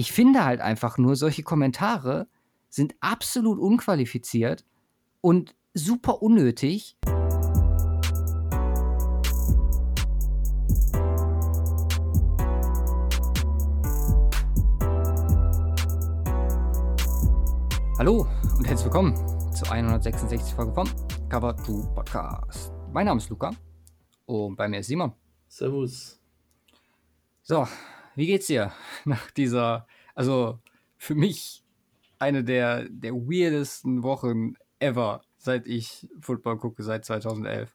ich finde halt einfach nur, solche Kommentare sind absolut unqualifiziert und super unnötig. Hallo und herzlich willkommen zu 166 Folge vom Cover 2 Podcast. Mein Name ist Luca und bei mir ist Simon. Servus. So, wie geht's dir nach dieser, also für mich eine der, der weirdesten Wochen ever, seit ich Football gucke, seit 2011.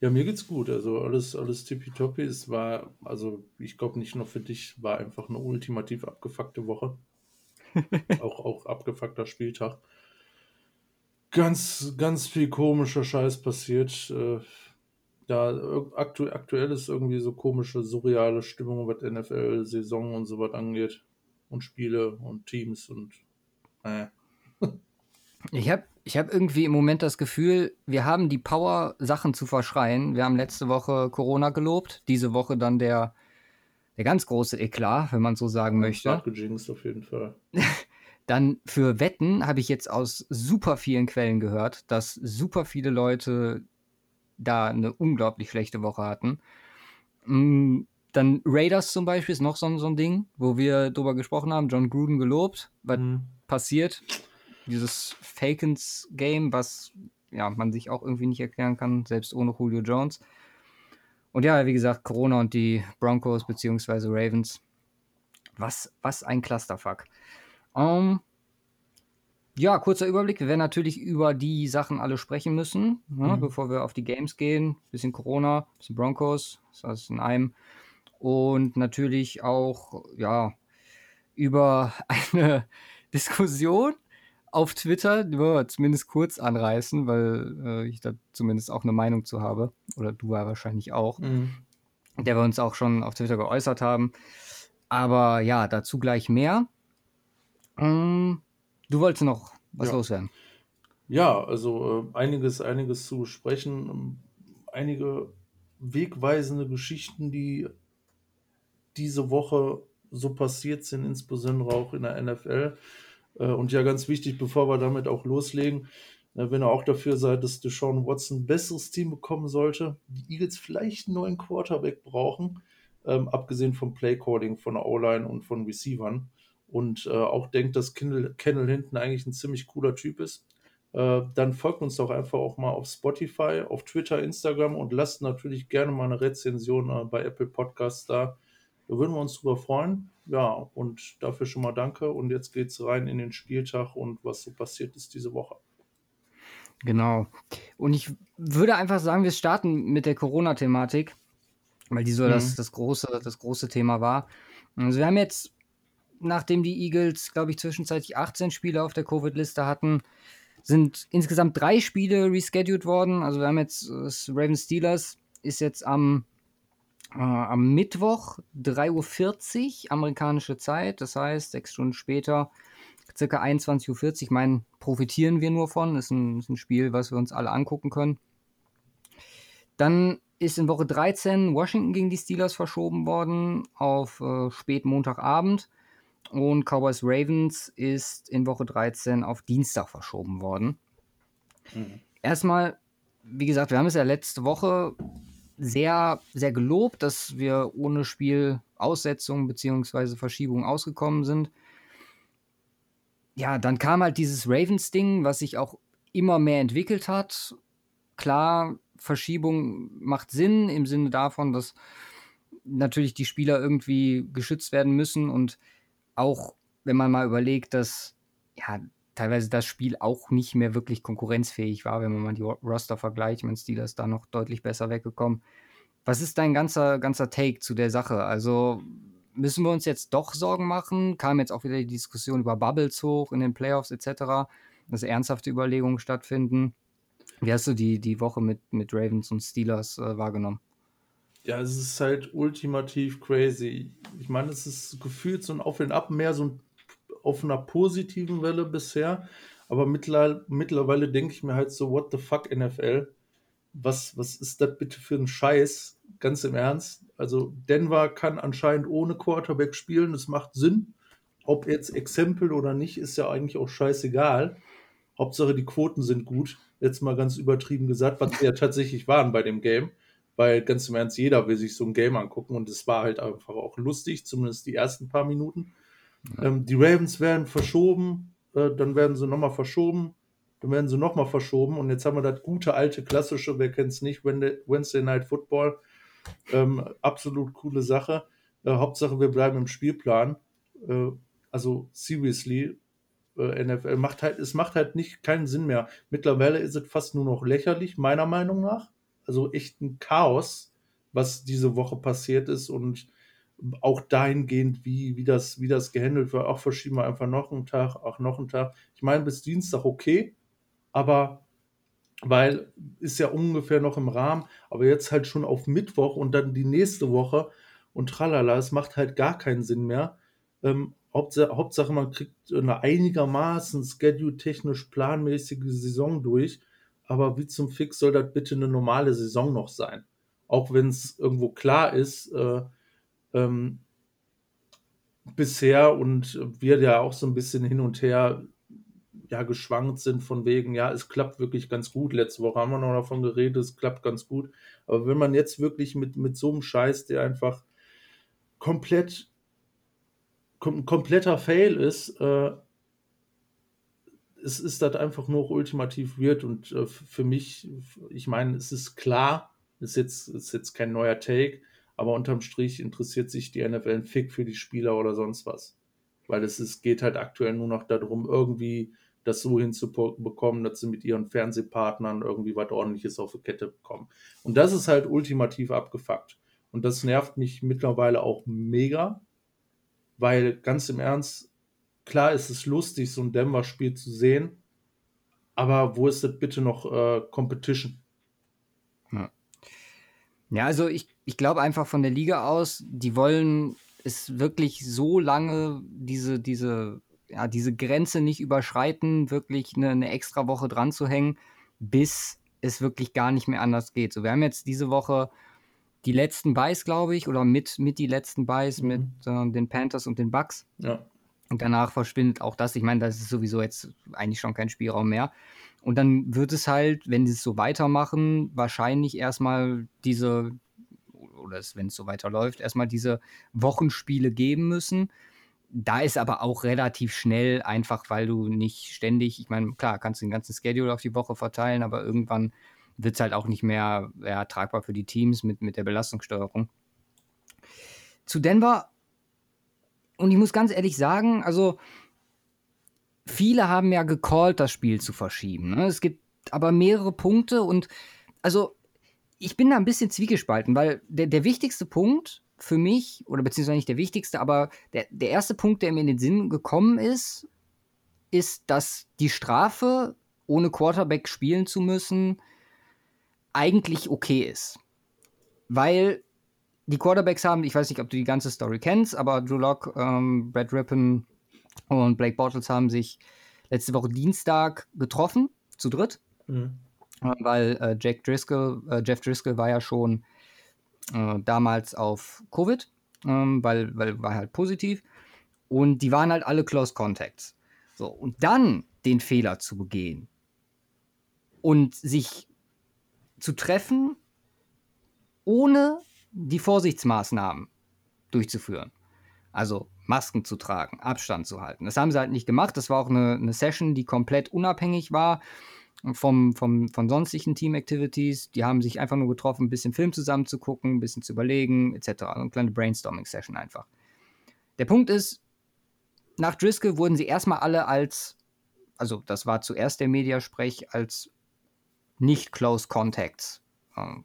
Ja, mir geht's gut. Also alles, alles tippitoppi. Es war, also ich glaube nicht nur für dich, war einfach eine ultimativ abgefuckte Woche. auch, auch abgefuckter Spieltag. Ganz, ganz viel komischer Scheiß passiert. Äh, ja, aktu aktuell ist irgendwie so komische, surreale Stimmung, was NFL-Saison und so was angeht. Und Spiele und Teams und äh. Ich habe ich hab irgendwie im Moment das Gefühl, wir haben die Power, Sachen zu verschreien. Wir haben letzte Woche Corona gelobt, diese Woche dann der, der ganz große Eklat, wenn man so sagen möchte. auf jeden Fall. Dann für Wetten habe ich jetzt aus super vielen Quellen gehört, dass super viele Leute da eine unglaublich schlechte Woche hatten. Mm, dann Raiders zum Beispiel ist noch so, so ein Ding, wo wir drüber gesprochen haben, John Gruden gelobt, was mhm. passiert. Dieses Falcons-Game, was ja, man sich auch irgendwie nicht erklären kann, selbst ohne Julio Jones. Und ja, wie gesagt, Corona und die Broncos bzw. Ravens. Was, was ein Clusterfuck. Um, ähm, ja, kurzer Überblick. Wir werden natürlich über die Sachen alle sprechen müssen, ne, mhm. bevor wir auf die Games gehen. Bisschen Corona, bisschen Broncos, das ist in einem. Und natürlich auch, ja, über eine Diskussion auf Twitter, die wir zumindest kurz anreißen, weil äh, ich da zumindest auch eine Meinung zu habe. Oder du ja wahrscheinlich auch. Mhm. Der wir uns auch schon auf Twitter geäußert haben. Aber ja, dazu gleich mehr. Ähm, Du wolltest noch was ja. loswerden. Ja, also äh, einiges, einiges zu sprechen. Ähm, einige wegweisende Geschichten, die diese Woche so passiert sind, insbesondere auch in der NFL. Äh, und ja, ganz wichtig, bevor wir damit auch loslegen, äh, wenn ihr auch dafür seid, dass Deshaun Watson ein besseres Team bekommen sollte, die Eagles vielleicht einen neuen Quarterback brauchen, ähm, abgesehen vom Playcording von der O-Line und von Receivern, und äh, auch denkt, dass Kendall Hinton eigentlich ein ziemlich cooler Typ ist, äh, dann folgt uns doch einfach auch mal auf Spotify, auf Twitter, Instagram und lasst natürlich gerne mal eine Rezension äh, bei Apple Podcasts da. Da würden wir uns drüber freuen. Ja, und dafür schon mal danke. Und jetzt geht es rein in den Spieltag und was so passiert ist diese Woche. Genau. Und ich würde einfach sagen, wir starten mit der Corona-Thematik, weil die so mhm. das, das, große, das große Thema war. Also wir haben jetzt nachdem die Eagles, glaube ich, zwischenzeitlich 18 Spiele auf der Covid-Liste hatten, sind insgesamt drei Spiele rescheduled worden. Also wir haben jetzt das Ravens Steelers ist jetzt am, äh, am Mittwoch 3.40 Uhr amerikanische Zeit. Das heißt, sechs Stunden später, circa 21.40 Uhr. Ich meine, profitieren wir nur von. Ist ein, ist ein Spiel, was wir uns alle angucken können. Dann ist in Woche 13 Washington gegen die Steelers verschoben worden auf äh, spät Montagabend. Und Cowboys Ravens ist in Woche 13 auf Dienstag verschoben worden. Mhm. Erstmal, wie gesagt, wir haben es ja letzte Woche sehr, sehr gelobt, dass wir ohne Spielaussetzung bzw. Verschiebung ausgekommen sind. Ja, dann kam halt dieses Ravens-Ding, was sich auch immer mehr entwickelt hat. Klar, Verschiebung macht Sinn im Sinne davon, dass natürlich die Spieler irgendwie geschützt werden müssen und auch wenn man mal überlegt, dass ja teilweise das Spiel auch nicht mehr wirklich konkurrenzfähig war, wenn man mal die Roster vergleicht, mein Steelers da noch deutlich besser weggekommen. Was ist dein ganzer, ganzer Take zu der Sache? Also müssen wir uns jetzt doch Sorgen machen? Kam jetzt auch wieder die Diskussion über Bubbles hoch in den Playoffs etc., dass ernsthafte Überlegungen stattfinden. Wie hast du die, die Woche mit, mit Ravens und Steelers äh, wahrgenommen? Ja, es ist halt ultimativ crazy. Ich meine, es ist gefühlt so ein Auf und Ab, mehr so ein, auf einer positiven Welle bisher. Aber mittlerweile, mittlerweile denke ich mir halt so, what the fuck NFL? was, was ist das bitte für ein Scheiß? Ganz im Ernst. Also Denver kann anscheinend ohne Quarterback spielen, das macht Sinn. Ob jetzt Exempel oder nicht, ist ja eigentlich auch scheißegal. Hauptsache die Quoten sind gut. Jetzt mal ganz übertrieben gesagt, was wir ja tatsächlich waren bei dem Game. Weil ganz im Ernst, jeder will sich so ein Game angucken und es war halt einfach auch lustig, zumindest die ersten paar Minuten. Ja. Ähm, die Ravens werden verschoben, äh, dann werden sie nochmal verschoben, dann werden sie nochmal verschoben und jetzt haben wir das gute alte klassische, wer kennt es nicht, Wednesday Night Football. Ähm, absolut coole Sache. Äh, Hauptsache, wir bleiben im Spielplan. Äh, also, seriously, äh, NFL macht halt, es macht halt nicht keinen Sinn mehr. Mittlerweile ist es fast nur noch lächerlich, meiner Meinung nach. Also echt ein Chaos, was diese Woche passiert ist und auch dahingehend, wie, wie, das, wie das gehandelt wird. Auch verschieben wir einfach noch einen Tag, auch noch einen Tag. Ich meine, bis Dienstag okay, aber weil ist ja ungefähr noch im Rahmen, aber jetzt halt schon auf Mittwoch und dann die nächste Woche und tralala, es macht halt gar keinen Sinn mehr. Ähm, Hauptsache, Hauptsache, man kriegt eine einigermaßen schedule-technisch planmäßige Saison durch, aber wie zum Fix soll das bitte eine normale Saison noch sein? Auch wenn es irgendwo klar ist, äh, ähm, bisher und wir ja auch so ein bisschen hin und her ja, geschwankt sind von wegen, ja, es klappt wirklich ganz gut. Letzte Woche haben wir noch davon geredet, es klappt ganz gut. Aber wenn man jetzt wirklich mit, mit so einem Scheiß, der einfach komplett kom kompletter Fail ist, äh, es ist das einfach nur ultimativ weird und äh, für mich, ich meine, es ist klar, ist jetzt, ist jetzt kein neuer Take, aber unterm Strich interessiert sich die NFL ein Fick für die Spieler oder sonst was. Weil es ist, geht halt aktuell nur noch darum, irgendwie das so hinzubekommen, dass sie mit ihren Fernsehpartnern irgendwie was ordentliches auf die Kette bekommen. Und das ist halt ultimativ abgefuckt. Und das nervt mich mittlerweile auch mega, weil ganz im Ernst, klar ist es lustig, so ein Denver-Spiel zu sehen, aber wo ist das bitte noch äh, Competition? Ja. ja, also ich, ich glaube einfach von der Liga aus, die wollen es wirklich so lange diese, diese ja, diese Grenze nicht überschreiten, wirklich eine, eine extra Woche dran zu hängen, bis es wirklich gar nicht mehr anders geht. So, wir haben jetzt diese Woche die letzten Buys, glaube ich, oder mit, mit die letzten Buys mhm. mit äh, den Panthers und den Bucks. Ja. Und danach verschwindet auch das. Ich meine, das ist sowieso jetzt eigentlich schon kein Spielraum mehr. Und dann wird es halt, wenn sie es so weitermachen, wahrscheinlich erstmal diese, oder wenn es so weiterläuft, erstmal diese Wochenspiele geben müssen da ist aber auch relativ schnell, einfach weil du nicht ständig, ich meine, klar, kannst du den ganzen Schedule auf die Woche verteilen, aber irgendwann wird es halt auch nicht mehr ja, tragbar für die Teams mit, mit der Belastungssteuerung. Zu Denver, und ich muss ganz ehrlich sagen, also viele haben ja gecallt, das Spiel zu verschieben. Ne? Es gibt aber mehrere Punkte und also ich bin da ein bisschen zwiegespalten, weil der, der wichtigste Punkt für mich, oder beziehungsweise nicht der wichtigste, aber der, der erste Punkt, der mir in den Sinn gekommen ist, ist, dass die Strafe, ohne Quarterback spielen zu müssen, eigentlich okay ist. Weil die Quarterbacks haben, ich weiß nicht, ob du die ganze Story kennst, aber Drew Locke, ähm, Brad Rippon und Blake Bortles haben sich letzte Woche Dienstag getroffen, zu dritt. Mhm. Weil äh, Jack Driscoll, äh, Jeff Driscoll war ja schon äh, damals auf Covid, ähm, weil, weil war halt positiv. Und die waren halt alle Close Contacts. So, und dann den Fehler zu begehen und sich zu treffen, ohne die Vorsichtsmaßnahmen durchzuführen. Also Masken zu tragen, Abstand zu halten. Das haben sie halt nicht gemacht. Das war auch eine, eine Session, die komplett unabhängig war vom, vom, von sonstigen Team-Activities. Die haben sich einfach nur getroffen, ein bisschen Film zusammen zu gucken, ein bisschen zu überlegen, etc. Eine kleine Brainstorming-Session einfach. Der Punkt ist, nach Driscoll wurden sie erstmal alle als, also das war zuerst der Mediasprech, als nicht Close Contacts äh,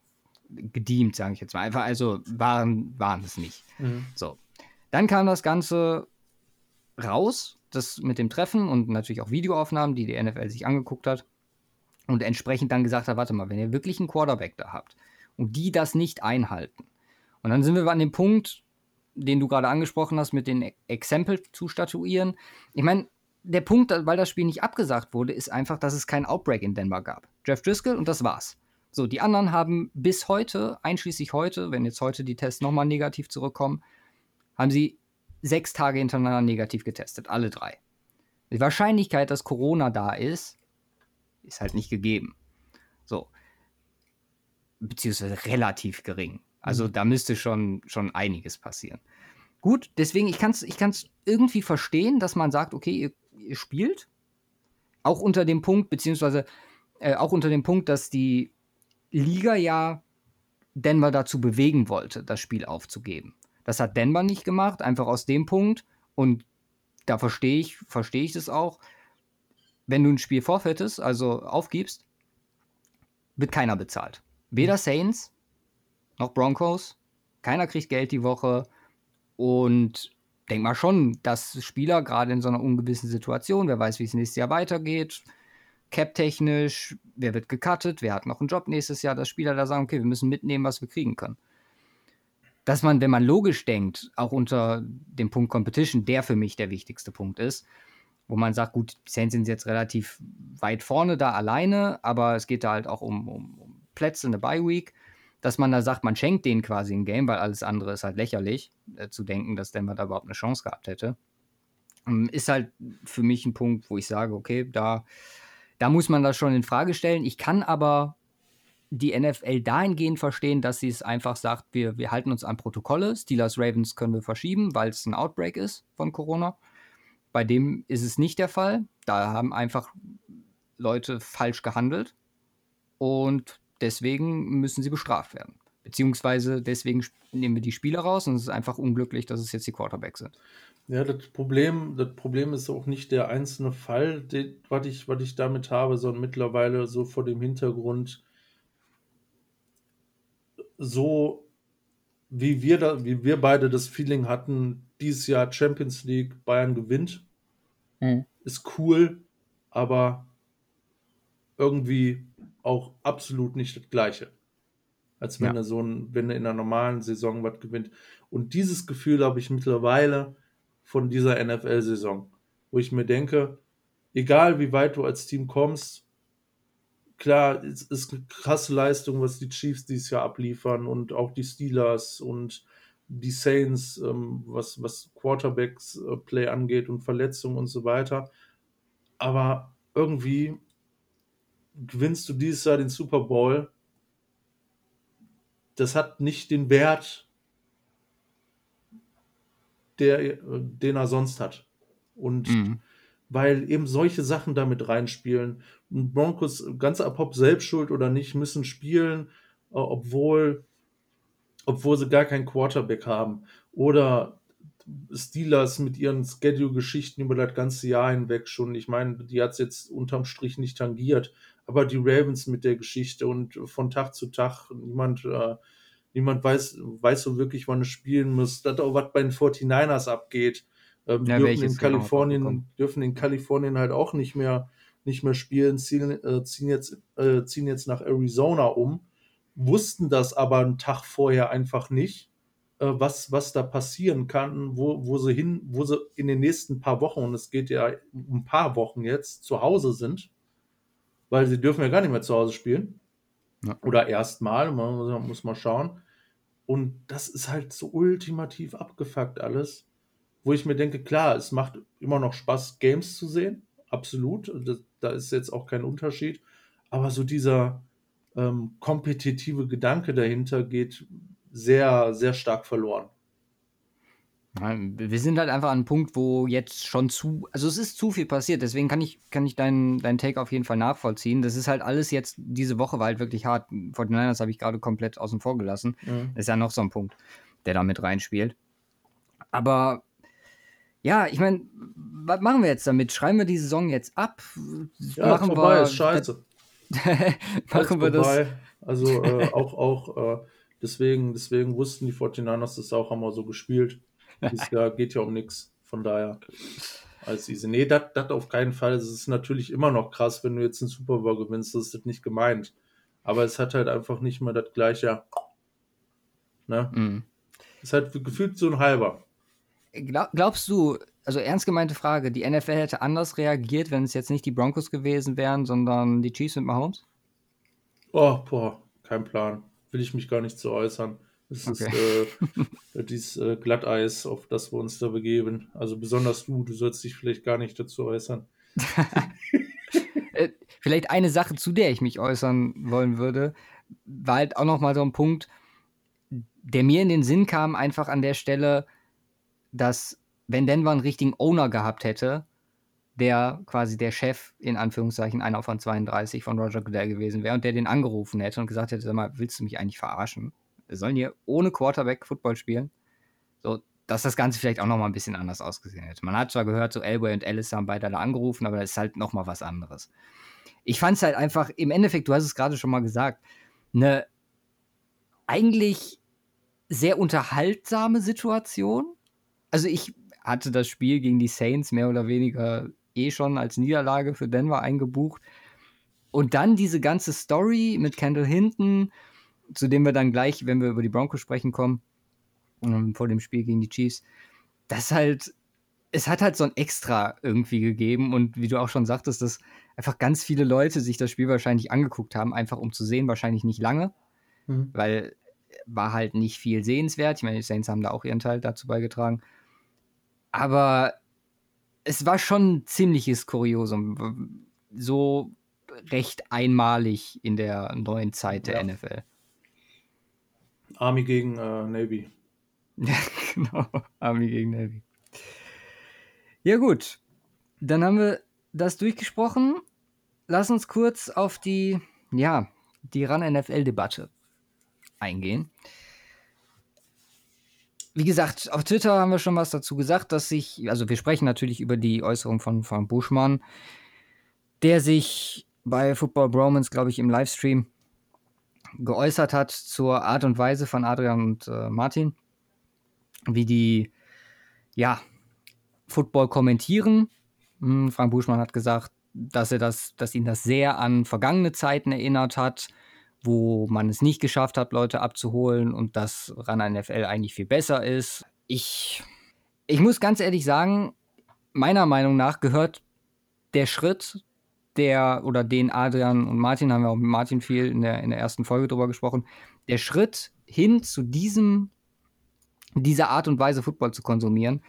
gedient, sage ich jetzt mal. Einfach, also waren, waren es nicht. Mhm. So. Dann kam das Ganze raus, das mit dem Treffen und natürlich auch Videoaufnahmen, die die NFL sich angeguckt hat und entsprechend dann gesagt hat, warte mal, wenn ihr wirklich einen Quarterback da habt und die das nicht einhalten. Und dann sind wir an dem Punkt, den du gerade angesprochen hast, mit den Exempel zu statuieren. Ich meine, der Punkt, weil das Spiel nicht abgesagt wurde, ist einfach, dass es keinen Outbreak in Denver gab. Jeff Driscoll und das war's. So, die anderen haben bis heute, einschließlich heute, wenn jetzt heute die Tests nochmal negativ zurückkommen, haben sie sechs Tage hintereinander negativ getestet, alle drei. Die Wahrscheinlichkeit, dass Corona da ist, ist halt nicht gegeben. So. Beziehungsweise relativ gering. Also mhm. da müsste schon, schon einiges passieren. Gut, deswegen, ich kann es ich kann's irgendwie verstehen, dass man sagt, okay, ihr, ihr spielt. Auch unter dem Punkt, beziehungsweise äh, auch unter dem Punkt, dass die Liga ja Denver dazu bewegen wollte, das Spiel aufzugeben. Das hat Denver nicht gemacht, einfach aus dem Punkt. Und da verstehe ich, verstehe ich das auch. Wenn du ein Spiel forfeitest, also aufgibst, wird keiner bezahlt. Weder Saints noch Broncos. Keiner kriegt Geld die Woche. Und denk mal schon, dass Spieler gerade in so einer ungewissen Situation, wer weiß, wie es nächstes Jahr weitergeht, cap-technisch, wer wird gecuttet, wer hat noch einen Job nächstes Jahr, dass Spieler da sagen, okay, wir müssen mitnehmen, was wir kriegen können dass man, wenn man logisch denkt, auch unter dem Punkt Competition, der für mich der wichtigste Punkt ist, wo man sagt, gut, die Saints sind jetzt relativ weit vorne da alleine, aber es geht da halt auch um, um, um Plätze, eine Bye-Week, dass man da sagt, man schenkt denen quasi ein Game, weil alles andere ist halt lächerlich, äh, zu denken, dass Denver da überhaupt eine Chance gehabt hätte. Ähm, ist halt für mich ein Punkt, wo ich sage, okay, da, da muss man das schon in Frage stellen. Ich kann aber die NFL dahingehend verstehen, dass sie es einfach sagt, wir, wir halten uns an Protokolle. Steelers Ravens können wir verschieben, weil es ein Outbreak ist von Corona. Bei dem ist es nicht der Fall. Da haben einfach Leute falsch gehandelt und deswegen müssen sie bestraft werden. Beziehungsweise deswegen nehmen wir die Spieler raus und es ist einfach unglücklich, dass es jetzt die Quarterbacks sind. Ja, das Problem, das Problem ist auch nicht der einzelne Fall, den, was, ich, was ich damit habe, sondern mittlerweile so vor dem Hintergrund, so, wie wir, da, wie wir beide das Feeling hatten, dieses Jahr Champions League, Bayern gewinnt, mhm. ist cool, aber irgendwie auch absolut nicht das Gleiche. Als wenn ja. er so ein, wenn er in einer normalen Saison was gewinnt. Und dieses Gefühl habe ich mittlerweile von dieser NFL-Saison, wo ich mir denke, egal wie weit du als Team kommst, klar, es ist eine krasse Leistung, was die Chiefs dieses Jahr abliefern und auch die Steelers und die Saints, ähm, was, was Quarterbacks-Play äh, angeht und Verletzungen und so weiter. Aber irgendwie gewinnst du dieses Jahr den Super Bowl. Das hat nicht den Wert, der, äh, den er sonst hat. Und mhm weil eben solche Sachen damit reinspielen. Und Broncos, ganz ab ob selbst schuld oder nicht, müssen spielen, äh, obwohl, obwohl sie gar keinen Quarterback haben. Oder Steelers mit ihren Schedule-Geschichten über das ganze Jahr hinweg schon. Ich meine, die hat es jetzt unterm Strich nicht tangiert, aber die Ravens mit der Geschichte und von Tag zu Tag, niemand, äh, niemand weiß, weiß so wirklich, wann es spielen muss. Das auch, was bei den 49ers abgeht ähm, ja, dürfen, in genau Kalifornien, dürfen in Kalifornien halt auch nicht mehr, nicht mehr spielen, ziehen, äh, ziehen, jetzt, äh, ziehen jetzt nach Arizona um, wussten das aber einen Tag vorher einfach nicht, äh, was, was da passieren kann, wo, wo sie hin, wo sie in den nächsten paar Wochen, und es geht ja um ein paar Wochen jetzt, zu Hause sind, weil sie dürfen ja gar nicht mehr zu Hause spielen. Ja. Oder erstmal, man muss mal schauen. Und das ist halt so ultimativ abgefuckt alles wo ich mir denke, klar, es macht immer noch Spaß, Games zu sehen, absolut, da ist jetzt auch kein Unterschied, aber so dieser ähm, kompetitive Gedanke dahinter geht sehr, sehr stark verloren. Wir sind halt einfach an einem Punkt, wo jetzt schon zu, also es ist zu viel passiert, deswegen kann ich, kann ich deinen, deinen Take auf jeden Fall nachvollziehen. Das ist halt alles jetzt, diese Woche war halt wirklich hart. Vor den Niners habe ich gerade komplett außen vor gelassen. Mhm. Das ist ja noch so ein Punkt, der da mit reinspielt. Aber ja, ich meine, was machen wir jetzt damit? Schreiben wir die Saison jetzt ab? Ja, machen vorbei, wir, ist scheiße. machen wir das? Also äh, auch, auch äh, deswegen, deswegen wussten die 49ers das auch, haben wir so gespielt. Dieses Jahr geht ja um nichts. Von daher als easy. Nee, das auf keinen Fall. Es ist natürlich immer noch krass, wenn du jetzt einen Super Bowl gewinnst. Das ist das nicht gemeint. Aber es hat halt einfach nicht mehr das gleiche. Ne? Mm. Es hat gefühlt so ein halber. Glaub, glaubst du, also ernst gemeinte Frage, die NFL hätte anders reagiert, wenn es jetzt nicht die Broncos gewesen wären, sondern die Chiefs mit Mahomes? Oh, boah, kein Plan. Will ich mich gar nicht zu äußern. Es okay. ist äh, dieses äh, Glatteis, auf das wir uns da begeben. Also besonders du, du sollst dich vielleicht gar nicht dazu äußern. Äh, vielleicht eine Sache, zu der ich mich äußern wollen würde, war halt auch nochmal so ein Punkt, der mir in den Sinn kam, einfach an der Stelle, dass wenn Denver einen richtigen Owner gehabt hätte, der quasi der Chef in Anführungszeichen einer von 32 von Roger Goodell gewesen wäre und der den angerufen hätte und gesagt hätte, sag mal, willst du mich eigentlich verarschen? Sollen hier ohne Quarterback Football spielen? So, dass das Ganze vielleicht auch nochmal ein bisschen anders ausgesehen hätte. Man hat zwar gehört, so Elway und Ellis haben beide da angerufen, aber das ist halt nochmal was anderes. Ich fand es halt einfach, im Endeffekt, du hast es gerade schon mal gesagt, eine eigentlich sehr unterhaltsame Situation. Also ich hatte das Spiel gegen die Saints mehr oder weniger eh schon als Niederlage für Denver eingebucht. Und dann diese ganze Story mit Kendall Hinton, zu dem wir dann gleich, wenn wir über die Broncos sprechen, kommen, ähm, vor dem Spiel gegen die Chiefs, das halt, es hat halt so ein Extra irgendwie gegeben und wie du auch schon sagtest, dass einfach ganz viele Leute sich das Spiel wahrscheinlich angeguckt haben, einfach um zu sehen, wahrscheinlich nicht lange, mhm. weil war halt nicht viel sehenswert. Ich meine, die Saints haben da auch ihren Teil dazu beigetragen. Aber es war schon ein ziemliches Kuriosum. So recht einmalig in der neuen Zeit der ja. NFL. Army gegen äh, Navy. Ja, genau. Army gegen Navy. Ja, gut. Dann haben wir das durchgesprochen. Lass uns kurz auf die, ja, die RAN-NFL-Debatte eingehen. Wie gesagt, auf Twitter haben wir schon was dazu gesagt, dass sich, also wir sprechen natürlich über die Äußerung von Frank Buschmann, der sich bei Football Bromance, glaube ich, im Livestream geäußert hat zur Art und Weise von Adrian und äh, Martin, wie die, ja, Football kommentieren. Hm, Frank Buschmann hat gesagt, dass er das, dass ihn das sehr an vergangene Zeiten erinnert hat, wo man es nicht geschafft hat, Leute abzuholen und dass RAN NFL eigentlich viel besser ist. Ich, ich muss ganz ehrlich sagen, meiner Meinung nach gehört der Schritt, der oder den Adrian und Martin, haben wir auch mit Martin viel in der, in der ersten Folge drüber gesprochen, der Schritt hin zu diesem, dieser Art und Weise Football zu konsumieren,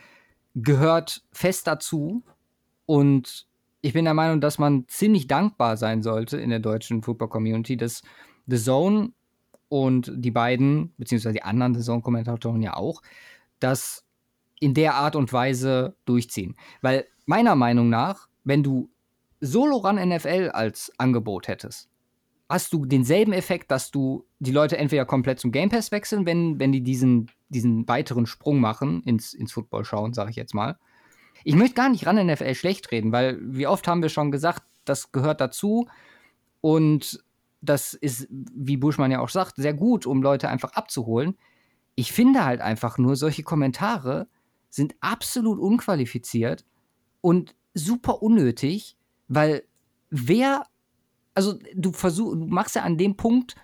gehört fest dazu. Und ich bin der Meinung, dass man ziemlich dankbar sein sollte in der deutschen Football-Community, dass The Zone und die beiden, beziehungsweise die anderen The Zone-Kommentatoren ja auch, das in der Art und Weise durchziehen. Weil meiner Meinung nach, wenn du Solo Run NFL als Angebot hättest, hast du denselben Effekt, dass du die Leute entweder komplett zum Game Pass wechseln, wenn, wenn die diesen, diesen weiteren Sprung machen ins, ins Football schauen, sage ich jetzt mal. Ich möchte gar nicht Run NFL schlecht reden, weil wie oft haben wir schon gesagt, das gehört dazu und das ist, wie Buschmann ja auch sagt, sehr gut, um Leute einfach abzuholen. Ich finde halt einfach nur, solche Kommentare sind absolut unqualifiziert und super unnötig, weil wer, also du versuch, du machst ja an dem Punkt,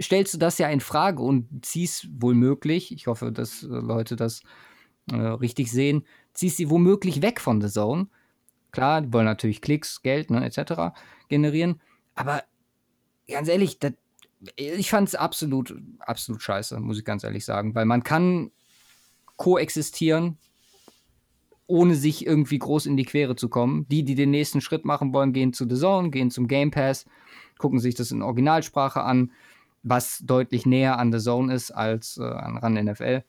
stellst du das ja in Frage und ziehst womöglich, ich hoffe, dass äh, Leute das äh, richtig sehen, ziehst sie womöglich weg von The Zone. Klar, die wollen natürlich Klicks, Geld, ne, etc. generieren, aber ganz ehrlich, das, ich fand es absolut, absolut scheiße, muss ich ganz ehrlich sagen, weil man kann koexistieren, ohne sich irgendwie groß in die Quere zu kommen. Die, die den nächsten Schritt machen wollen, gehen zu The Zone, gehen zum Game Pass, gucken sich das in Originalsprache an, was deutlich näher an The Zone ist als äh, an RAN NFL.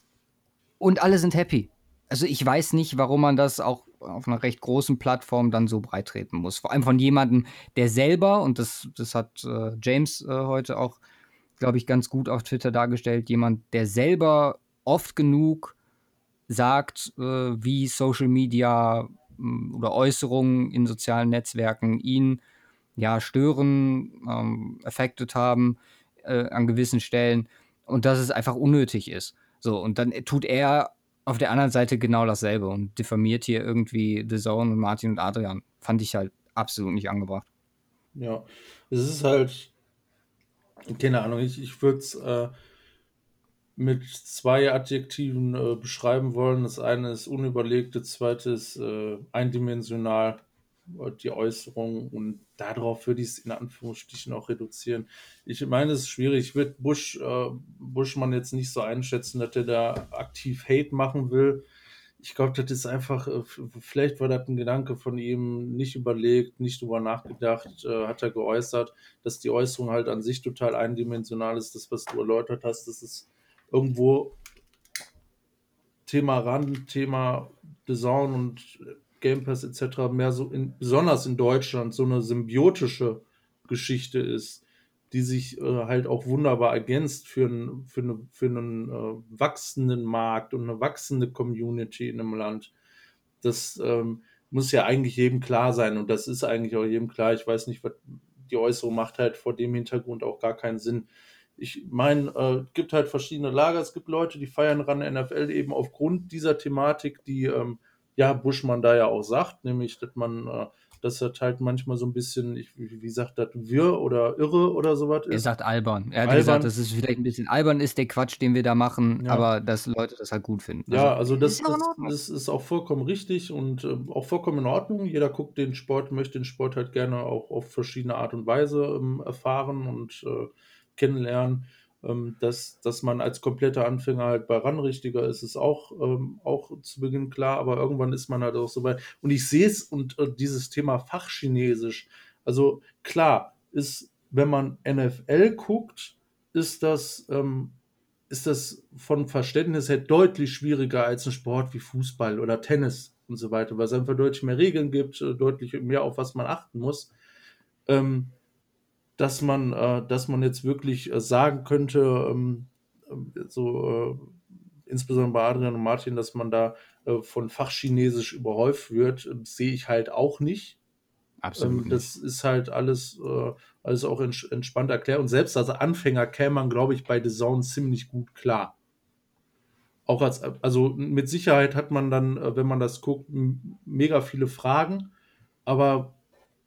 Und alle sind happy. Also ich weiß nicht, warum man das auch auf einer recht großen Plattform dann so breit treten muss. Vor allem von jemandem, der selber, und das, das hat äh, James äh, heute auch, glaube ich, ganz gut auf Twitter dargestellt, jemand, der selber oft genug sagt, äh, wie Social Media mm, oder Äußerungen in sozialen Netzwerken ihn ja stören, ähm, affected haben äh, an gewissen Stellen und dass es einfach unnötig ist. So, und dann tut er auf der anderen Seite genau dasselbe und diffamiert hier irgendwie The Zone und Martin und Adrian. Fand ich halt absolut nicht angebracht. Ja, es ist halt, keine Ahnung, ich, ich würde es äh, mit zwei Adjektiven äh, beschreiben wollen. Das eine ist unüberlegt, das zweite ist äh, eindimensional. die Äußerung und darauf würde ich es in Anführungsstrichen auch reduzieren. Ich meine, es ist schwierig. Ich würde Bush, äh, Buschmann jetzt nicht so einschätzen, dass er da aktiv Hate machen will. Ich glaube, das ist einfach, äh, vielleicht war das ein Gedanke von ihm, nicht überlegt, nicht drüber nachgedacht, äh, hat er geäußert, dass die Äußerung halt an sich total eindimensional ist. Das, was du erläutert hast, das ist irgendwo Thema RAN, Thema Design und Game Pass etc. mehr so, in, besonders in Deutschland, so eine symbiotische Geschichte ist, die sich äh, halt auch wunderbar ergänzt für, ein, für, eine, für einen äh, wachsenden Markt und eine wachsende Community in einem Land. Das ähm, muss ja eigentlich jedem klar sein und das ist eigentlich auch jedem klar. Ich weiß nicht, was die Äußerung macht halt vor dem Hintergrund auch gar keinen Sinn. Ich meine, äh, es gibt halt verschiedene Lager. Es gibt Leute, die feiern ran NFL eben aufgrund dieser Thematik, die ähm, ja Buschmann da ja auch sagt, nämlich, dass man äh, dass das halt manchmal so ein bisschen, ich, wie sagt das, wirr oder irre oder sowas ist. Er sagt albern. Er hat albern. gesagt, dass es vielleicht ein bisschen albern ist, der Quatsch, den wir da machen, ja. aber dass Leute das halt gut finden. Ja, also, also das, das, das, ist auch vollkommen richtig und äh, auch vollkommen in Ordnung. Jeder guckt den Sport, möchte den Sport halt gerne auch auf verschiedene Art und Weise ähm, erfahren und äh, kennenlernen. Ähm, dass, dass man als kompletter Anfänger halt bei RAN richtiger ist, ist auch, ähm, auch zu Beginn klar, aber irgendwann ist man halt auch so weit. Und ich sehe es und äh, dieses Thema Fachchinesisch, also klar, ist, wenn man NFL guckt, ist das, ähm, ist das von Verständnis her deutlich schwieriger als ein Sport wie Fußball oder Tennis und so weiter, weil es einfach deutlich mehr Regeln gibt, äh, deutlich mehr auf was man achten muss. Ähm, dass man, äh, dass man jetzt wirklich äh, sagen könnte, ähm, äh, so äh, insbesondere bei Adrian und Martin, dass man da äh, von Fachchinesisch überhäuft wird, sehe ich halt auch nicht. Absolut. Ähm, das ist halt alles, alles auch ents entspannt erklärt. Und selbst als Anfänger käme man, glaube ich, bei The Zone ziemlich gut klar. Auch als, also mit Sicherheit hat man dann, wenn man das guckt, mega viele Fragen. Aber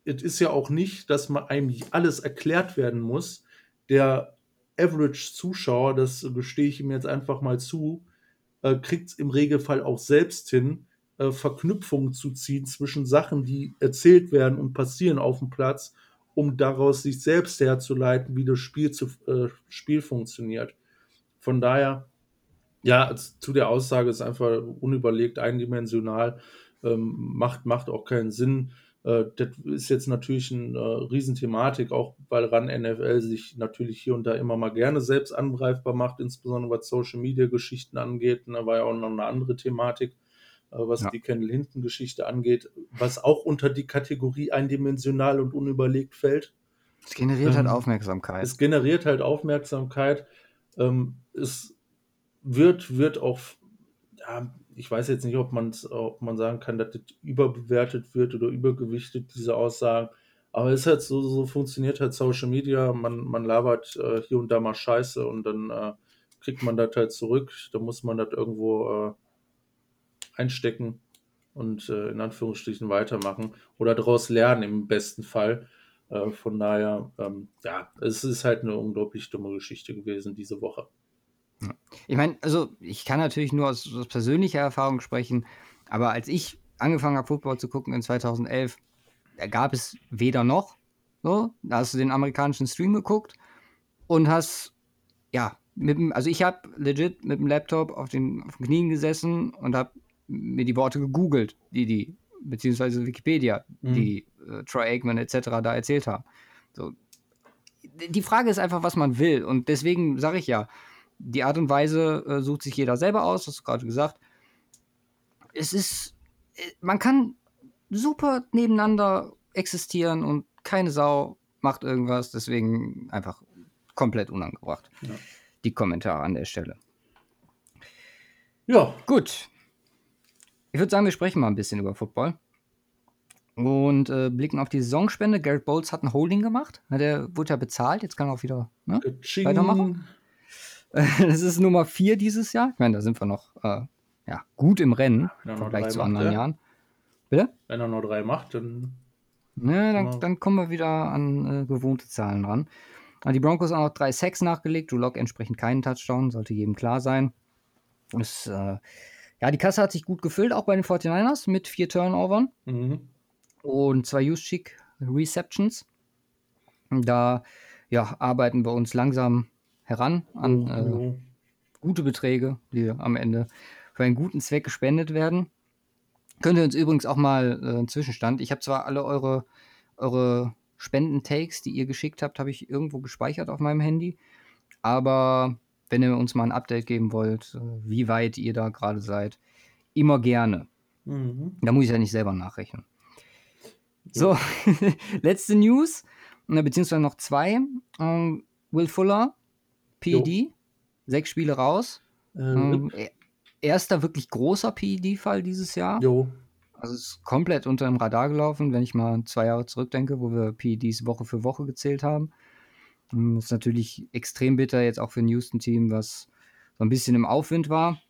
es ist ja auch nicht, dass man einem alles erklärt werden muss. Der Average-Zuschauer, das gestehe ich ihm jetzt einfach mal zu, äh, kriegt es im Regelfall auch selbst hin, äh, Verknüpfungen zu ziehen zwischen Sachen, die erzählt werden und passieren auf dem Platz, um daraus sich selbst herzuleiten, wie das Spiel, zu, äh, Spiel funktioniert. Von daher, ja, zu der Aussage ist einfach unüberlegt, eindimensional, ähm, macht, macht auch keinen Sinn. Äh, das ist jetzt natürlich eine äh, Riesenthematik, auch weil RAN NFL sich natürlich hier und da immer mal gerne selbst angreifbar macht, insbesondere was Social Media Geschichten angeht. Da war ja auch noch eine andere Thematik, äh, was ja. die Kendall Hinton Geschichte angeht, was auch unter die Kategorie eindimensional und unüberlegt fällt. Es generiert halt ähm, halt Aufmerksamkeit. Es generiert halt Aufmerksamkeit. Ähm, es wird, wird auch ja, ich weiß jetzt nicht, ob, ob man sagen kann, dass das überbewertet wird oder übergewichtet, diese Aussagen. Aber es ist halt so, so funktioniert halt Social Media. Man, man labert äh, hier und da mal Scheiße und dann äh, kriegt man das halt zurück. Da muss man das irgendwo äh, einstecken und äh, in Anführungsstrichen weitermachen oder daraus lernen im besten Fall. Äh, von daher, ähm, ja, es ist halt eine unglaublich dumme Geschichte gewesen diese Woche. Ich meine, also ich kann natürlich nur aus, aus, persönlicher Erfahrung sprechen, aber als ich angefangen habe, Football zu gucken in 2011, da gab es weder noch. So, da hast du den amerikanischen Stream geguckt und hast, ja, mit dem, also ich habe legit mit dem Laptop auf den, auf den Knien gesessen und habe mir die Worte gegoogelt, die die, beziehungsweise Wikipedia, mhm. die äh, Troy Aikman etc. da erzählt haben. So, die Frage ist einfach, was man will und deswegen sage ich ja, die Art und Weise äh, sucht sich jeder selber aus, hast du gerade gesagt. Es ist, äh, man kann super nebeneinander existieren und keine Sau macht irgendwas, deswegen einfach komplett unangebracht. Ja. Die Kommentare an der Stelle. Ja. Gut. Ich würde sagen, wir sprechen mal ein bisschen über Football. Und äh, blicken auf die Saisonspende. Garrett Bowles hat ein Holding gemacht. Der wurde ja bezahlt. Jetzt kann er auch wieder ne, weitermachen. das ist Nummer 4 dieses Jahr. Ich meine, da sind wir noch äh, ja, gut im Rennen im Vergleich zu anderen macht, Jahren. Bitte? Wenn er nur drei macht, dann. Ja, dann, dann kommen wir wieder an äh, gewohnte Zahlen ran. Aber die Broncos haben auch drei Sacks nachgelegt. Drew Lock entsprechend keinen Touchdown, sollte jedem klar sein. Das, äh, ja, die Kasse hat sich gut gefüllt, auch bei den 49ers mit vier Turnovern. Mhm. und zwei Juszczyk Receptions. Da ja, arbeiten wir uns langsam heran an äh, gute Beträge, die am Ende für einen guten Zweck gespendet werden. Könnt ihr uns übrigens auch mal äh, einen Zwischenstand. Ich habe zwar alle eure, eure Spenden-Takes, die ihr geschickt habt, habe ich irgendwo gespeichert auf meinem Handy. Aber wenn ihr uns mal ein Update geben wollt, äh, wie weit ihr da gerade seid, immer gerne. Mhm. Da muss ich ja nicht selber nachrechnen. So, letzte News, beziehungsweise noch zwei. Ähm, Will Fuller, PED, sechs Spiele raus. Ähm, ähm, erster wirklich großer PED-Fall dieses Jahr. Jo. Also es ist komplett unter dem Radar gelaufen, wenn ich mal zwei Jahre zurückdenke, wo wir PEDs Woche für Woche gezählt haben. Das hm, ist natürlich extrem bitter jetzt auch für ein Houston-Team, was so ein bisschen im Aufwind war.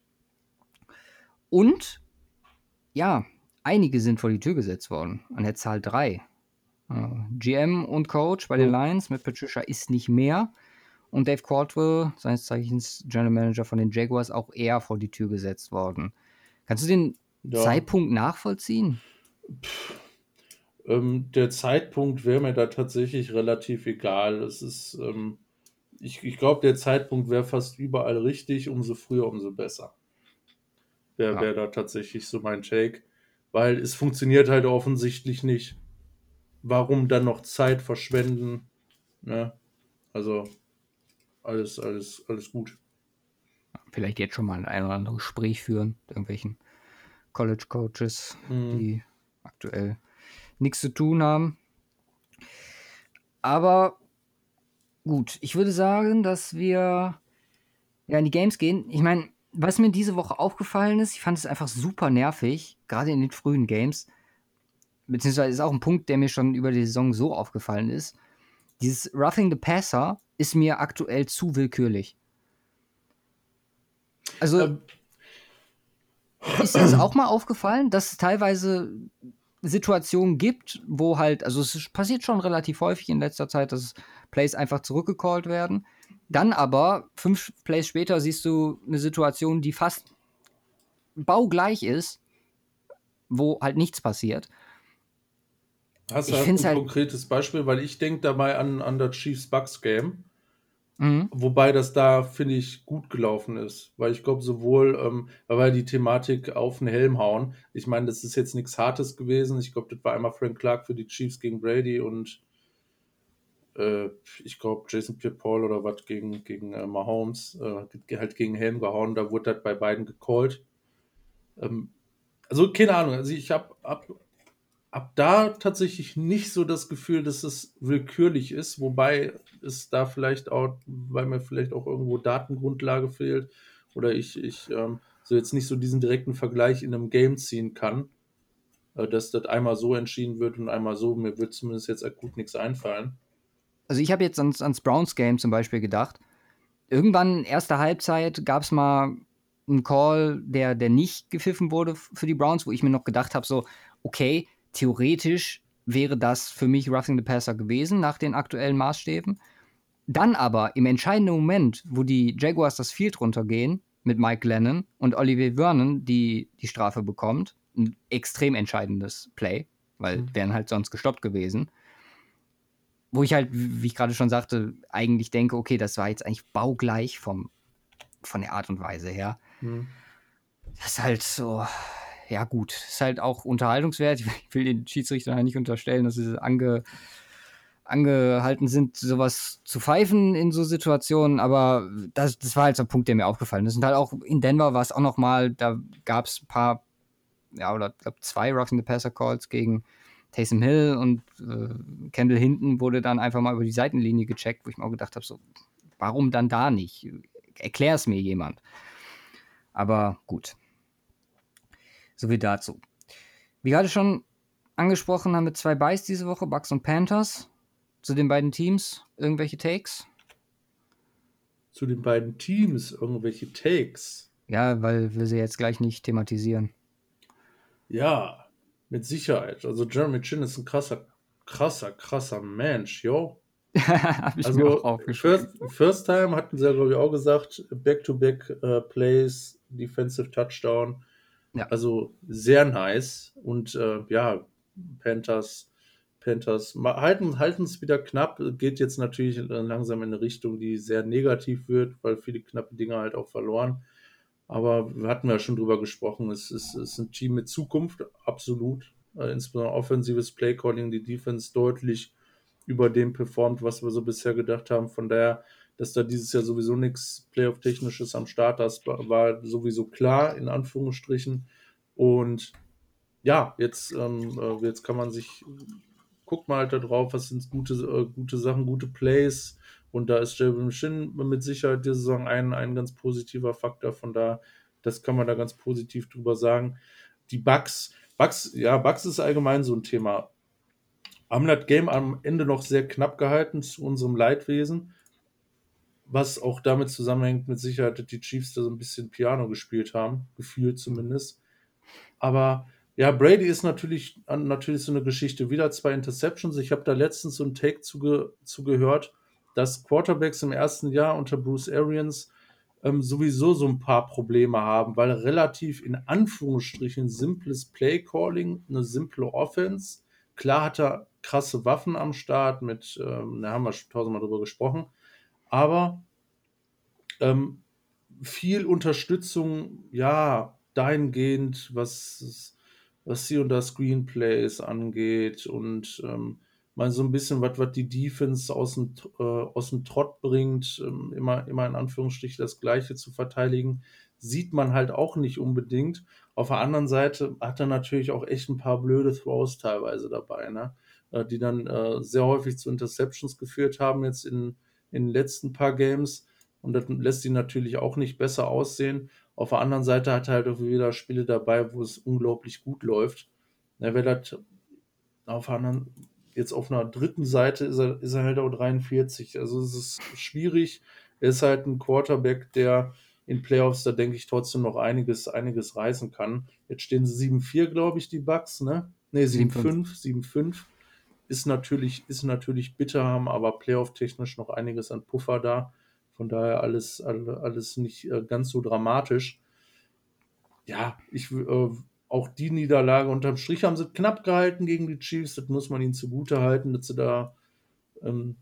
Und ja, einige sind vor die Tür gesetzt worden, an der Zahl 3. Uh, GM und Coach bei den Lions mit Patricia ist nicht mehr. Und Dave Caldwell, seines Zeichens General Manager von den Jaguars, auch eher vor die Tür gesetzt worden. Kannst du den ja. Zeitpunkt nachvollziehen? Ähm, der Zeitpunkt wäre mir da tatsächlich relativ egal. Es ist, ähm, ich, ich glaube, der Zeitpunkt wäre fast überall richtig. Umso früher, umso besser. Wäre ja. wär da tatsächlich so mein Take. Weil es funktioniert halt offensichtlich nicht. Warum dann noch Zeit verschwenden? Ne? Also, alles, alles, alles gut. Vielleicht jetzt schon mal ein oder andere Gespräch führen mit irgendwelchen College Coaches, mhm. die aktuell nichts zu tun haben. Aber gut, ich würde sagen, dass wir ja in die Games gehen. Ich meine, was mir diese Woche aufgefallen ist, ich fand es einfach super nervig, gerade in den frühen Games. Beziehungsweise ist auch ein Punkt, der mir schon über die Saison so aufgefallen ist. Dieses Roughing the Passer ist mir aktuell zu willkürlich. Also, ähm. ist das auch mal aufgefallen, dass es teilweise Situationen gibt, wo halt, also es passiert schon relativ häufig in letzter Zeit, dass Plays einfach zurückgecallt werden. Dann aber, fünf Plays später, siehst du eine Situation, die fast baugleich ist, wo halt nichts passiert. Hast du halt ein halt konkretes Beispiel? Weil ich denke dabei an, an das Chiefs-Bucks-Game. Mhm. Wobei das da, finde ich, gut gelaufen ist. Weil ich glaube, sowohl, ähm, weil die Thematik auf den Helm hauen. Ich meine, das ist jetzt nichts Hartes gewesen. Ich glaube, das war einmal Frank Clark für die Chiefs gegen Brady und äh, ich glaube, Jason Pierre-Paul oder was gegen, gegen äh, Mahomes, äh, halt gegen Helm gehauen. Da wurde das bei beiden gecallt. Ähm, also, keine Ahnung. Also, ich habe hab ab da tatsächlich nicht so das Gefühl, dass es willkürlich ist, wobei es da vielleicht auch, weil mir vielleicht auch irgendwo Datengrundlage fehlt oder ich, ich ähm, so jetzt nicht so diesen direkten Vergleich in einem Game ziehen kann, äh, dass das einmal so entschieden wird und einmal so. Mir wird zumindest jetzt akut nichts einfallen. Also ich habe jetzt ans, ans Browns Game zum Beispiel gedacht. Irgendwann, erste Halbzeit, gab es mal einen Call, der, der nicht gepfiffen wurde für die Browns, wo ich mir noch gedacht habe, so, okay, theoretisch wäre das für mich Roughing the Passer gewesen nach den aktuellen Maßstäben. Dann aber im entscheidenden Moment, wo die Jaguars das Field runtergehen mit Mike Lennon und Olivier Vernon, die die Strafe bekommt, ein extrem entscheidendes Play, weil mhm. wären halt sonst gestoppt gewesen. Wo ich halt, wie ich gerade schon sagte, eigentlich denke, okay, das war jetzt eigentlich baugleich vom, von der Art und Weise her. Mhm. Das ist halt so, ja gut, ist halt auch unterhaltungswert. Ich will den Schiedsrichtern nicht unterstellen, dass sie ange, angehalten sind, sowas zu pfeifen in so Situationen, aber das, das war halt so ein Punkt, der mir aufgefallen ist. Und halt auch in Denver war es auch nochmal, da gab es ein paar, ja, oder ich glaube zwei Roughing the Passer Calls gegen Taysom Hill und äh, Kendall Hinton wurde dann einfach mal über die Seitenlinie gecheckt, wo ich mir auch gedacht habe, so, warum dann da nicht? Erklär es mir jemand. Aber gut. So viel dazu. Wie gerade schon angesprochen, haben wir zwei Buys diese Woche, Bucks und Panthers. Zu den beiden Teams irgendwelche Takes? Zu den beiden Teams irgendwelche Takes? Ja, weil wir sie jetzt gleich nicht thematisieren. Ja, mit Sicherheit. Also Jeremy Chin ist ein krasser, krasser, krasser Mensch, yo. Hab ich also, mir auch aufgeschrieben. First, first Time hatten sie ja, glaube ich, auch gesagt, Back-to-Back uh, Plays, Defensive Touchdown. Ja. Also sehr nice. Und äh, ja, Panthers, Panthers halten es wieder knapp. Geht jetzt natürlich langsam in eine Richtung, die sehr negativ wird, weil viele knappe Dinge halt auch verloren. Aber wir hatten ja schon drüber gesprochen, es ist, es ist ein Team mit Zukunft, absolut. Äh, insbesondere offensives Playcalling, die Defense deutlich über dem performt, was wir so bisher gedacht haben. Von daher, dass da dieses Jahr sowieso nichts Playoff-Technisches am Start ist, war sowieso klar, in Anführungsstrichen. Und ja, jetzt, ähm, äh, jetzt kann man sich, guckt mal halt da drauf, was sind gute, äh, gute Sachen, gute Plays. Und da ist Jalen Shin mit Sicherheit diese Saison ein, ein ganz positiver Faktor. Von da, das kann man da ganz positiv drüber sagen. Die Bugs, Bugs, ja, Bugs ist allgemein so ein Thema. Haben das Game am Ende noch sehr knapp gehalten zu unserem Leidwesen, was auch damit zusammenhängt, mit Sicherheit, dass die Chiefs da so ein bisschen Piano gespielt haben, gefühlt zumindest. Aber ja, Brady ist natürlich, natürlich so eine Geschichte. Wieder zwei Interceptions. Ich habe da letztens so einen Take zugehört, zu dass Quarterbacks im ersten Jahr unter Bruce Arians ähm, sowieso so ein paar Probleme haben, weil relativ in Anführungsstrichen simples Play-Calling, eine simple Offense. Klar hat er krasse Waffen am Start, mit, ähm, da haben wir schon tausendmal drüber gesprochen, aber ähm, viel Unterstützung, ja, dahingehend, was, was hier und da Screenplays angeht und ähm, mal so ein bisschen was, die Defense aus dem, äh, aus dem Trott bringt, ähm, immer, immer in Anführungsstrichen das Gleiche zu verteidigen, sieht man halt auch nicht unbedingt. Auf der anderen Seite hat er natürlich auch echt ein paar blöde Throws teilweise dabei, ne? Äh, die dann äh, sehr häufig zu Interceptions geführt haben jetzt in, in den letzten paar Games. Und das lässt ihn natürlich auch nicht besser aussehen. Auf der anderen Seite hat er halt auch wieder Spiele dabei, wo es unglaublich gut läuft. Ja, wer das auf der anderen jetzt auf einer dritten Seite ist er, ist er halt auch 43. Also es ist schwierig. Er ist halt ein Quarterback, der in Playoffs, da denke ich trotzdem noch einiges, einiges reißen kann. Jetzt stehen sie 7-4, glaube ich, die Bucks, ne? Ne, 7-5, 7-5. Ist natürlich, ist natürlich bitter, haben aber Playoff-technisch noch einiges an Puffer da. Von daher alles, alles nicht äh, ganz so dramatisch. Ja, ich äh, auch die Niederlage unterm Strich haben sie knapp gehalten gegen die Chiefs. Das muss man ihnen zugute halten, dass sie da ähm,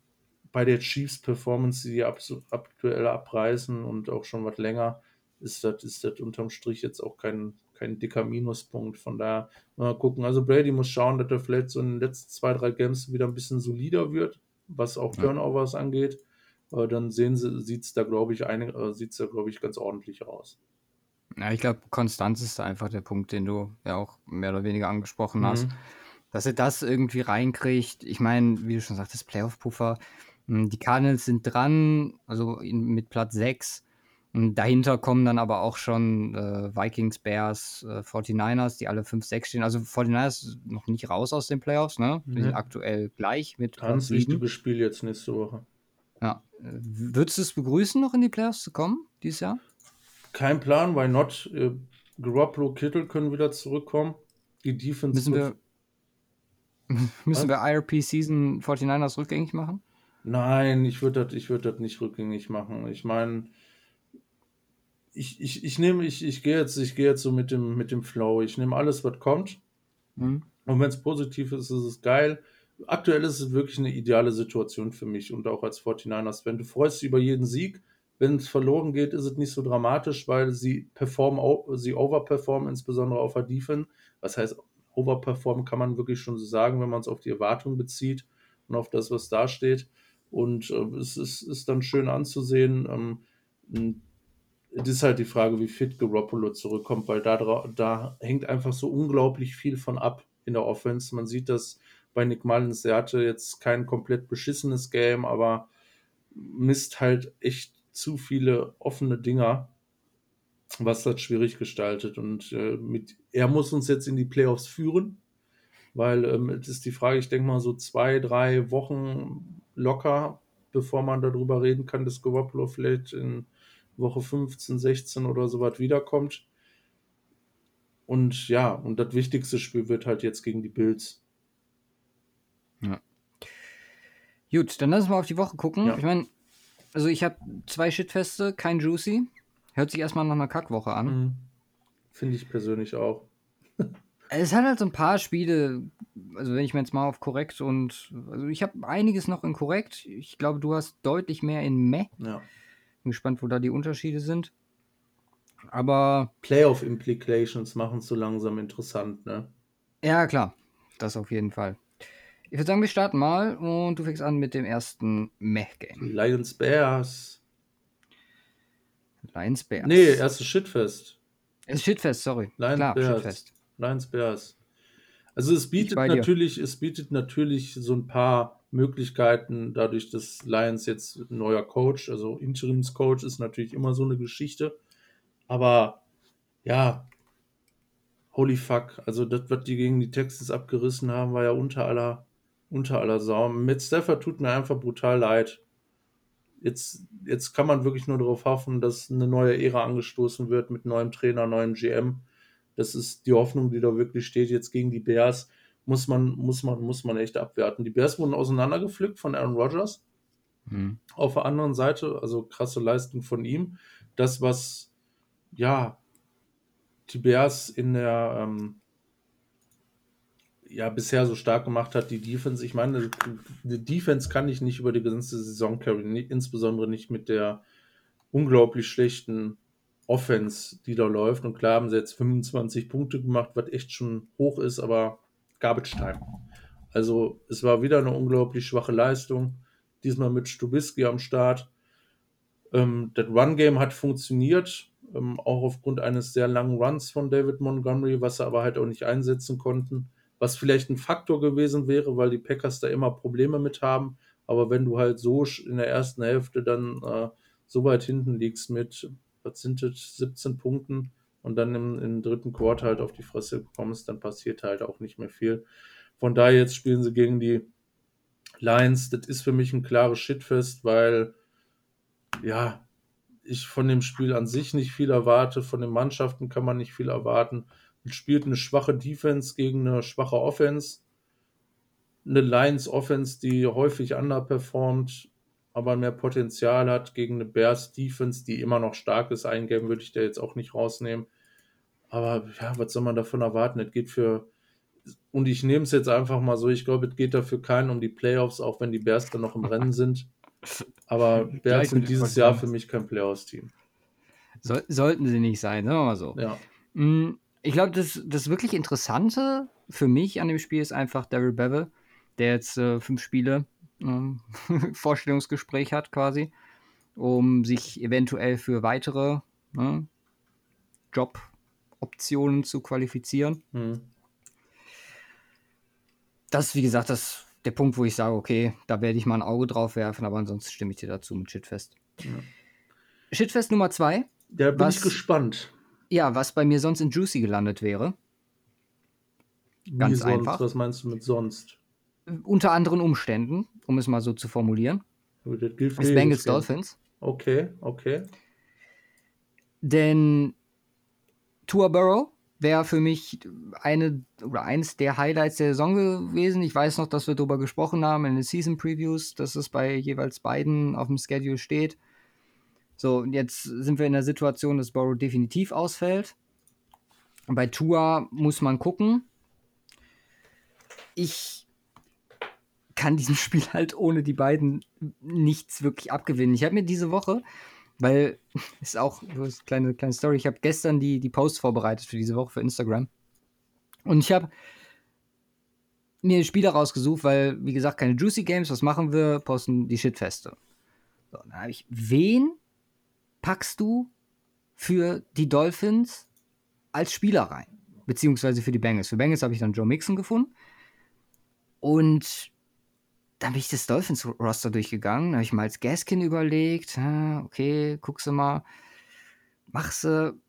bei der Chiefs Performance, die aktuell abreißen und auch schon was länger, ist das, ist das unterm Strich jetzt auch kein, kein dicker Minuspunkt. Von daher mal gucken. Also Brady muss schauen, dass er vielleicht so in den letzten zwei, drei Games wieder ein bisschen solider wird, was auch Turnovers ja. angeht. Äh, dann sehen sie, sieht es da, glaube ich, eine, äh, sieht's da, glaube ich, ganz ordentlich aus. Ja, ich glaube, Konstanz ist einfach der Punkt, den du ja auch mehr oder weniger angesprochen hast. Mhm. Dass er das irgendwie reinkriegt. Ich meine, wie du schon sagtest, Playoff-Puffer. Hm, die Cardinals sind dran, also in, mit Platz 6. Hm, dahinter kommen dann aber auch schon äh, Vikings, Bears, äh, 49ers, die alle 5-6 stehen. Also 49ers noch nicht raus aus den Playoffs, ne? Die mhm. sind aktuell gleich mit Ganz wichtiges Spiel jetzt nächste Woche. Ja. Würdest du es begrüßen, noch in die Playoffs zu kommen dieses Jahr? Kein Plan, why not? Äh, Garoppolo, Kittel können wieder zurückkommen. Die Defense. Müssen wir, müssen wir IRP Season 49ers rückgängig machen? Nein, ich würde das würd nicht rückgängig machen. Ich meine, ich, ich, ich nehme, ich, ich gehe jetzt, ich jetzt so mit dem, mit dem Flow. Ich nehme alles, was kommt. Mhm. Und wenn es positiv ist, ist es geil. Aktuell ist es wirklich eine ideale Situation für mich und auch als 49ers. Wenn du freust über jeden Sieg, wenn es verloren geht, ist es nicht so dramatisch, weil sie performen, sie overperformen, insbesondere auf der Defense. Was heißt, overperformen kann man wirklich schon so sagen, wenn man es auf die Erwartung bezieht und auf das, was da steht. Und äh, es ist, ist, dann schön anzusehen. Ähm, es ist halt die Frage, wie fit Garoppolo zurückkommt, weil da, da hängt einfach so unglaublich viel von ab in der Offense. Man sieht das bei Nick Mullins, der hatte jetzt kein komplett beschissenes Game, aber misst halt echt zu viele offene Dinger, was das schwierig gestaltet. Und äh, mit, er muss uns jetzt in die Playoffs führen, weil ähm, es ist die Frage, ich denke mal so zwei, drei Wochen locker, bevor man darüber reden kann, dass Garoppolo vielleicht in Woche 15, 16 oder so was wiederkommt. Und ja, und das wichtigste Spiel wird halt jetzt gegen die Bills. Ja. Gut, dann lass uns mal auf die Woche gucken. Ja. Ich meine, also ich habe zwei Shitfeste, kein Juicy. Hört sich erstmal nach einer Kackwoche an. Mhm. Finde ich persönlich auch. es hat halt so ein paar Spiele, also wenn ich mir jetzt mal auf korrekt und also ich habe einiges noch in korrekt. Ich glaube, du hast deutlich mehr in meh. Ja. Bin gespannt, wo da die Unterschiede sind. Aber Playoff Implications machen es so langsam interessant, ne? ja, klar, das auf jeden Fall. Ich würde sagen, wir starten mal und du fängst an mit dem ersten Meh-Game. Lions Bears. Lions Bears. Nee, erstes Shitfest. Es ist Shitfest, sorry. Lions Klar, Bears. Shitfest. Lions Bears. Also es bietet natürlich, es bietet natürlich so ein paar Möglichkeiten, dadurch, dass Lions jetzt ein neuer Coach, also Interimscoach ist natürlich immer so eine Geschichte. Aber ja, holy fuck, also das, was die gegen die Texans abgerissen haben, war ja unter aller, unter aller Sau. Mit Stafford tut mir einfach brutal leid. Jetzt, jetzt kann man wirklich nur darauf hoffen, dass eine neue Ära angestoßen wird mit neuem Trainer, neuem GM. Das ist die Hoffnung, die da wirklich steht. Jetzt gegen die Bears muss man, muss man, muss man echt abwerten. Die Bears wurden auseinandergepflückt von Aaron Rodgers. Hm. Auf der anderen Seite, also krasse Leistung von ihm. Das, was, ja, die Bears in der, ähm, ja, bisher so stark gemacht hat, die Defense. Ich meine, die Defense kann ich nicht über die ganze Saison carryen, insbesondere nicht mit der unglaublich schlechten Offense, die da läuft. Und klar haben sie jetzt 25 Punkte gemacht, was echt schon hoch ist, aber Garbage Time. Also es war wieder eine unglaublich schwache Leistung. Diesmal mit Stubisky am Start. Ähm, das Run-Game hat funktioniert, ähm, auch aufgrund eines sehr langen Runs von David Montgomery, was sie aber halt auch nicht einsetzen konnten. Was vielleicht ein Faktor gewesen wäre, weil die Packers da immer Probleme mit haben. Aber wenn du halt so in der ersten Hälfte dann äh, so weit hinten liegst mit, was sind das, 17 Punkten und dann im, im dritten Quarter halt auf die Fresse bekommst, dann passiert halt auch nicht mehr viel. Von daher jetzt spielen sie gegen die Lions. Das ist für mich ein klares Shitfest, weil ja, ich von dem Spiel an sich nicht viel erwarte, von den Mannschaften kann man nicht viel erwarten. Man spielt eine schwache Defense gegen eine schwache Offense. Eine Lions Offense, die häufig underperformt, aber mehr Potenzial hat gegen eine Bears Defense, die immer noch stark ist. Ein Game würde ich da jetzt auch nicht rausnehmen. Aber ja, was soll man davon erwarten? Es geht für, und ich nehme es jetzt einfach mal so, ich glaube, es geht dafür keinen um die Playoffs, auch wenn die Bears dann noch im Rennen sind. Aber Bears sind dieses. Jahr für mich kein Playoffs-Team. Soll, sollten sie nicht sein, sagen wir mal so. Ja. Mm, Ich glaube, das, das wirklich Interessante für mich an dem Spiel ist einfach Daryl Bevel, der jetzt äh, fünf Spiele ähm, Vorstellungsgespräch hat quasi, um sich eventuell für weitere ne, Joboptionen zu qualifizieren. Hm. Das ist, wie gesagt, das, der Punkt, wo ich sage, okay, da werde ich mal ein Auge drauf werfen, aber ansonsten stimme ich dir dazu mit Shitfest. Ja. Shitfest Nummer zwei. Da bin Was- ich gespannt. Ja, was bei mir sonst in Juicy gelandet wäre. Ganz sonst? einfach. Was meinst du mit sonst? Unter anderen Umständen, um es mal so zu formulieren, Das gilt für jedes Bengals. Dolphins. Okay, okay. Denn Tua Burrow wäre für mich eine oder eines der Highlights der Saison gewesen. Ich weiß noch, dass wir darüber gesprochen haben in den Season Previews, dass es bei jeweils beiden auf dem Schedule steht. So, jetzt sind wir in der Situation, dass Burrow definitiv ausfällt. Bei Tua muss man gucken. Ich kann diesem Spiel halt ohne die beiden nichts wirklich abgewinnen. Ich habe mir diese Woche, weil ist auch eine kleine, kleine Story, ich habe gestern die, die Post vorbereitet für diese Woche für Instagram. Und ich habe mir Spieler rausgesucht, weil, wie gesagt, keine Juicy Games, was machen wir? Posten die Shitfeste. So, dann habe ich, wen packst du für die Dolphins als Spieler rein? Beziehungsweise für die Bengals. Für Bengals habe ich dann Joe Mixon gefunden. Und dann bin ich das Dolphins-Roster durchgegangen. Da habe ich mal als Gaskin überlegt. Okay, guckst du mal. Machst du.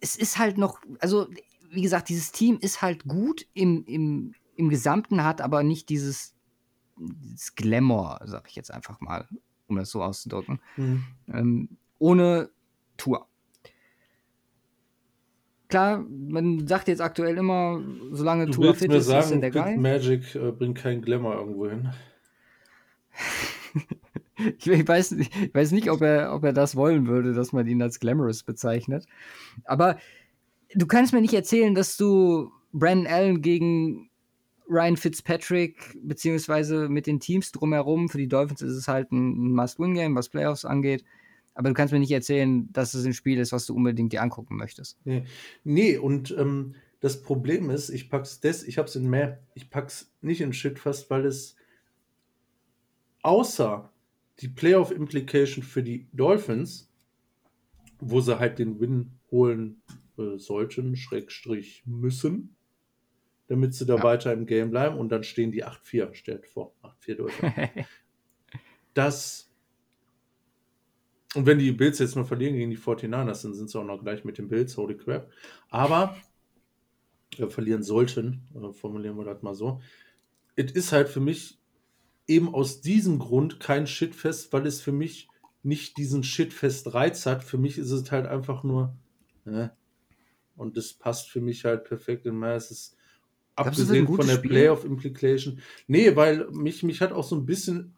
Es ist halt noch. Also, wie gesagt, dieses Team ist halt gut im, im, im Gesamten, hat aber nicht dieses, dieses Glamour, sag ich jetzt einfach mal, um das so auszudrücken. Hm. Ähm, ohne Tour. Klar, man sagt jetzt aktuell immer, solange Du Tour willst fit mir ist, ist sagen, er der Big Guy. Magic äh, bringt keinen Glamour irgendwo hin. Ich, ich, weiß, ich weiß nicht, ob er, ob er das wollen würde, dass man ihn als glamorous bezeichnet. Aber du kannst mir nicht erzählen, dass du Brandon Allen gegen Ryan Fitzpatrick, beziehungsweise mit den Teams drumherum. Für die Dolphins ist es halt ein Must-Win-Game, was Playoffs angeht. Aber du kannst mir nicht erzählen, dass es ein Spiel ist, was du unbedingt dir angucken möchtest. Nee, nee und ähm, das Problem ist, ich pack's des, ich hab's in mehr, ich pack's nicht in Shit fast, weil es außer die Playoff-Implication für die Dolphins, wo sie halt den Win holen äh, sollten, Schrägstrich müssen, damit sie da ja. weiter im Game bleiben und dann stehen die 8-4, stellt vor, 8-4 Dolphins. das und wenn die Bills jetzt nur verlieren gegen die 49ers, dann sind sie auch noch gleich mit den Bills, holy crap. Aber äh, verlieren sollten, äh, formulieren wir das mal so. Es ist halt für mich eben aus diesem Grund kein Shitfest, weil es für mich nicht diesen Shitfest-Reiz hat. Für mich ist es halt einfach nur, äh, und das passt für mich halt perfekt in mir. Es ist abgesehen von der Playoff-Implication. Nee, weil mich, mich hat auch so ein bisschen,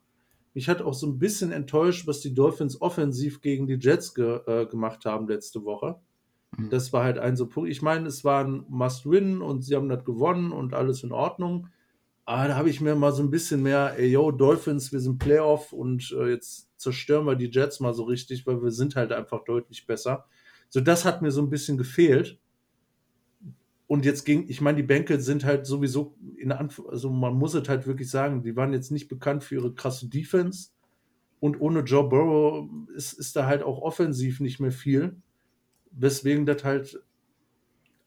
mich hat auch so ein bisschen enttäuscht, was die Dolphins offensiv gegen die Jets ge, äh, gemacht haben letzte Woche. Mhm. Das war halt ein so Punkt. Ich meine, es war ein Must-Win und sie haben das gewonnen und alles in Ordnung. Aber da habe ich mir mal so ein bisschen mehr, ey, yo, Dolphins, wir sind Playoff und äh, jetzt zerstören wir die Jets mal so richtig, weil wir sind halt einfach deutlich besser. So, das hat mir so ein bisschen gefehlt. Und jetzt ging, ich meine, die Bänke sind halt sowieso in Anf also man muss es halt wirklich sagen, die waren jetzt nicht bekannt für ihre krasse Defense. Und ohne Joe Burrow ist, ist da halt auch offensiv nicht mehr viel weswegen das halt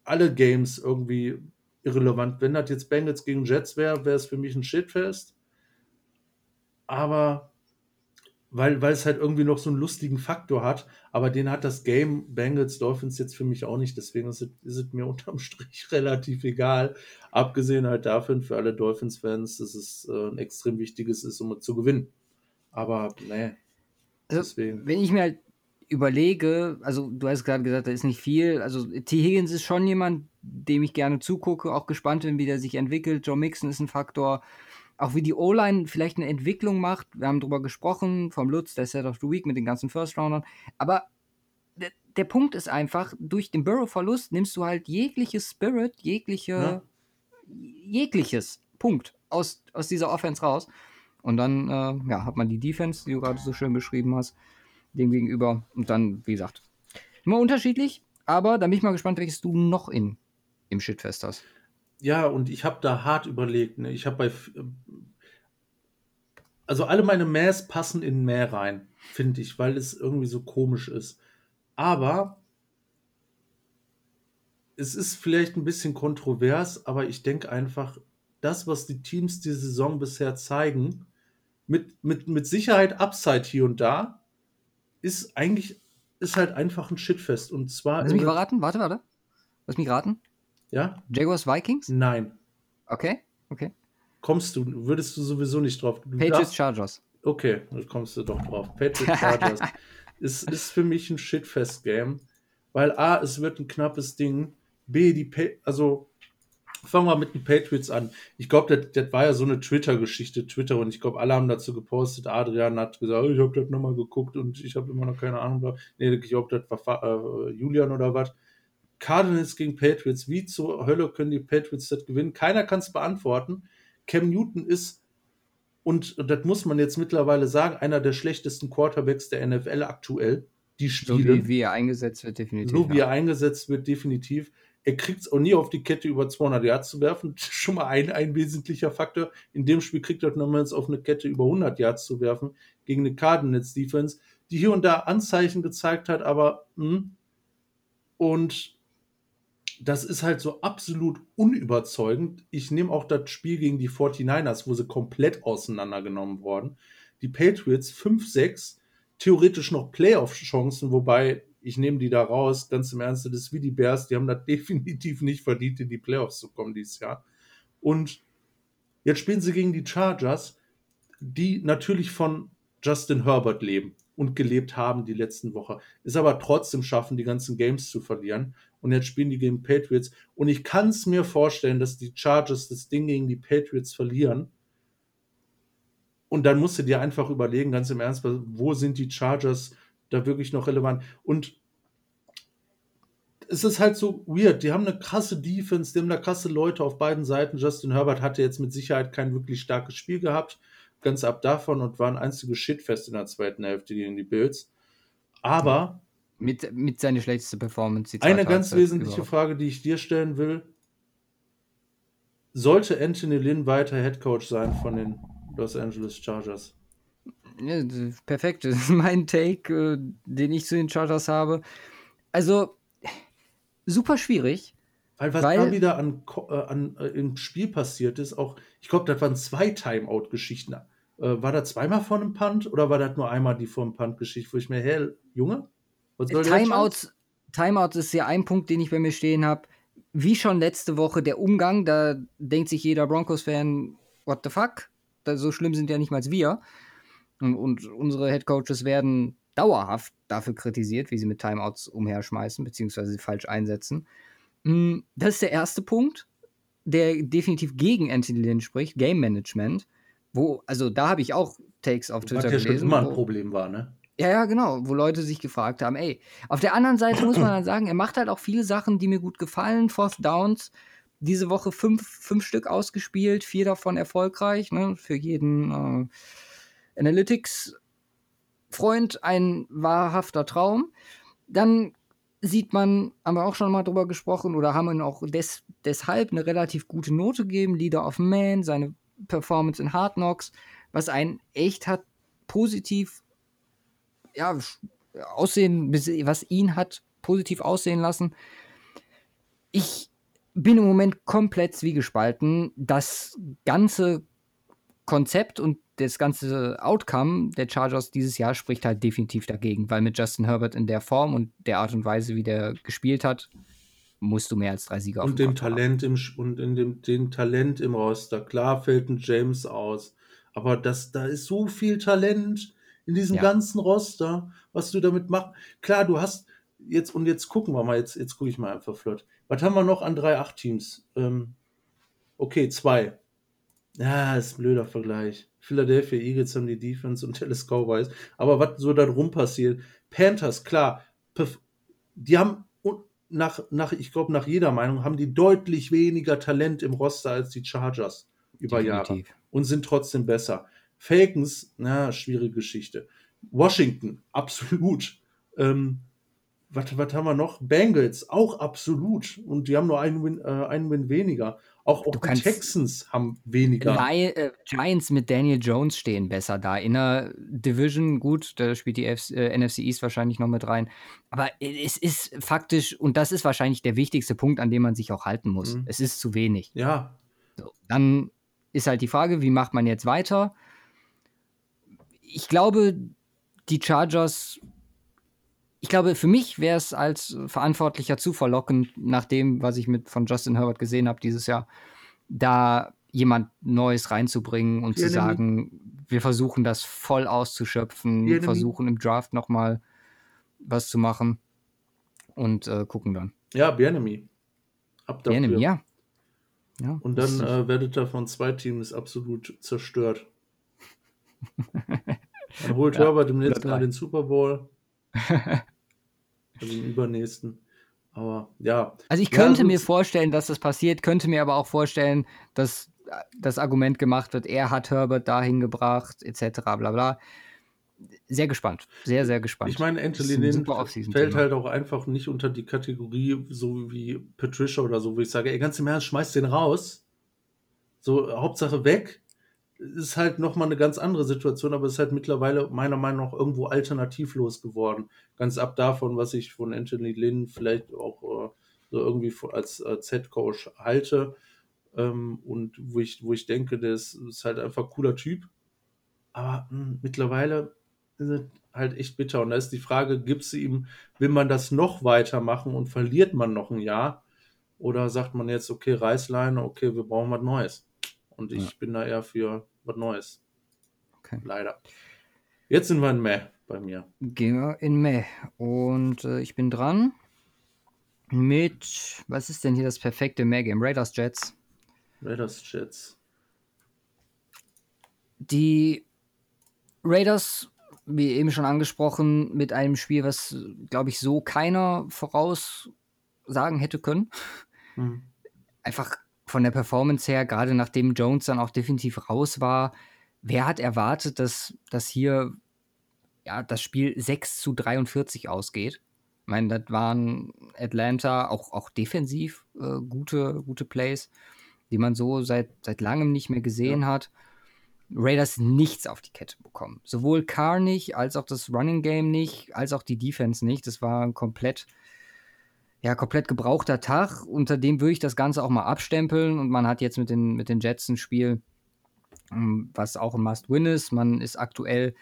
alle Games irgendwie irrelevant. Wenn das jetzt Bengals gegen Jets wäre, wäre es für mich ein Shitfest. Aber weil, weil es halt irgendwie noch so einen lustigen Faktor hat, aber den hat das Game Bengals Dolphins jetzt für mich auch nicht, deswegen ist es, ist es mir unterm Strich relativ egal. Abgesehen halt davon für alle Dolphins-Fans, dass es äh, ein extrem wichtiges ist, um zu gewinnen. Aber nee. Also, deswegen. Wenn ich mir halt überlege, also du hast gerade gesagt, da ist nicht viel. Also T. Higgins ist schon jemand, dem ich gerne zugucke, auch gespannt bin, wie der sich entwickelt. Joe Mixon ist ein Faktor. Auch wie die O-Line vielleicht eine Entwicklung macht. Wir haben darüber gesprochen, vom Lutz, der Set of the Week mit den ganzen First-Roundern. Aber der, der, Punkt ist einfach, durch den Burrow-Verlust nimmst du halt jegliches Spirit, jegliche, ja. jegliches Punkt aus, aus dieser Offense raus. Und dann äh, ja, hat man die Defense, die du gerade so schön beschrieben hast dem gegenüber. Und dann, wie gesagt, immer unterschiedlich, aber da bin ich mal gespannt, welches du noch in, im Shitfest hast. Ja, und ich habe da hart überlegt. Ne? Ich habe bei. Also alle meine Mähs passen in Mäh rein, finde ich, weil es irgendwie so komisch ist. Aber es ist vielleicht ein bisschen kontrovers, aber ich denke einfach, das, was die Teams die Saison bisher zeigen, mit, mit, mit Sicherheit Upside hier und da, ist eigentlich, ist halt einfach ein Shitfest. Und zwar. Lass mich verraten, warte, warte. Lass mich raten. Ja? Jaguars Vikings? Nein. Okay, okay. Kommst du, würdest du sowieso nicht drauf. Du Patriots darfst, Chargers. Okay, dann kommst du doch drauf. Patriots Chargers. ist, ist für mich ein Shitfest-Game. Weil A, es wird ein knappes Ding. B, die, pa also Fangen wir mit den Patriots an. Ich glaube, das, das war ja so eine Twitter-Geschichte, Twitter, und ich glaube, alle haben dazu gepostet. Adrian hat gesagt, ich habe das nochmal geguckt und ich habe immer noch keine Ahnung. Nee, ich glaube, das war äh, Julian oder was. Cardinals gegen Patriots. Wie zur Hölle können die Patriots das gewinnen? Keiner kann es beantworten. Cam Newton ist, und, und das muss man jetzt mittlerweile sagen, einer der schlechtesten Quarterbacks der NFL aktuell. Die Spiele. So wie, wie er eingesetzt wird, definitiv. So wie er eingesetzt wird, definitiv. Er kriegt es auch nie auf die Kette, über 200 Yards zu werfen. Schon mal ein, ein wesentlicher Faktor. In dem Spiel kriegt er nochmals auf eine Kette über 100 Yards zu werfen gegen eine Cardinals Defense, die hier und da Anzeichen gezeigt hat, aber mh. Hm. und das ist halt so absolut unüberzeugend. Ich nehme auch das Spiel gegen die 49ers, wo sie komplett auseinandergenommen wurden. Die Patriots 5-6, theoretisch noch Playoff-Chancen, wobei ich nehme die da raus, ganz im Ernst, das ist wie die Bears, die haben das definitiv nicht verdient, in die Playoffs zu kommen dieses Jahr. Und jetzt spielen sie gegen die Chargers, die natürlich von Justin Herbert leben und gelebt haben die letzten Woche, es aber trotzdem schaffen, die ganzen Games zu verlieren. Und jetzt spielen die gegen Patriots. Und ich kann es mir vorstellen, dass die Chargers das Ding gegen die Patriots verlieren. Und dann musst du dir einfach überlegen, ganz im Ernst, wo sind die Chargers da wirklich noch relevant. Und es ist halt so weird. Die haben eine krasse Defense, die haben da krasse Leute auf beiden Seiten. Justin Herbert hatte jetzt mit Sicherheit kein wirklich starkes Spiel gehabt, ganz ab davon und war ein einziges Shitfest in der zweiten Hälfte gegen die Bills. Aber mit, mit seiner schlechtesten Performance. Eine ganz wesentliche überhaupt. Frage, die ich dir stellen will. Sollte Anthony Lynn weiter Head Coach sein von den Los Angeles Chargers? Ja, perfekt. Das ist mein Take, äh, den ich zu den Chargers habe. Also, super schwierig. Weil was weil, da wieder an, äh, an, äh, im Spiel passiert ist, auch, ich glaube, das waren zwei Timeout-Geschichten. Äh, war da zweimal vor einem Punt oder war das nur einmal die vor dem Punt-Geschichte, wo ich mir, hell, Junge, Timeouts, Timeouts ist ja ein Punkt, den ich bei mir stehen habe. Wie schon letzte Woche der Umgang, da denkt sich jeder Broncos-Fan, what the fuck? Da, so schlimm sind ja nicht mal wir. Und, und unsere Headcoaches werden dauerhaft dafür kritisiert, wie sie mit Timeouts umherschmeißen, beziehungsweise sie falsch einsetzen. Mm, das ist der erste Punkt, der definitiv gegen Anthony Lynn spricht, Game Management. Wo, also da habe ich auch Takes auf Twitter Was ja gelesen. schon immer ein Problem war, ne? Ja, ja, genau, wo Leute sich gefragt haben, ey, auf der anderen Seite muss man dann sagen, er macht halt auch viele Sachen, die mir gut gefallen. Fourth Downs, diese Woche fünf, fünf Stück ausgespielt, vier davon erfolgreich, ne, für jeden äh, Analytics-Freund ein wahrhafter Traum. Dann sieht man, haben wir auch schon mal drüber gesprochen, oder haben ihn auch des, deshalb eine relativ gute Note gegeben, Leader of Man, seine Performance in Hard Knocks, was einen echt hat positiv ja, aussehen, was ihn hat positiv aussehen lassen. Ich bin im Moment komplett zwiegespalten. Das ganze Konzept und das ganze Outcome der Chargers dieses Jahr spricht halt definitiv dagegen, weil mit Justin Herbert in der Form und der Art und Weise, wie der gespielt hat, musst du mehr als drei Sieger und dem Talent im und in dem den Talent im Roster. Klar fällt ein James aus, aber das da ist so viel Talent in diesem ja. ganzen Roster, was du damit machst. Klar, du hast jetzt, und jetzt gucken wir mal, jetzt, jetzt gucke ich mal einfach flott. Was haben wir noch an 3-8-Teams? Ähm, okay, zwei. Ja, ist ein blöder Vergleich. Philadelphia Eagles haben die Defense und Dallas Cowboys. Aber was so da drum passiert? Panthers, klar, die haben nach, nach ich glaube, nach jeder Meinung haben die deutlich weniger Talent im Roster als die Chargers über Definitiv. Jahre und sind trotzdem besser. Falcons, na, schwierige Geschichte. Washington, absolut. Ähm, was, was haben wir noch? Bengals, auch absolut. Und die haben nur einen Win, äh, einen Win weniger. Auch, auch die Texans haben weniger. Li äh, Giants mit Daniel Jones stehen besser da. In der Division, gut, da spielt die F äh, NFC East wahrscheinlich noch mit rein. Aber es ist faktisch, und das ist wahrscheinlich der wichtigste Punkt, an dem man sich auch halten muss. Mhm. Es ist zu wenig. Ja. So, dann ist halt die Frage, wie macht man jetzt weiter? ich glaube, die Chargers, ich glaube, für mich wäre es als Verantwortlicher zu verlockend, nach dem, was ich mit von Justin Herbert gesehen habe dieses Jahr, da jemand Neues reinzubringen und zu sagen, wir versuchen das voll auszuschöpfen, wir versuchen im Draft nochmal was zu machen und äh, gucken dann. Ja, Bienemy. Ab dafür. Bienemy, ja. ja. Und dann äh, werdet ihr von zwei Teams absolut zerstört. Dann holt ja, Herbert im nächsten Mal den Super Bowl. also im übernächsten. Aber ja. Also ich könnte ja, mir vorstellen, dass das passiert, könnte mir aber auch vorstellen, dass das Argument gemacht wird, er hat Herbert dahin gebracht, etc. bla bla. Sehr gespannt. Sehr, sehr gespannt. Ich meine, Anthony Lynn fällt halt auch einfach nicht unter die Kategorie, so wie Patricia oder so, wo ich sage, ey, ganz im Ernst, schmeiß den raus. So, Hauptsache weg ist halt nochmal eine ganz andere Situation, aber es ist halt mittlerweile meiner Meinung nach irgendwo alternativlos geworden. Ganz ab davon, was ich von Anthony Lynn vielleicht auch äh, so irgendwie als äh, Z-Coach halte ähm, und wo ich, wo ich denke, der ist, ist halt einfach ein cooler Typ. Aber mh, hm, mittlerweile ist es halt echt bitter. Und da ist die Frage, gibt es ihm, will man das noch weitermachen und verliert man noch ein Jahr? Oder sagt man jetzt, okay, Reißleine, okay, wir brauchen was Neues. Und ich ja. bin da eher für was Neues. Okay. Leider. Jetzt sind wir in Meh bei mir. Gehen wir in Meh. Und äh, ich bin dran mit, was ist denn hier das perfekte Meh-Game? Raiders Jets. Raiders Jets. Die Raiders, wie eben schon angesprochen, mit einem Spiel, was, glaube ich, so keiner voraus sagen hätte können. Mhm. Einfach von der Performance her, gerade nachdem Jones dann auch definitiv raus war, wer hat erwartet, dass, dass hier ja, das Spiel 6 zu 43 ausgeht? Ich meine, das waren Atlanta auch, auch defensiv äh, gute, gute Plays, die man so seit, seit langem nicht mehr gesehen ja. hat. Raiders nichts auf die Kette bekommen. Sowohl Carr nicht, als auch das Running Game nicht, als auch die Defense nicht. Das war ein komplett, ja, komplett gebrauchter Tag. Unter dem würde ich das Ganze auch mal abstempeln. Und man hat jetzt mit den, mit den Jets ein Spiel, ähm, was auch ein Must-Win ist. Man ist aktuell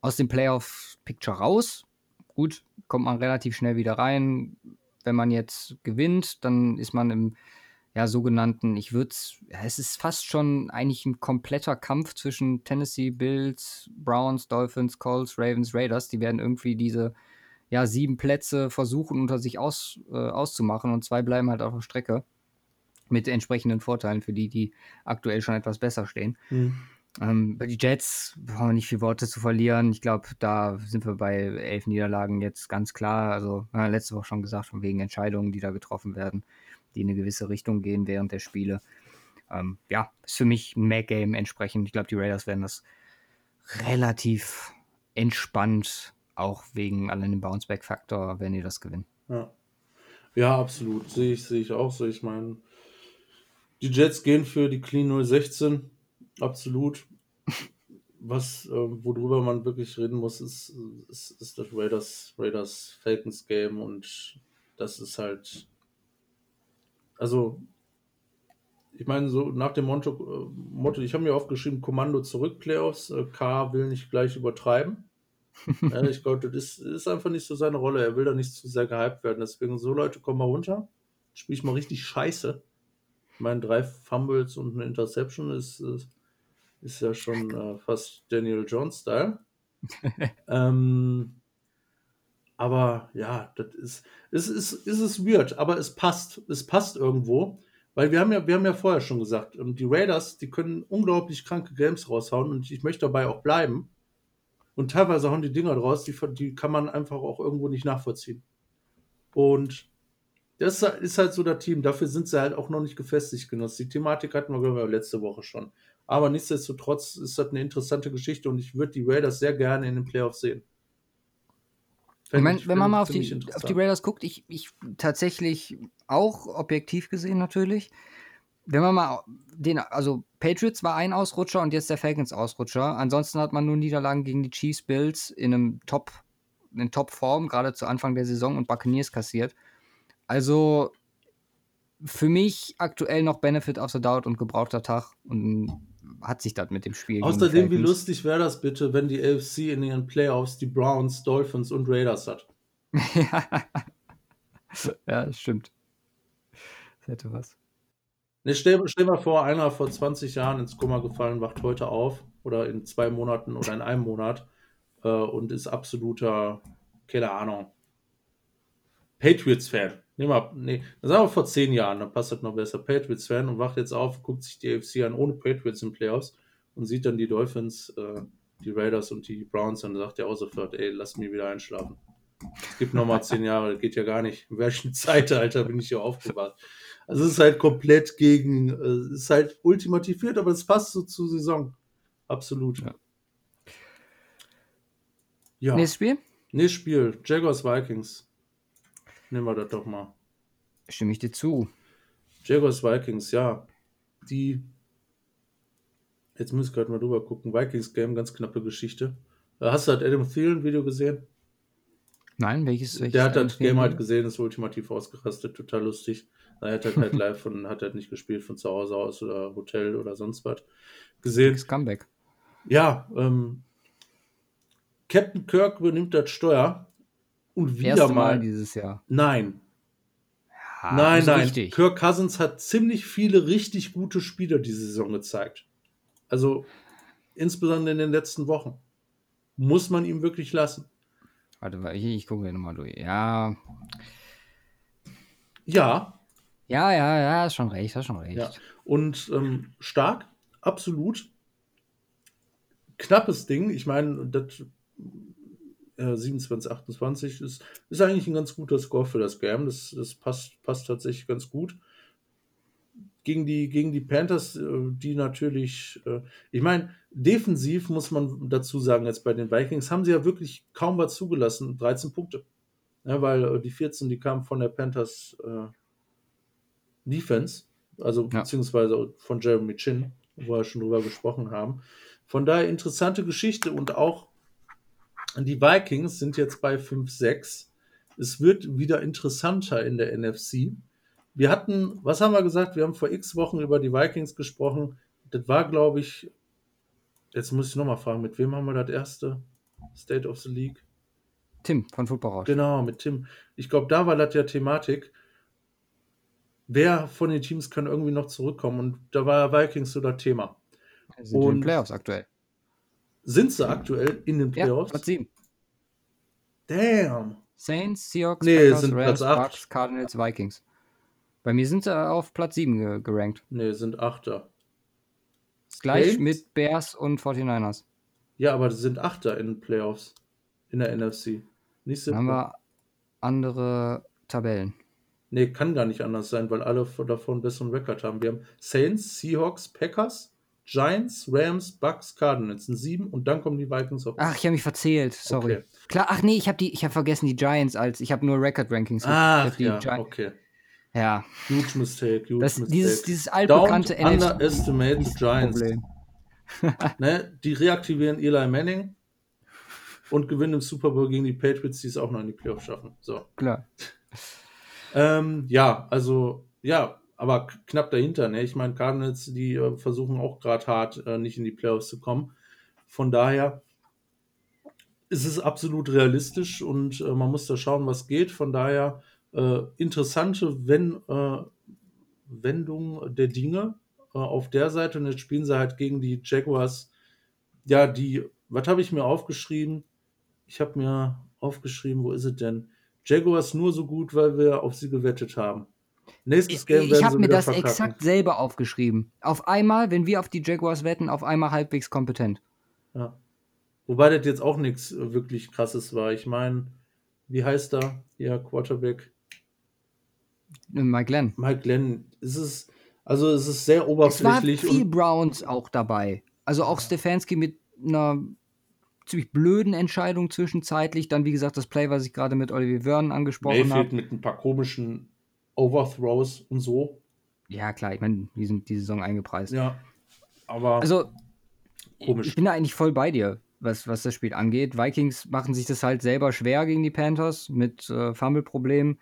aus dem Playoff-Picture raus. Gut, kommt man relativ schnell wieder rein. Wenn man jetzt gewinnt, dann ist man im ja, sogenannten, ich würde ja, es ist fast schon eigentlich ein kompletter Kampf zwischen Tennessee, Bills, Browns, Dolphins, Colts, Ravens, Raiders. Die werden irgendwie diese ja, sieben Plätze versuchen unter sich aus, äh, auszumachen und zwei bleiben halt auf der Strecke mit entsprechenden Vorteilen für die, die aktuell schon etwas besser stehen. Mhm. Ähm, bei die Jets brauchen wir nicht viel Worte zu verlieren. Ich glaube, da sind wir bei elf Niederlagen jetzt ganz klar. Also, ja, letzte Woche schon gesagt, von wegen Entscheidungen, die da getroffen werden die in eine gewisse Richtung gehen während der Spiele. Ähm, ja, ist für mich ein Mac-Game entsprechend. Ich glaube, die Raiders werden das relativ entspannt, auch wegen allein dem Bounceback-Faktor, wenn die das gewinnen. Ja. ja, absolut. Sehe ich, sehe ich auch so. Ich meine, die Jets gehen für die Clean 016. Absolut. Was, äh, worüber man wirklich reden muss, ist, ist, ist das Raiders, Raiders Falcons Game und das ist halt also, ich meine, so nach dem Motto, äh, Motto ich habe mir aufgeschrieben, Kommando zurück, Playoffs, äh, K will nicht gleich übertreiben. Ja, ich glaube, das ist, einfach nicht so seine Rolle. Er will da nicht zu sehr gehypt werden. Deswegen, so Leute, komm mal runter. Spiel ich mal richtig scheiße. Ich meine, drei Fumbles und eine Interception ist, ist, ist ja schon äh, fast Daniel Jones-Style. ähm, aber ja, das ist, ist, ist, ist es weird, aber es passt. Es passt irgendwo. Weil wir haben ja, wir haben ja vorher schon gesagt, ähm, die Raiders, die können unglaublich kranke Games raushauen und ich möchte dabei auch bleiben. Und teilweise hauen die Dinger draus, die, die kann man einfach auch irgendwo nicht nachvollziehen. Und das ist halt so der Team. Dafür sind sie halt auch noch nicht gefestigt genutzt. Die Thematik hatten wir, glaube ich, letzte Woche schon. Aber nichtsdestotrotz ist das eine interessante Geschichte und ich würde die Raiders sehr gerne in den Playoffs sehen. Ich mein, wenn man mal auf die, auf die Raiders guckt, ich, ich tatsächlich auch objektiv gesehen natürlich, wenn man mal den, also Patriots war ein Ausrutscher und jetzt der Falcons Ausrutscher. Ansonsten hat man nur Niederlagen gegen die Chiefs Bills in einem Top, in Top-Form, gerade zu Anfang der Saison und Buccaneers kassiert. Also für mich aktuell noch Benefit of the Doubt und gebrauchter Tag und hat sich das mit dem Spiel. Außerdem, wie lustig wäre das bitte, wenn die AFC in ihren Playoffs die Browns, Dolphins und Raiders hat. ja, das stimmt. Das hätte was. Ne, stell, stell mal vor, einer vor 20 Jahren ins Kummer gefallen, wacht heute auf oder in zwei Monaten oder in einem Monat äh, und ist absoluter, keine Ahnung, Patriots-Fan. Nee, mal, nee, das war vor zehn Jahren, dann passt das noch besser. Patriots-Fan und wacht jetzt auf, guckt sich die AFC an ohne Patriots in Playoffs und sieht dann die Dolphins, äh, die Raiders und die Browns und sagt er auch sofort, ey, lass mich wieder einschlafen. Es gibt nochmal zehn Jahre, das geht ja gar nicht. In welchem Zeitalter bin ich hier aufgewacht? Also es ist halt komplett gegen, äh, es ist halt ultimativiert, aber es passt so zur Saison. Absolut. Ja. ja. Nächstes Spiel? Nächstes Spiel, Jaguars Vikings. Nehmen wir das doch mal. Stimme ich dir zu. Jaguars Vikings, ja. Die. Jetzt muss ich gerade mal drüber gucken. Vikings Game, ganz knappe Geschichte. Äh, hast du das Adam Thielen Video gesehen? Nein, welches? welches Der hat das Game halt gesehen, ist ultimativ ausgerastet, total lustig. Er hat halt live von, hat halt nicht gespielt von zu Hause aus oder Hotel oder sonst was gesehen. Das Comeback. Ja, ähm, Captain Kirk übernimmt das Steuer und wieder Erste mal, mal dieses Jahr. Nein. Ja, nein, nein. Richtig. Kirk Cousins hat ziemlich viele richtig gute Spieler diese Saison gezeigt. Also insbesondere in den letzten Wochen. Muss man ihm wirklich lassen. Warte mal, ich, ich gucke mir nochmal durch. Ja. Ja. Ja, ja, ja, ist schon recht, hast schon recht. Ja. Und ähm, stark, absolut. Knappes Ding. Ich meine, das äh, 27, 28 ist, ist eigentlich ein ganz guter Score für das Game. Das, das passt, passt tatsächlich ganz gut. Gegen die, gegen die Panthers, äh, die natürlich, äh, ich meine, defensiv muss man dazu sagen, jetzt bei den Vikings haben sie ja wirklich kaum was zugelassen, 13 Punkte. Ja, weil äh, die 14, die kamen von der Panthers Defense, also Ja. beziehungsweise von Jeremy Chin, wo wir schon drüber gesprochen haben. Von daher interessante Geschichte und auch die Vikings sind jetzt bei 5-6. Es wird wieder interessanter in der NFC. Wir hatten, was haben wir gesagt? Wir haben vor x Wochen über die Vikings gesprochen. Das war, glaube ich, jetzt muss ich nochmal fragen, mit wem haben wir das erste State of the League? Tim von Football Rausch. Genau, mit Tim. Ich glaube, da war das ja Thematik. Wer von den Teams kann irgendwie noch zurückkommen? Und da war Vikings so das Thema. Sind in und- den Playoffs aktuell. Sind sie aktuell in den Ja, Playoffs? Platz 7. Damn. Saints, Seahawks, Nee, Packers, sind Rams, Platz acht. Bucks, Cardinals, Vikings. Bei mir sind sie auf Platz 7 ge gerankt. Nee, sind Achter. Gleich Saints? mit Bears und 49ers. Ja, aber das sind Achter in den Playoffs. In der NFC. Nicht Dann haben wir andere Tabellen. Nee, kann gar nicht anders sein, weil alle von- davon einen besseren Rekord haben. Wir haben Saints, Seahawks, Packers, Giants, Rams, Bucks, Cardinals. Sind sieben und dann kommen die Vikings auf. Ach, ich habe mich verzählt. Sorry. Okay. Klar, ach nee, ich habe die, ich habe vergessen die Giants als, ich habe nur Record Rankings. Die ja, Gi- okay. ja. Huge mistake, huge Das, mistake. dieses, dieses altbekannte Don't underestimate the Giants. Ne? Die reaktivieren Eli Manning und gewinnen im Super Bowl gegen die Patriots, die es auch noch in die Playoffs schaffen. So. Klar. Ähm, ja, also, ja, aber knapp dahinter. Ne? Ich meine, Cardinals, die äh, versuchen auch gerade hart, äh, nicht in die Playoffs zu kommen. Von daher ist es absolut realistisch und äh, man muss da schauen, was geht. Von daher äh, interessante wenn, äh, Wendung der Dinge äh, auf der Seite. Und jetzt spielen sie halt gegen die Jaguars. Ja, die, was habe ich mir aufgeschrieben? Ich habe mir aufgeschrieben, wo ist es denn? Jaguars nur so gut, weil wir auf sie gewettet haben. Nächstes Ich, Game ich werden habe mir das verkacken. exakt selber aufgeschrieben. Auf einmal, wenn wir auf die Jaguars wetten, auf einmal halbwegs kompetent. Ja. Wobei das jetzt auch nichts äh, wirklich krasses war. Ich meine, wie heißt er? Ja, Quarterback. Äh, Mike Glenn. Mike Glenn. Es ist, also es ist sehr Es war oberflächlich viel Browns auch dabei. Also auch Stefanski mit einer ziemlich blöden Entscheidung zwischenzeitlich. Dann, wie gesagt, das Play, was ich gerade mit Olivier Vernon angesprochen habe. mit ein paar komischen Overthrows und so. Ja, klar, ich meine, die sind die Saison eingepreist. Ja. Aber Also, Komisch. ich bin da eigentlich voll bei dir, was, was das Spiel angeht. Vikings machen sich das halt selber schwer gegen die Panthers mit äh, Fumble-Problemen.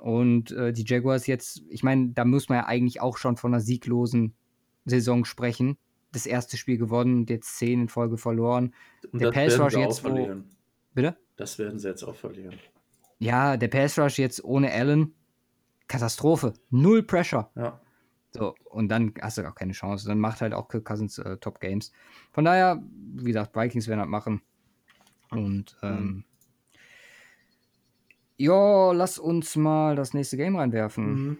Und äh, die Jaguars jetzt, ich meine, da muss man ja eigentlich auch schon von einer sieglosen Saison sprechen. Das erste Spiel gewonnen und jetzt zehn in Folge verloren. und der Pass Rush jetzt, wo- verlieren. Bitte? Das werden sie jetzt auch verlieren. Ja, der Pass Rush jetzt ohne Allen, Katastrophe. Null Pressure. Ja. So, und dann hast du auch keine Chance. Dann macht halt auch Kirk Cousins äh, Top Games. Von daher, wie gesagt, Vikings werden das machen. Und ähm, ja, lass uns mal das nächste Game reinwerfen. Mhm.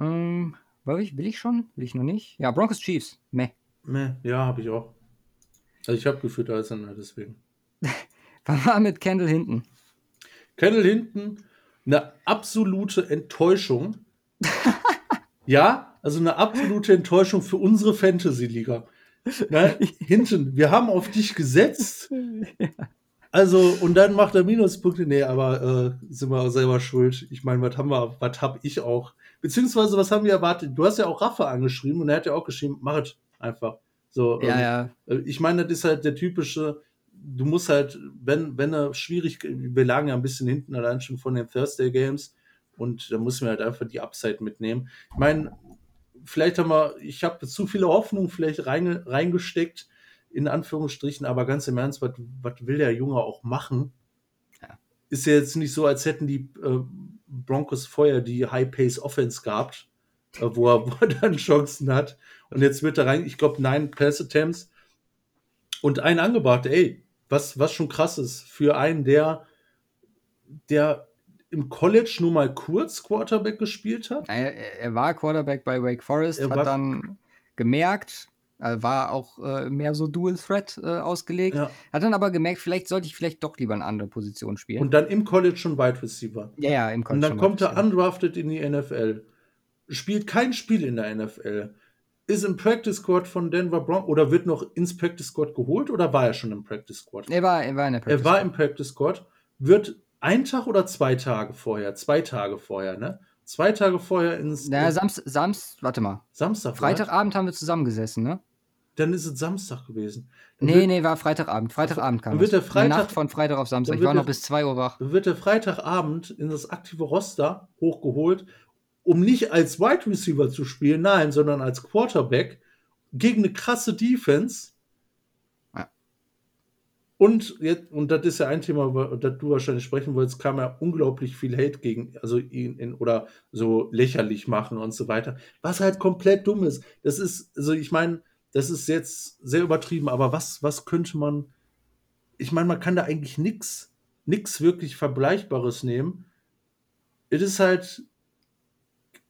Ähm, will, ich, will ich schon? Will ich noch nicht? Ja, Broncos Chiefs. Meh. Meh, Ja, habe ich auch. Also ich habe geführt als Sender, deswegen. Was war mit Kendall hinten? Kendall hinten, eine absolute Enttäuschung. ja, also eine absolute Enttäuschung für unsere Fantasy-Liga. Hinten, wir haben auf dich gesetzt. Also, und dann macht er Minuspunkte. Nee, aber äh, sind wir selber schuld. Ich meine, was haben wir, was habe ich auch? Beziehungsweise, was haben wir erwartet? Du hast ja auch Rafa angeschrieben und er hat ja auch geschrieben, es einfach. So, Ja, ähm, ja. äh, Ich meine, das ist halt der typische, du musst halt, wenn, wenn er schwierig, wir lagen ja ein bisschen hinten allein schon von den Thursday Games und da müssen wir halt einfach die Upside mitnehmen. Ich meine, vielleicht haben wir, ich habe zu viele Hoffnungen vielleicht reinge, reingesteckt, in Anführungsstrichen, aber ganz im Ernst, was was will der Junge auch machen? Ja. Ist ja jetzt nicht so, als hätten die äh, Broncos vorher die High-Pace-Offense gehabt, äh, wo, er, wo er dann Chancen hat. Und jetzt wird er rein, ich glaube, neun Pass-Attempts und ein angebracht, ey, was, was schon krass ist, für einen, der, der im College nur mal kurz Quarterback gespielt hat. Er, er war Quarterback bei Wake Forest, Er hat dann gemerkt, war auch äh, mehr so Dual Threat äh, ausgelegt. Ja. Hat dann aber gemerkt, vielleicht sollte ich vielleicht doch lieber eine andere Position spielen. Und dann im College schon Wide Receiver. Ja, ja, im College. Und dann kommt er undrafted in die NFL. Spielt kein Spiel in der NFL. Ist im Practice Squad von Denver Broncos oder wird noch ins Practice Squad geholt oder war er schon im Practice Squad? Er war, er war in der Practice Er war im Practice Squad. Wird ein Tag oder zwei Tage vorher, zwei Tage vorher, ne? Zwei Tage vorher ins. Naja, Samstag, Samst, warte mal. Samstag. Freitagabend haben wir zusammengesessen, ne? Dann ist es Samstag gewesen. Dann nee, wird, nee, war Freitagabend. Freitagabend kam dann wird der Freitag, Nacht von Freitag auf Samstag. Ich war noch bis 2 Uhr wach. Dann wird der Freitagabend in das aktive Roster hochgeholt, um nicht als Wide Receiver zu spielen, nein, sondern als Quarterback gegen eine krasse Defense. Ja. Und, jetzt, und das ist ja ein Thema, über das du wahrscheinlich sprechen wolltest, kam ja unglaublich viel Hate gegen, also ihn in, oder so lächerlich machen und so weiter. Was halt komplett dumm ist. Das ist, also ich meine, das ist jetzt sehr übertrieben, aber was, was könnte man, ich meine, man kann da eigentlich nichts, nichts wirklich Vergleichbares nehmen. Es ist halt,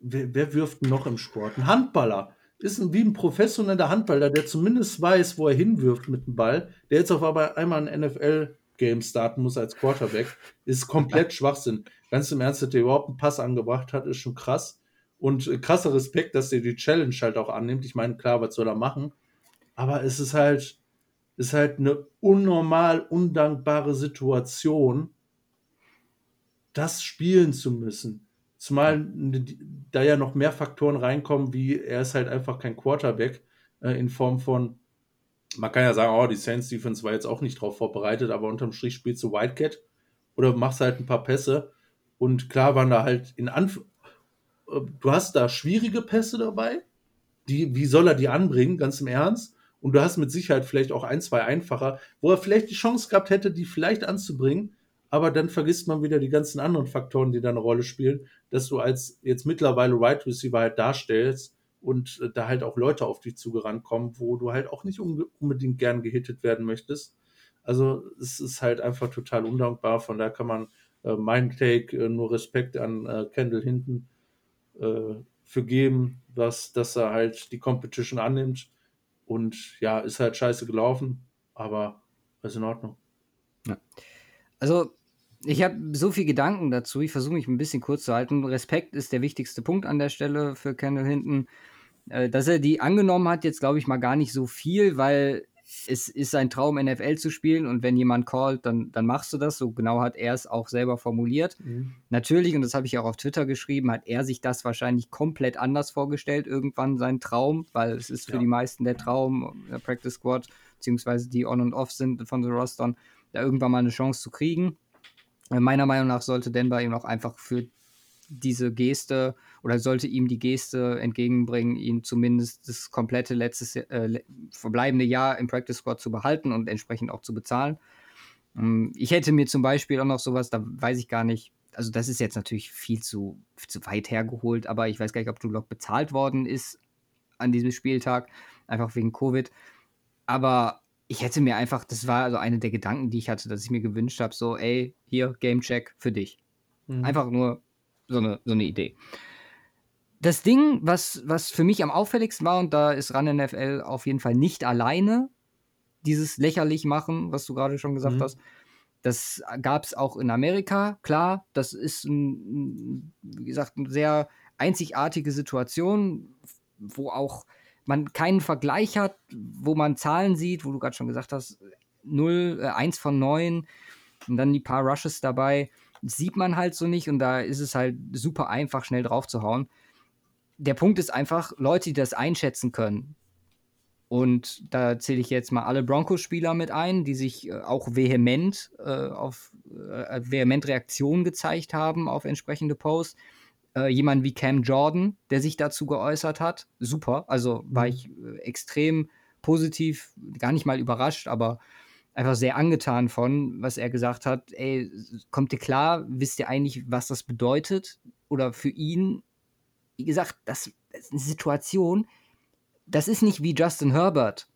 wer, wer wirft noch im Sport? Ein Handballer. Ist ein, wie ein professioneller Handballer, der zumindest weiß, wo er hinwirft mit dem Ball, der jetzt auf einmal ein NFL-Game starten muss als Quarterback, ist komplett Schwachsinn. Ganz im Ernst, dass der überhaupt einen Pass angebracht hat, ist schon krass. Und äh, krasser Respekt, dass er die Challenge halt auch annimmt. Ich meine, klar, was soll er machen? Aber es ist halt, ist halt eine unnormal undankbare Situation, das spielen zu müssen. Zumal da ja noch mehr Faktoren reinkommen, wie er ist halt einfach kein Quarterback äh, in Form von, man kann ja sagen, oh, die Saints Defense war jetzt auch nicht drauf vorbereitet, aber unterm Strich spielst du Wildcat oder machst halt ein paar Pässe. Und klar waren da halt in Anf du hast da schwierige Pässe dabei. Die, wie soll er die anbringen, ganz im Ernst? Und du hast mit Sicherheit vielleicht auch ein, zwei einfacher, wo er vielleicht die Chance gehabt hätte, die vielleicht anzubringen. Aber dann vergisst man wieder die ganzen anderen Faktoren, die da eine Rolle spielen, dass du als jetzt mittlerweile Right Receiver halt darstellst und äh, da halt auch Leute auf dich zugerannt kommen, wo du halt auch nicht unbedingt gern gehittet werden möchtest. Also es ist halt einfach total undankbar. Von daher kann man äh, mein Take äh, nur Respekt an äh, Kendall hinten äh, für geben, dass, dass er halt die Competition annimmt. Und ja, ist halt scheiße gelaufen, aber ist in Ordnung. Ja. Also, ich habe so viel Gedanken dazu. Ich versuche mich ein bisschen kurz zu halten. Respekt ist der wichtigste Punkt an der Stelle für Kendall hinten. Äh, dass er die angenommen hat, jetzt glaube ich mal gar nicht so viel, weil es ist sein Traum, NFL zu spielen und wenn jemand callt, dann, dann machst du das. So genau hat er es auch selber formuliert. Mhm. Natürlich, und das habe ich auch auf Twitter geschrieben, hat er sich das wahrscheinlich komplett anders vorgestellt, irgendwann sein Traum, weil es ist für ja. die meisten der Traum, der Practice Squad, beziehungsweise die on und off sind von den Rostern, da irgendwann mal eine Chance zu kriegen. Meiner Meinung nach sollte Denver ihm auch einfach für diese Geste oder sollte ihm die Geste entgegenbringen, ihn zumindest das komplette letztes äh, verbleibende Jahr im Practice Squad zu behalten und entsprechend auch zu bezahlen. Ähm, ich hätte mir zum Beispiel auch noch sowas, da weiß ich gar nicht, also das ist jetzt natürlich viel zu, zu weit hergeholt, aber ich weiß gar nicht, ob Drew Lock bezahlt worden ist an diesem Spieltag, einfach wegen Covid. Aber ich hätte mir einfach, das war also eine der Gedanken, die ich hatte, dass ich mir gewünscht habe, so, ey, hier, Gamecheck für dich. Mhm. Einfach nur so eine, so eine Idee. Das Ding, was, was für mich am auffälligsten war, und da ist Run NFL auf jeden Fall nicht alleine, dieses lächerlich machen, was du gerade schon gesagt mhm. hast. Das gab es auch in Amerika, klar. Das ist, ein, wie gesagt, eine sehr einzigartige Situation, wo auch man keinen Vergleich hat, wo man Zahlen sieht, wo du gerade schon gesagt hast, 0, äh, 1 von 9 und dann die paar Rushes dabei sieht man halt so nicht und da ist es halt super einfach, schnell drauf zu hauen. Der Punkt ist einfach, Leute, die das einschätzen können, und da zähle ich jetzt mal alle Broncos-Spieler mit ein, die sich äh, auch vehement äh, auf äh, vehement Reaktionen gezeigt haben auf entsprechende Posts. Äh, jemand wie Cam Jordan, der sich dazu geäußert hat, super. Also war mhm. ich äh, extrem positiv, gar nicht mal überrascht, aber einfach sehr angetan von, was er gesagt hat. Ey, kommt ihr klar? Wisst ihr eigentlich, was das bedeutet? Oder für ihn, wie gesagt, das, das ist eine Situation, das ist nicht wie Justin Herbert.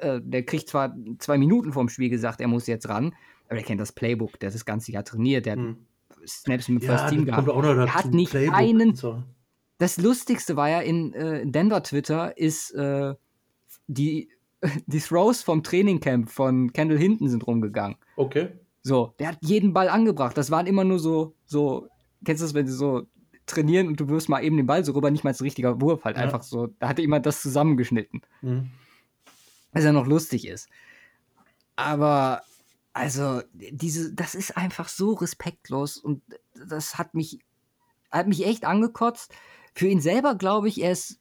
Äh, der kriegt zwar zwei Minuten vorm Spiel gesagt, er muss jetzt ran, aber er kennt das Playbook, der hat das ganze Jahr trainiert, der hat hm. Snaps mit ja, First Team gehabt. Er hat nicht Playbook einen. So. Das Lustigste war ja in äh, Denver Twitter ist äh, die, die Throws vom Trainingcamp von Kendall Hinton sind rumgegangen. Okay. So, der hat jeden Ball angebracht. Das waren immer nur so, so, kennst du das, wenn sie so trainieren und du wirst mal eben den Ball so rüber, nicht mal als richtiger Wurf, halt ja. einfach so. Da hatte jemand das zusammengeschnitten. Mhm. Was ja noch lustig ist. Aber, also, diese, das ist einfach so respektlos und das hat mich, hat mich echt angekotzt. Für ihn selber glaube ich, er ist,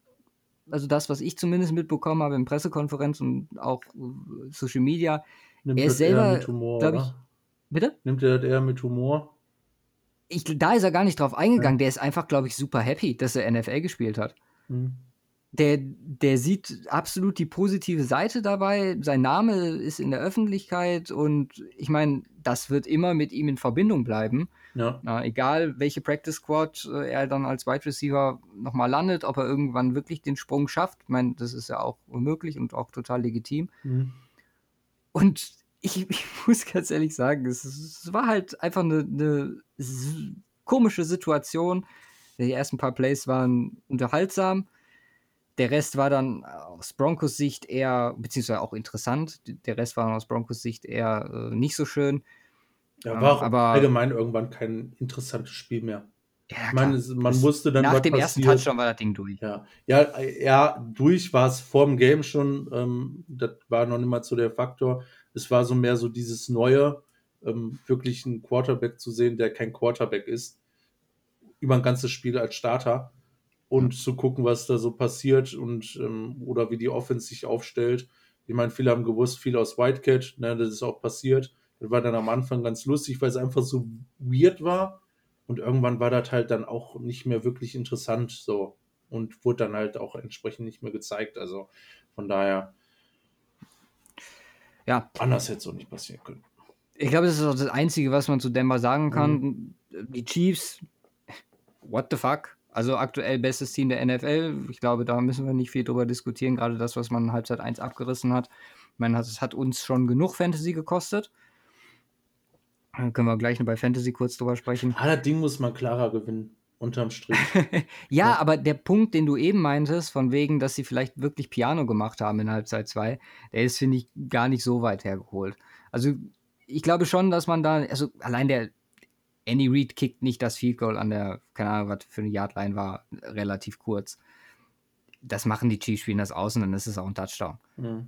also das, was ich zumindest mitbekommen habe in Pressekonferenzen und auch äh, Social Media, Nimmt er ist selber, glaube ich, bitte? Nimmt er das eher mit Humor? Ich, da ist er gar nicht drauf eingegangen. Ja. Der ist einfach, glaube ich, super happy, dass er NFL gespielt hat. Mhm der, der sieht absolut die positive Seite dabei. Sein Name ist in der Öffentlichkeit und ich meine, das wird immer mit ihm in Verbindung bleiben. Ja. Na, egal, welche Practice Squad äh, er dann als Wide Receiver nochmal landet, ob er irgendwann wirklich den Sprung schafft. Ich meine, das ist ja auch unmöglich und auch total legitim. Mhm. Und ich, ich, muss ganz ehrlich sagen, es, es war halt einfach eine, eine komische Situation. Die ersten paar Plays waren unterhaltsam der Rest war dann aus Broncos Sicht eher, beziehungsweise auch interessant. Der Rest war aus Broncos Sicht eher äh, nicht so schön. Ja, war ähm, aber allgemein irgendwann kein interessantes Spiel mehr. Ja, ich meine, man wusste dann. Nach dem ersten Touchdown war das Ding durch. Ja, ja, ja durch war es vor dem Game schon. Ähm, das war noch nicht mal so der Faktor. Es war so mehr so dieses Neue, ähm, wirklich einen Quarterback zu sehen, der kein Quarterback ist, über ein ganzes Spiel als Starter und zu gucken, was da so passiert und ähm, oder wie die Offense sich aufstellt. Ich meine, viele haben gewusst, viel aus Whitecat, ne, das ist auch passiert. Das war dann am Anfang ganz lustig, weil es einfach so weird war. Und irgendwann war das halt dann auch nicht mehr wirklich interessant so und wurde dann halt auch entsprechend nicht mehr gezeigt. Also von daher, ja. Anders hätte es auch nicht passieren können. Ich glaube, das ist auch das Einzige, was man zu Denver sagen kann. Mhm. Die Chiefs, what the fuck? Also aktuell bestes Team der NFL. Ich glaube, da müssen wir nicht viel drüber diskutieren. Gerade das, was man Halbzeit 1 abgerissen hat. Ich meine, es hat uns schon genug Fantasy gekostet. Dann können wir gleich noch bei Fantasy kurz drüber sprechen. Ah, das Ding muss man klarer gewinnen, unterm Strich. ja, ja, aber der Punkt, den du eben meintest, von wegen, dass sie vielleicht wirklich Piano gemacht haben in Halbzeit 2, der ist, finde ich, gar nicht so weit hergeholt. Also ich glaube schon, dass man da, also allein der, Andy Reid kickt nicht das Field Goal an der, keine Ahnung, was für eine Yardline war, relativ kurz. Das machen die Chiefs, spielen das aus und dann ist es auch ein Touchdown. Mhm.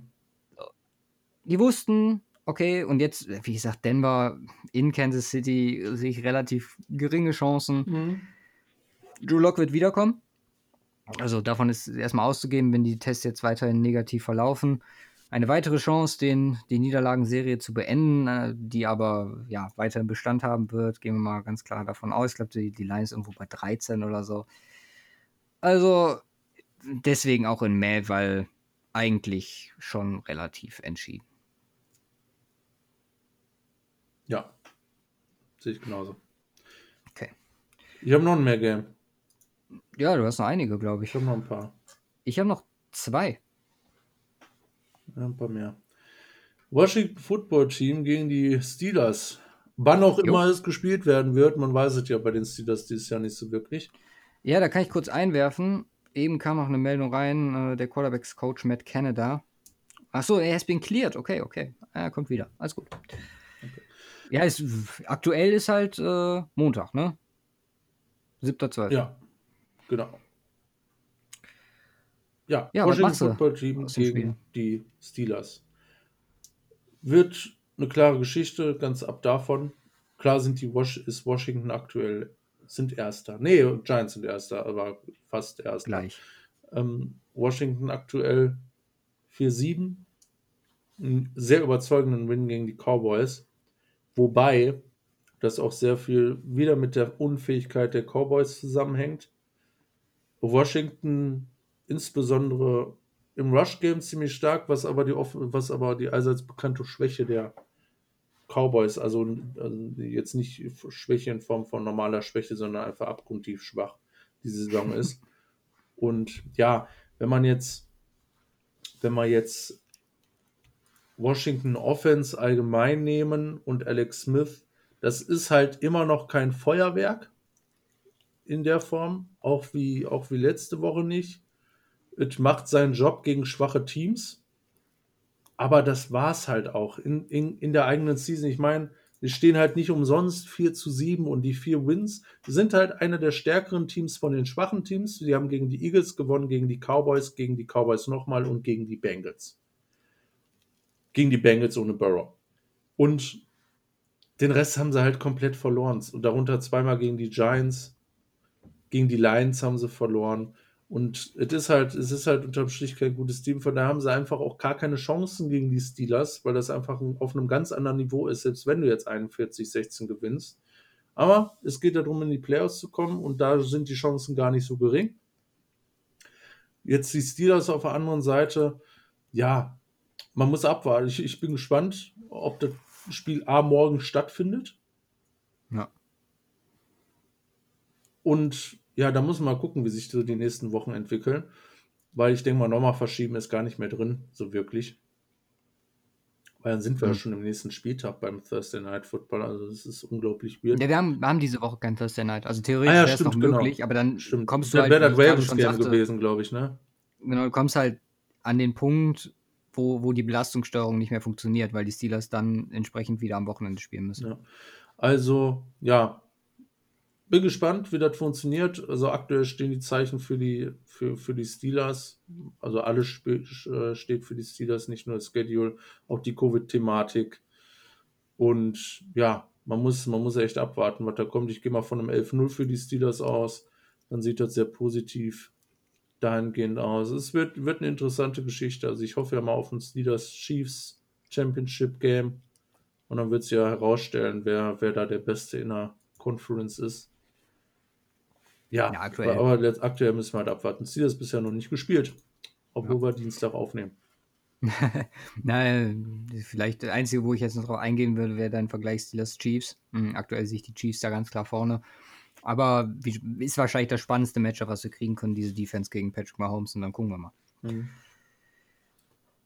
Die wussten, okay, und jetzt, wie gesagt, Denver in Kansas City sehe ich relativ geringe Chancen. Mhm. Drew Lock wird wiederkommen. Also davon ist erstmal auszugehen, wenn die Tests jetzt weiterhin negativ verlaufen eine weitere Chance, den, die Niederlagenserie zu beenden, äh, die aber ja weiterhin Bestand haben wird. Gehen wir mal ganz klar davon aus. Ich glaube, die, die Line ist irgendwo bei 13 oder so. Also deswegen auch in weil eigentlich schon relativ entschieden. Ja, sehe ich genauso. Okay. Ich habe noch ein mehr Game. Ja, du hast noch einige, glaube ich. Ich habe noch ein paar. Ich habe noch zwei. Ein paar mehr. Washington Football Team gegen die Steelers. Wann auch immer jo. es gespielt werden wird, man weiß es ja bei den Steelers dieses Jahr nicht so wirklich. Ja, da kann ich kurz einwerfen. Eben kam noch eine Meldung rein, äh, der Quarterbacks-Coach Matt Canada. Achso, er ist been cleared. Okay, okay. Er kommt wieder. Alles gut. Okay. Ja, ist, aktuell ist halt äh, Montag, ne? 7.12. Ja, genau. Ja, ja Washington Football Team gegen die Steelers. Wird eine klare Geschichte, ganz ab davon. Klar sind die Was ist Washington aktuell sind Erster. Nee, Giants sind Erster, aber fast Erster. Gleich. Ähm, Washington aktuell 4-7. Einen sehr überzeugenden Win gegen die Cowboys. Wobei das auch sehr viel wieder mit der Unfähigkeit der Cowboys zusammenhängt. Washington insbesondere im Rush-Game ziemlich stark, was aber die, was aber die allseits bekannte Schwäche der Cowboys, also, also, jetzt nicht Schwäche in Form von normaler Schwäche, sondern einfach abgrundtief schwach diese Saison ist. Und ja, wenn man jetzt, wenn man jetzt Washington Offense allgemein nehmen und Alex Smith, das ist halt immer noch kein Feuerwerk in der Form, auch wie, auch wie letzte Woche nicht. Es macht seinen Job gegen schwache Teams. aber das war es halt auch in, in, in der eigenen Season. Ich meine, wir stehen halt nicht umsonst 4 zu 7 und die vier Wins. Sind halt einer der stärkeren Teams von den schwachen Teams. Sie haben gegen die Eagles gewonnen, gegen die Cowboys, gegen die Cowboys nochmal und gegen die Bengals. Gegen die Bengals ohne Burrow. Und den Rest haben sie halt komplett verloren. Und darunter zweimal gegen die Giants, gegen die Lions haben sie verloren. Und es ist halt, es ist halt unterm Strich kein gutes Team. Von daher haben sie einfach auch gar keine Chancen gegen die Steelers, weil das einfach auf einem ganz anderen Niveau ist, selbst wenn du jetzt 41-16 gewinnst. Aber es geht darum, in die Playoffs zu kommen und da sind die Chancen gar nicht so gering. Jetzt die Steelers auf der anderen Seite, ja, man muss abwarten. Ich, ich bin gespannt, ob das Spiel A morgen stattfindet. Ja. Und ja, da muss man mal gucken, wie sich so die nächsten Wochen entwickeln. Weil ich denke mal, nochmal verschieben ist gar nicht mehr drin, so wirklich. Weil dann sind wir mhm. ja hm. schon im nächsten Spieltag beim Thursday Night Football. Also das ist unglaublich weird. Ja, wir haben, wir haben diese Woche kein Thursday Night. Also theoretisch ah, ja, wäre es noch genau. möglich, aber dann stimmt. kommst du halt. Wäre das Ravens gern gewesen, glaube ich, ne? Genau, du kommst halt an den Punkt, wo, wo die Belastungssteuerung nicht mehr funktioniert, weil die Steelers dann entsprechend wieder am Wochenende spielen müssen. Ja. Also, ja, bin gespannt, wie das funktioniert. Also aktuell stehen die Zeichen für die, für, für die Steelers. Also alles äh, steht für die Steelers, nicht nur das Schedule, auch die Covid-Thematik. Und ja, man muss, man muss echt abwarten, was da kommt. Ich gehe mal von einem 11-0 für die Steelers aus. Dann sieht das sehr positiv dahingehend aus. Es wird, wird eine interessante Geschichte. Also ich hoffe ja mal auf ein Steelers Chiefs Championship Game. Und dann wird es ja herausstellen, wer, wer da der Beste in der Conference ist. Ja, ja aktuell. aber jetzt, aktuell müssen wir halt abwarten. Sie das bisher noch nicht gespielt, obwohl ja. wir Dienstag aufnehmen. Na, vielleicht das Einzige, wo ich jetzt noch drauf eingehen würde, wäre dein Vergleich Steelers Chiefs. Mhm, aktuell sehe ich die Chiefs da ganz klar vorne. Aber wie, ist wahrscheinlich das spannendste Matchup, was wir kriegen können, diese Defense gegen Patrick Mahomes und dann gucken wir mal. Mhm.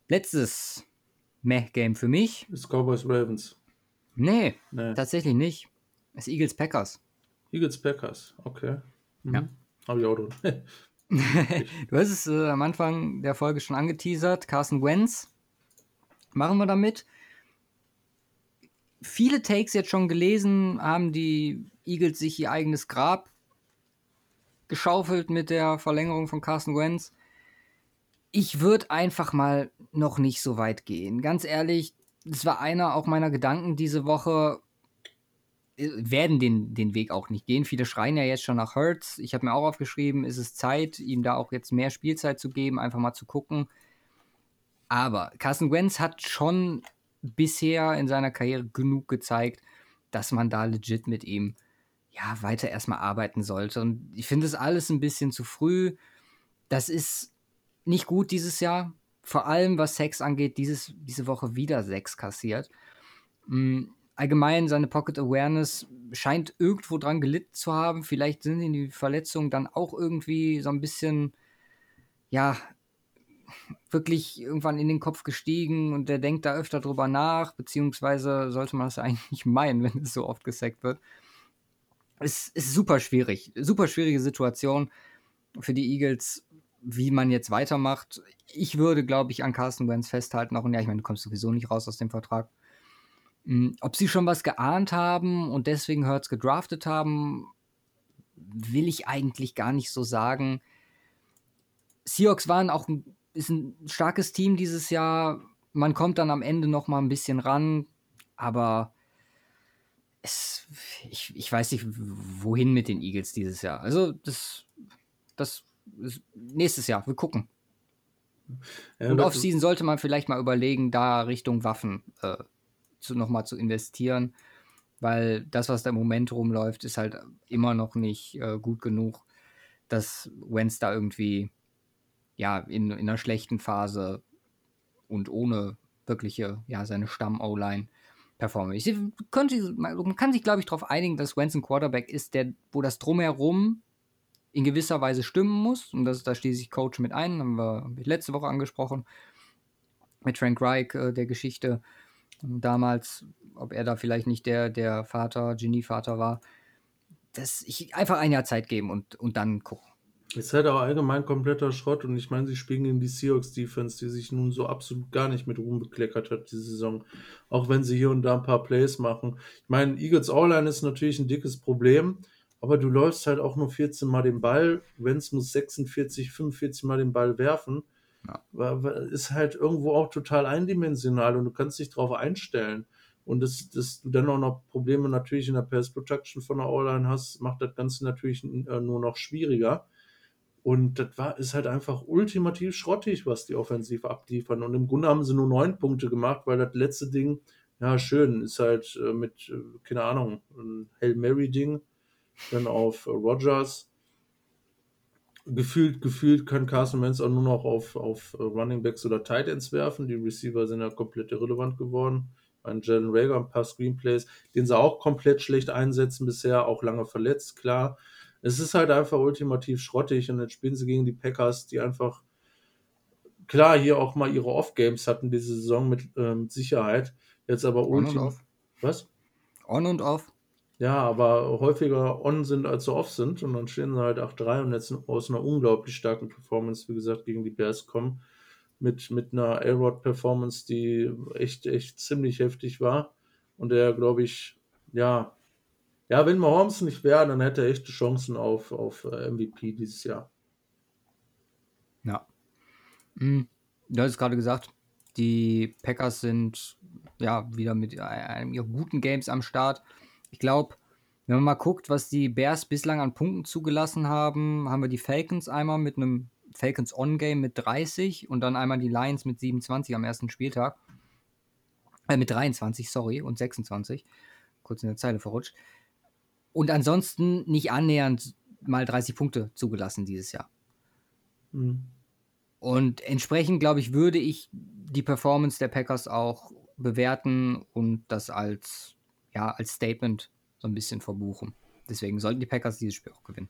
Letztes Meh-Game für mich. Ist Cowboys Ravens. Nee, nee, tatsächlich nicht. Es ist Eagles Packers. Eagles Packers, okay. Mhm. Ja. Habe ich auch drin. du hast es äh, am Anfang der Folge schon angeteasert. Carson Wentz. Machen wir damit. Viele Takes jetzt schon gelesen, haben die Eagles sich ihr eigenes Grab geschaufelt mit der Verlängerung von Carson Wentz. Ich würde einfach mal noch nicht so weit gehen. Ganz ehrlich, das war einer auch meiner Gedanken diese Woche werden den, den Weg auch nicht gehen. Viele schreien ja jetzt schon nach Hurts. Ich habe mir auch aufgeschrieben, ist es Zeit, ihm da auch jetzt mehr Spielzeit zu geben, einfach mal zu gucken. Aber Carson Wentz hat schon bisher in seiner Karriere genug gezeigt, dass man da legit mit ihm ja weiter erstmal arbeiten sollte. Und ich finde es alles ein bisschen zu früh. Das ist nicht gut dieses Jahr. Vor allem was Sex angeht, dieses, diese Woche wieder Sex kassiert. Hm, allgemein seine Pocket Awareness scheint irgendwo dran gelitten zu haben. Vielleicht sind ihm die Verletzungen dann auch irgendwie so ein bisschen, ja, wirklich irgendwann in den Kopf gestiegen und der denkt da öfter drüber nach, beziehungsweise sollte man das eigentlich meinen, wenn es so oft gesackt wird. Es ist super schwierig, super schwierige Situation für die Eagles, wie man jetzt weitermacht. Ich würde, glaube ich, an Carsten Wentz festhalten, auch und ja, ich meine, du kommst sowieso nicht raus aus dem Vertrag. Hm, ob sie schon was geahnt haben und deswegen Hurts gedraftet haben, will ich eigentlich gar nicht so sagen. Seahawks waren auch ein, ist ein starkes Team dieses Jahr. Man kommt dann am Ende noch mal ein bisschen ran, aber es, ich, ich weiß nicht, wohin mit den Eagles dieses Jahr. Also das, das nächstes Jahr, wir gucken. Ja, und Offseason sollte man vielleicht mal überlegen, da Richtung Waffen äh, zu, nochmal zu investieren, weil das, was da im Moment rumläuft, ist halt immer noch nicht äh, gut genug, dass Wenz da irgendwie ja in, in einer schlechten Phase und ohne wirkliche, ja, seine Stamm-O-Line performen. Ich könnte, man kann sich, glaube ich, darauf einigen, dass Wenz ein Quarterback ist, der, wo das drumherum in gewisser Weise stimmen muss. Und das, da schließe ich Coach mit ein, haben wir, letzte Woche angesprochen, mit Frank Reich äh, der Geschichte damals, ob er da vielleicht nicht der, der Vater, Genievater war, dass ich einfach ein Jahr Zeit geben und, und dann gucken. Ist halt auch allgemein kompletter Schrott und ich meine, sie spielen gegen die Seahawks Defense, die sich nun so absolut gar nicht mit Ruhm bekleckert hat diese Saison. Auch wenn sie hier und da ein paar Plays machen. Ich meine, Eagles O-Line ist natürlich ein dickes Problem, aber du läufst halt auch nur 14 Mal den Ball. Wenz muss 46, 45 Mal den Ball werfen. Ja. Ist halt irgendwo auch total eindimensional und du kannst dich darauf einstellen. Und dass, dass du dann auch noch Probleme natürlich in der Pass Protection von der O-Line hast, macht das Ganze natürlich äh, nur noch schwieriger. Und das war, ist halt einfach ultimativ schrottig, was die offensiv abliefern. Und im Grunde haben sie nur neun Punkte gemacht, weil das letzte Ding, ja, schön, ist halt äh, mit, äh, keine Ahnung, ein Hail Mary-Ding, dann auf Rogers. Gefühlt, gefühlt kann Carson Wentz auch nur noch auf, auf äh, Running Backs oder Tight Ends werfen. Die Receiver sind ja komplett irrelevant geworden. Ein Jalen Rager, ein paar Screenplays, den sie auch komplett schlecht einsetzen bisher, auch lange verletzt, klar. Es ist halt einfach ultimativ schrottig und dann spielen sie gegen die Packers, die einfach klar hier auch mal ihre Off-Games hatten diese Saison mit ähm, Sicherheit. Jetzt aber ultimativ. Was? On und off. Ja, aber häufiger on sind als so off sind und dann stehen sie halt 8-3 und jetzt aus einer unglaublich starken Performance, wie gesagt, gegen die Bears kommen. Mit, mit einer A-Rod-Performance, die echt, echt ziemlich heftig war. Und der, glaube ich, ja, ja, wenn Mahomes nicht wäre, dann hätte er echte Chancen auf, auf äh, MVP dieses Jahr. Ja. Hm, du hast gerade gesagt, die Packers sind ja wieder mit einem ihrer guten Games am Start. Ich glaube, wenn man mal guckt, was die Bears bislang an Punkten zugelassen haben, haben wir die Falcons einmal mit einem Falcons On-Game mit 30 und dann einmal die Lions mit 27 am ersten Spieltag. Äh, mit 23, sorry, und 26. Kurz in der Zeile verrutscht. Und ansonsten nicht annähernd mal 30 Punkte zugelassen dieses Jahr. Mhm. Und entsprechend, glaube ich, würde ich die Performance der Packers auch bewerten und das als, ja, als Statement so ein bisschen verbuchen. Deswegen sollten die Packers dieses Spiel auch gewinnen.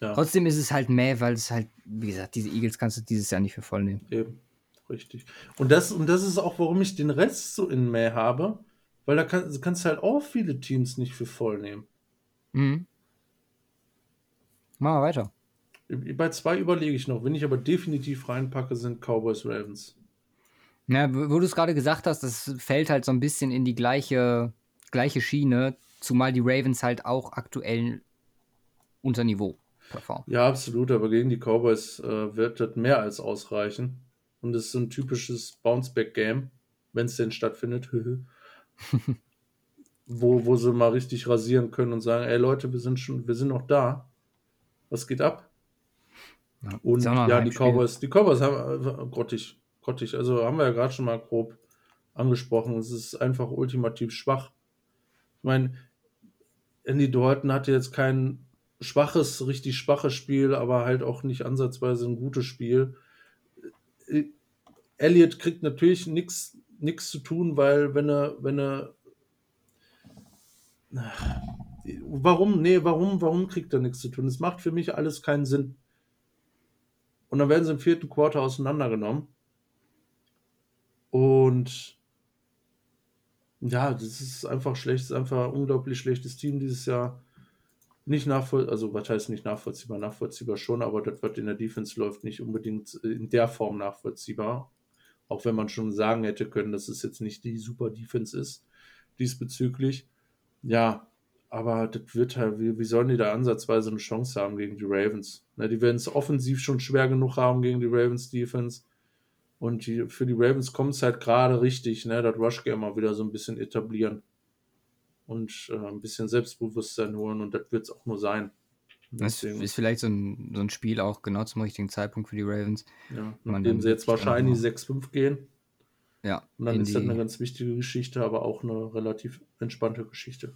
Ja. Trotzdem ist es halt mehr, weil es halt, wie gesagt, diese Eagles kannst du dieses Jahr nicht für voll nehmen. Eben, richtig. Und das, und das ist auch, warum ich den Rest so in mehr habe, weil da kann, kannst du halt auch viele Teams nicht für voll nehmen. Mhm. Machen wir weiter. Bei zwei überlege ich noch. Wenn ich aber definitiv reinpacke, sind Cowboys Ravens. Ja, wo du es gerade gesagt hast, das fällt halt so ein bisschen in die gleiche, gleiche Schiene, zumal die Ravens halt auch aktuell unter Niveau performen. Ja, absolut, aber gegen die Cowboys äh, wird das mehr als ausreichen. Und es ist ein typisches Bounceback-Game, wenn es denn stattfindet. wo, wo sie mal richtig rasieren können und sagen, ey Leute, wir sind schon, wir sind noch da. Was geht ab? Ja, und ja, die Cowboys, die Cowboys haben äh, grottig, grottig, also haben wir ja gerade schon mal grob angesprochen. Es ist einfach ultimativ schwach. Ich meine, Andy Dalton hatte jetzt kein schwaches, richtig schwaches Spiel, aber halt auch nicht ansatzweise ein gutes Spiel. Äh, Elliot kriegt natürlich nichts zu tun, weil wenn er, wenn er Warum? Nee, warum, warum kriegt er nichts zu tun? Es macht für mich alles keinen Sinn. Und dann werden sie im vierten Quarter auseinandergenommen. Und ja, das ist einfach schlecht, das ist einfach ein unglaublich schlechtes Team dieses Jahr. Nicht nachvollziehbar, also was heißt nicht nachvollziehbar? Nachvollziehbar schon, aber das, was in der Defense läuft, nicht unbedingt in der Form nachvollziehbar. Auch wenn man schon sagen hätte können, dass es jetzt nicht die super Defense ist, diesbezüglich. Ja, aber das wird halt, wie, wie sollen die da ansatzweise eine Chance haben gegen die Ravens? Ne, die werden es offensiv schon schwer genug haben gegen die Ravens Defense. Und die, für die Ravens kommt es halt gerade richtig, ne, das Rush Game mal wieder so ein bisschen etablieren. Und äh, ein bisschen Selbstbewusstsein holen und das wird es auch nur sein. Das ist vielleicht so ein, so ein Spiel auch genau zum richtigen Zeitpunkt für die Ravens. Ja, nachdem sie jetzt wahrscheinlich 6-5 gehen. Ja. Und dann ist das eine ganz wichtige Geschichte, aber auch eine relativ entspannte Geschichte.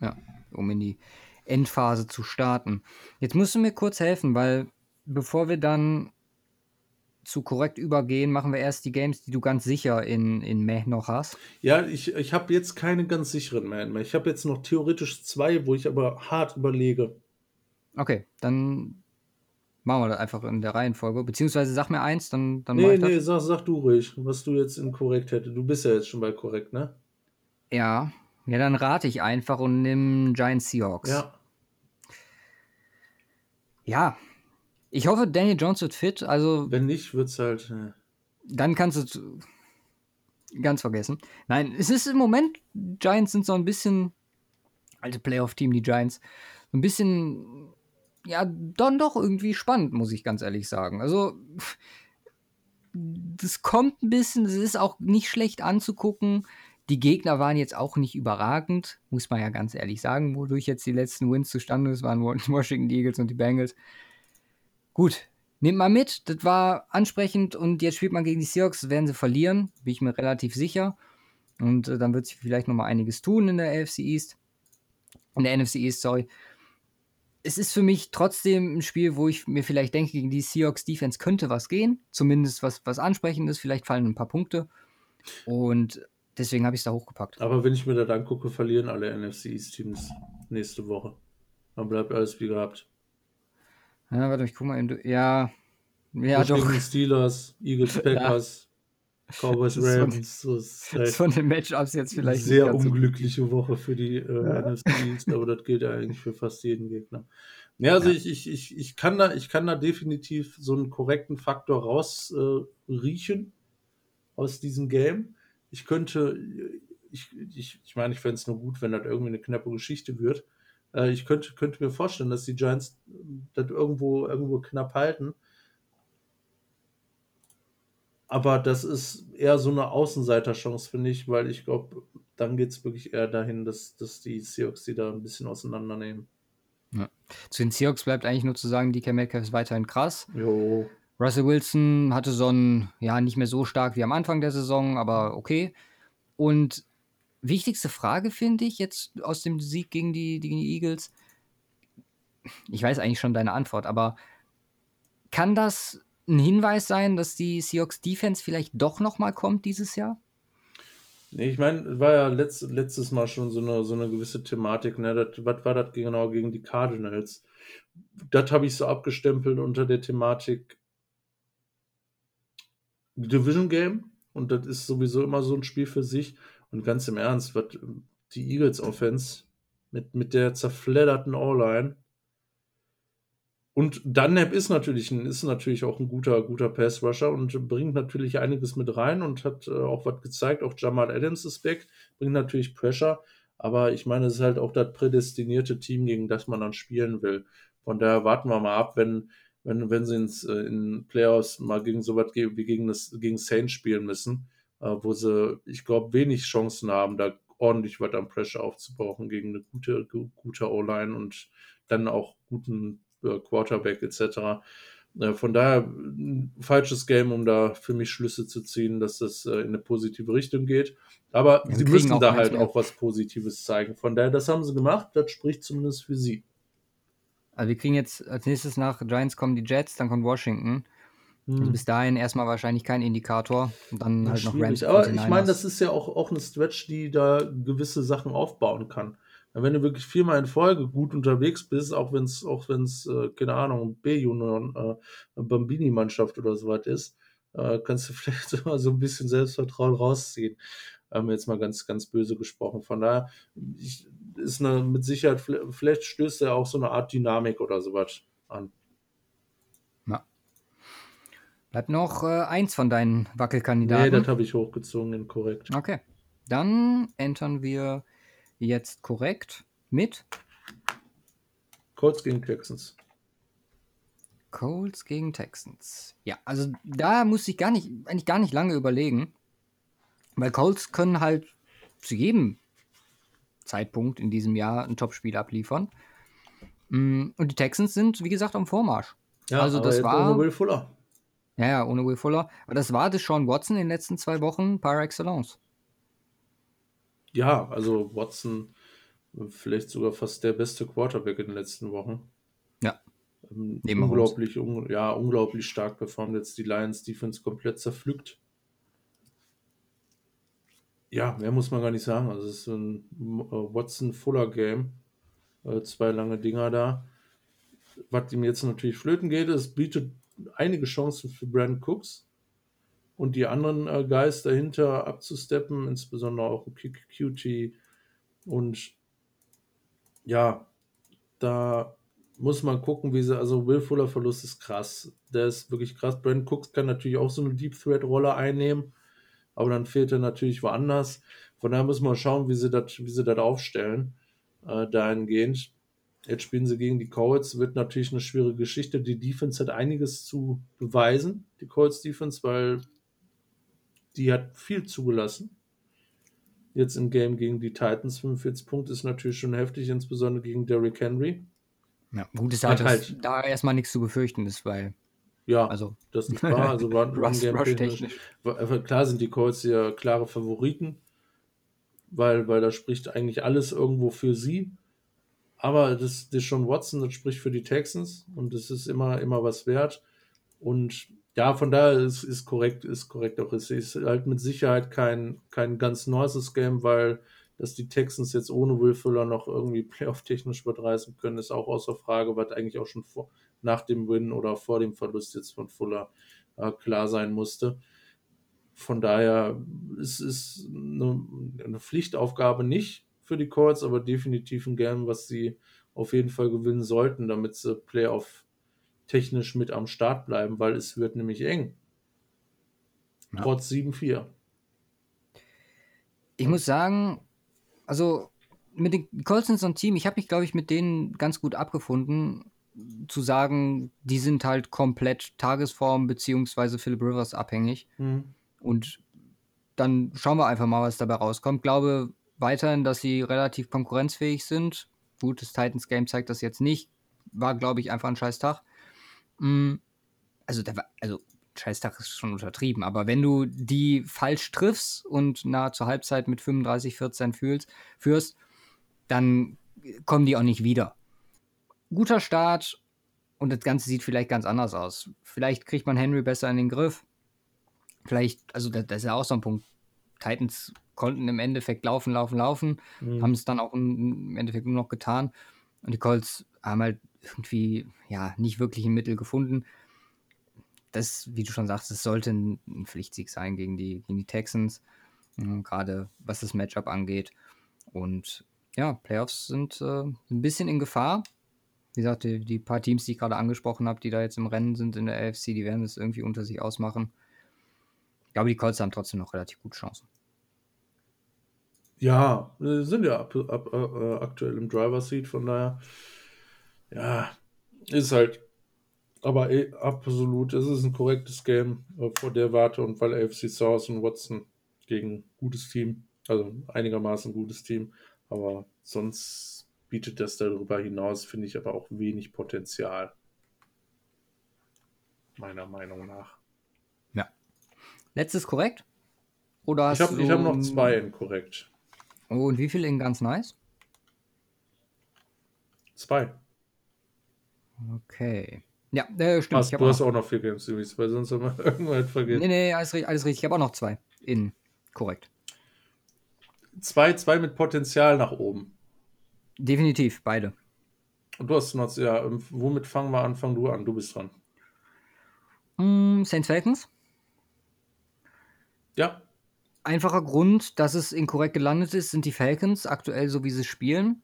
Ja, um in die Endphase zu starten. Jetzt musst du mir kurz helfen, weil bevor wir dann zu korrekt übergehen, machen wir erst die Games, die du ganz sicher in, in Meh noch hast. Ja, ich, ich habe jetzt keine ganz sicheren mehr. Ich habe jetzt noch theoretisch zwei, wo ich aber hart überlege. Okay, dann machen wir das einfach in der Reihenfolge. Beziehungsweise sag mir eins, dann, dann Nee, nee, sag, sag du ruhig, was du jetzt in korrekt hättest. Du bist ja jetzt schon bei korrekt, ne? Ja, ja, dann rate ich einfach und nimm Giants Seahawks. Ja. Ja, Ich hoffe, Daniel Jones wird fit. Also Wenn nicht, wird es halt. Äh, dann kannst du ganz vergessen. Nein, es ist im Moment, Giants sind so ein bisschen, alte Playoff-Team, die Giants, so ein bisschen, ja, dann doch irgendwie spannend, muss ich ganz ehrlich sagen. Also, das kommt ein bisschen, es ist auch nicht schlecht anzugucken. Die Gegner waren jetzt auch nicht überragend, muss man ja ganz ehrlich sagen, wodurch jetzt die letzten Wins zustande ist, waren Washington Eagles und die Bengals. Gut, nehmt mal mit, das war ansprechend und jetzt spielt man gegen die Seahawks, werden sie verlieren, bin ich mir relativ sicher. Und äh, dann wird sich vielleicht noch mal einiges tun in der AFC East. In der NFC East, sorry. Es ist für mich trotzdem ein Spiel, wo ich mir vielleicht denke, gegen die Seahawks Defense könnte was gehen. Zumindest was, was ist. Vielleicht fallen ein paar Punkte. Und deswegen habe ich es da hochgepackt. Aber wenn ich mir das angucke, verlieren alle NFC East Teams nächste Woche. Dann bleibt alles wie gehabt. Ja, warte, ich guck mal. In, ja, ja, doch. Steelers, Eagles, Packers, ja. Cowboys, Rams. So, das ist von den Matchups jetzt vielleicht. Sehr unglückliche so. Woche für die äh. NFC East, aber das gilt ja eigentlich für fast jeden Gegner. Ja, also ja. Ich, ich, ich, ich, kann da, ich kann da definitiv so einen korrekten Faktor rausriechen äh, aus diesem Game. Ich könnte, ich, ich, ich meine, ich fände es nur gut, wenn das irgendwie eine knappe Geschichte wird. Äh, ich könnte, könnte mir vorstellen, dass die Giants das irgendwo, irgendwo knapp halten. Aber das ist eher so eine Außenseiterchance, finde ich, weil ich glaube, dann geht es wirklich eher dahin, dass, dass die Seahawks die da ein bisschen auseinandernehmen. Ja. Zu den Seahawks bleibt eigentlich nur zu sagen, DK Metcalf ist weiterhin krass. Jo. Russell Wilson hatte so ein, ja, nicht mehr so stark wie am Anfang der Saison, aber okay. Und wichtigste Frage finde ich jetzt aus dem Sieg gegen die, gegen die Eagles. Ich weiß eigentlich schon deine Antwort, aber kann das ein Hinweis sein, dass die Seahawks Defense vielleicht doch noch mal kommt dieses Jahr? Nee, ich meine, war ja letzt, letztes Mal schon so eine, so eine gewisse Thematik. Ne? Das, was war das genau gegen die Cardinals? Das habe ich so abgestempelt unter der Thematik Division Game. Und das ist sowieso immer so ein Spiel für sich. Und ganz im Ernst, was die Eagles Offense mit, mit der zerfledderten O-Line. Und Dunlap ist natürlich, ist natürlich auch ein guter, guter Pass-Rusher und bringt natürlich einiges mit rein und hat äh, auch was gezeigt. Auch Jamal Adams ist weg, bringt natürlich Pressure. Aber ich meine, es ist halt auch das prädestinierte Team, gegen das man dann spielen will. Von daher warten wir mal ab, wenn, wenn, wenn sie ins, äh, in Playoffs mal gegen so was wie gegen, das, gegen Saints spielen müssen wo sie, ich glaube, wenig Chancen haben, da ordentlich was am Pressure aufzubauen gegen eine gute, gute O-Line und dann auch guten äh, Quarterback etc. Äh, von daher ein falsches Game, um da für mich Schlüsse zu ziehen, dass das äh, in eine positive Richtung geht. Aber ja, sie müssen da halt auch was Positives zeigen. Von daher, das haben sie gemacht, das spricht zumindest für sie. Also wir kriegen jetzt als nächstes nach Giants kommen die Jets, dann kommt Washington. Also hm. bis dahin erstmal wahrscheinlich kein Indikator. Und dann ja, halt noch Rams. Aber ich meine, das ist ja auch, auch eine Stretch, die da gewisse Sachen aufbauen kann. Wenn du wirklich viermal in Folge gut unterwegs bist, auch wenn es, auch wenn es, äh, keine Ahnung, B-Junior, äh, Bambini-Mannschaft oder so was ist, äh, kannst du vielleicht immer so ein bisschen Selbstvertrauen rausziehen. Ähm, jetzt mal ganz, ganz böse gesprochen. Von daher ist eine, mit Sicherheit, vielleicht stößt er auch so eine Art Dynamik oder sowas an. Bleibt noch äh, eins von deinen Wackelkandidaten. Nee, das habe ich hochgezogen, korrekt. Okay. Dann entern wir jetzt korrekt mit Colts gegen Texans. Colts gegen Texans. Ja, also da muss ich gar nicht, eigentlich gar nicht lange überlegen. Weil Colts können halt zu jedem Zeitpunkt in diesem Jahr ein Topspiel abliefern. Mm, und die Texans sind, wie gesagt, am Vormarsch. Ja, also das war. Will Fuller. Ja, ja, ohne Will Fuller. Aber das war Deshaun Watson in den letzten zwei Wochen par excellence. Ja, also Watson vielleicht sogar fast der beste Quarterback in den letzten Wochen. Ja. Ähm, unglaublich, un ja, unglaublich stark performt jetzt die Lions Defense komplett zerpflückt. Ja, mehr muss man gar nicht sagen. Also es ist ein äh, Watson-Fuller-Game. Äh, zwei lange Dinger da. Was ihm jetzt natürlich flöten geht, es bietet einige Chancen für Brandon Cooks und die anderen äh, Guys dahinter abzusteppen, insbesondere auch QT. Und ja, da muss man gucken, wie sie, also Will Fuller Verlust ist krass. Der ist wirklich krass. Brandon Cooks kann natürlich auch so eine Deep Threat Rolle einnehmen, aber dann fehlt er natürlich woanders. Von daher muss man schauen, wie sie das, wie sie das aufstellen, äh, dahingehend. Jetzt spielen sie gegen die Colts, wird natürlich eine schwierige Geschichte. Die Defense hat einiges zu beweisen, die Colts Defense, weil die hat viel zugelassen. Jetzt im Game gegen die Titans 45 Punkte ist natürlich schon heftig, insbesondere gegen Derrick Henry. Ja, gut ist halt, halt da erstmal nichts zu befürchten ist, weil. Ja, also, das ist klar. Also Game Rush technisch. Klar sind die Colts ja klare Favoriten, weil, weil da spricht eigentlich alles irgendwo für sie. Aber das, das schon Watson, das spricht für die Texans und das ist immer, immer was wert. Und ja, von daher ist, ist korrekt, ist korrekt auch. Es ist halt mit Sicherheit kein, kein ganz neues Game, weil dass die Texans jetzt ohne Will Fuller noch irgendwie playoff-technisch überreißen können, ist auch außer Frage, was eigentlich auch schon vor, nach dem Win oder vor dem Verlust jetzt von Fuller äh, klar sein musste. Von daher ist es eine, eine Pflichtaufgabe nicht, für die Colts, aber definitiv ein Game, was sie auf jeden Fall gewinnen sollten, damit sie Playoff technisch mit am Start bleiben, weil es wird nämlich eng. Ja. Trotz 7-4. Ich muss sagen, also mit den Colts sind so ein Team, ich habe mich, glaube ich, mit denen ganz gut abgefunden, zu sagen, die sind halt komplett Tagesform beziehungsweise Philip Rivers abhängig. Mhm. Und dann schauen wir einfach mal, was dabei rauskommt. Ich glaube, weiterhin, dass sie relativ konkurrenzfähig sind. Gut, das Titans-Game zeigt das jetzt nicht. War, glaube ich, einfach ein scheiß Tag. Mm, also, war, also Scheißtag ist schon untertrieben, aber wenn du die falsch triffst und nahe zur Halbzeit mit 35, 14 fühlst, führst, dann kommen die auch nicht wieder. Guter Start und das Ganze sieht vielleicht ganz anders aus. Vielleicht kriegt man Henry besser in den Griff. Vielleicht, also das ist ja auch so ein Punkt. Titans konnten im Endeffekt laufen, laufen, laufen, mhm. haben es dann auch im Endeffekt nur noch getan. Und die Colts haben halt irgendwie, ja, nicht wirklich ein Mittel gefunden. Das, wie du schon sagst, es sollte ein, Pflichtsieg sein gegen die, gegen die Texans, mhm, gerade was das Matchup angeht. Und ja, Playoffs sind äh, ein bisschen in Gefahr. Wie gesagt, die, die paar Teams, die ich gerade angesprochen habe, die da jetzt im Rennen sind in der AFC, die werden es irgendwie unter sich ausmachen. Ich glaube, die Colts haben trotzdem noch relativ gute Chancen. Ja, sind ja ab, ab, äh, aktuell im Driver Seat, von daher, ja, ist halt, aber eh, absolut, es ist ein korrektes Game äh, vor der Warte und weil AFC South und Watson gegen gutes Team, also einigermaßen gutes Team, aber sonst bietet das darüber hinaus, finde ich, aber auch wenig Potenzial. Meiner Meinung nach. Ja. Letztes korrekt? Oder ich habe hab noch zwei inkorrekt. Oh, und wie viel in ganz nice? Zwei. Okay. Ja, äh, stimmt. Hast, du hast auch noch vier Game Series, weil sonst haben wir irgendwann vergessen. Nee, nee, alles, alles richtig. Ich habe auch noch zwei in. Korrekt. Zwei, zwei mit Potenzial nach oben. Definitiv, beide. Und du hast noch, ja, ähm, womit fangen wir an? Fang du an, du bist dran. Mm, Saints Falcons? Ja, Einfacher Grund, dass es inkorrekt gelandet ist, sind die Falcons aktuell so, wie sie spielen.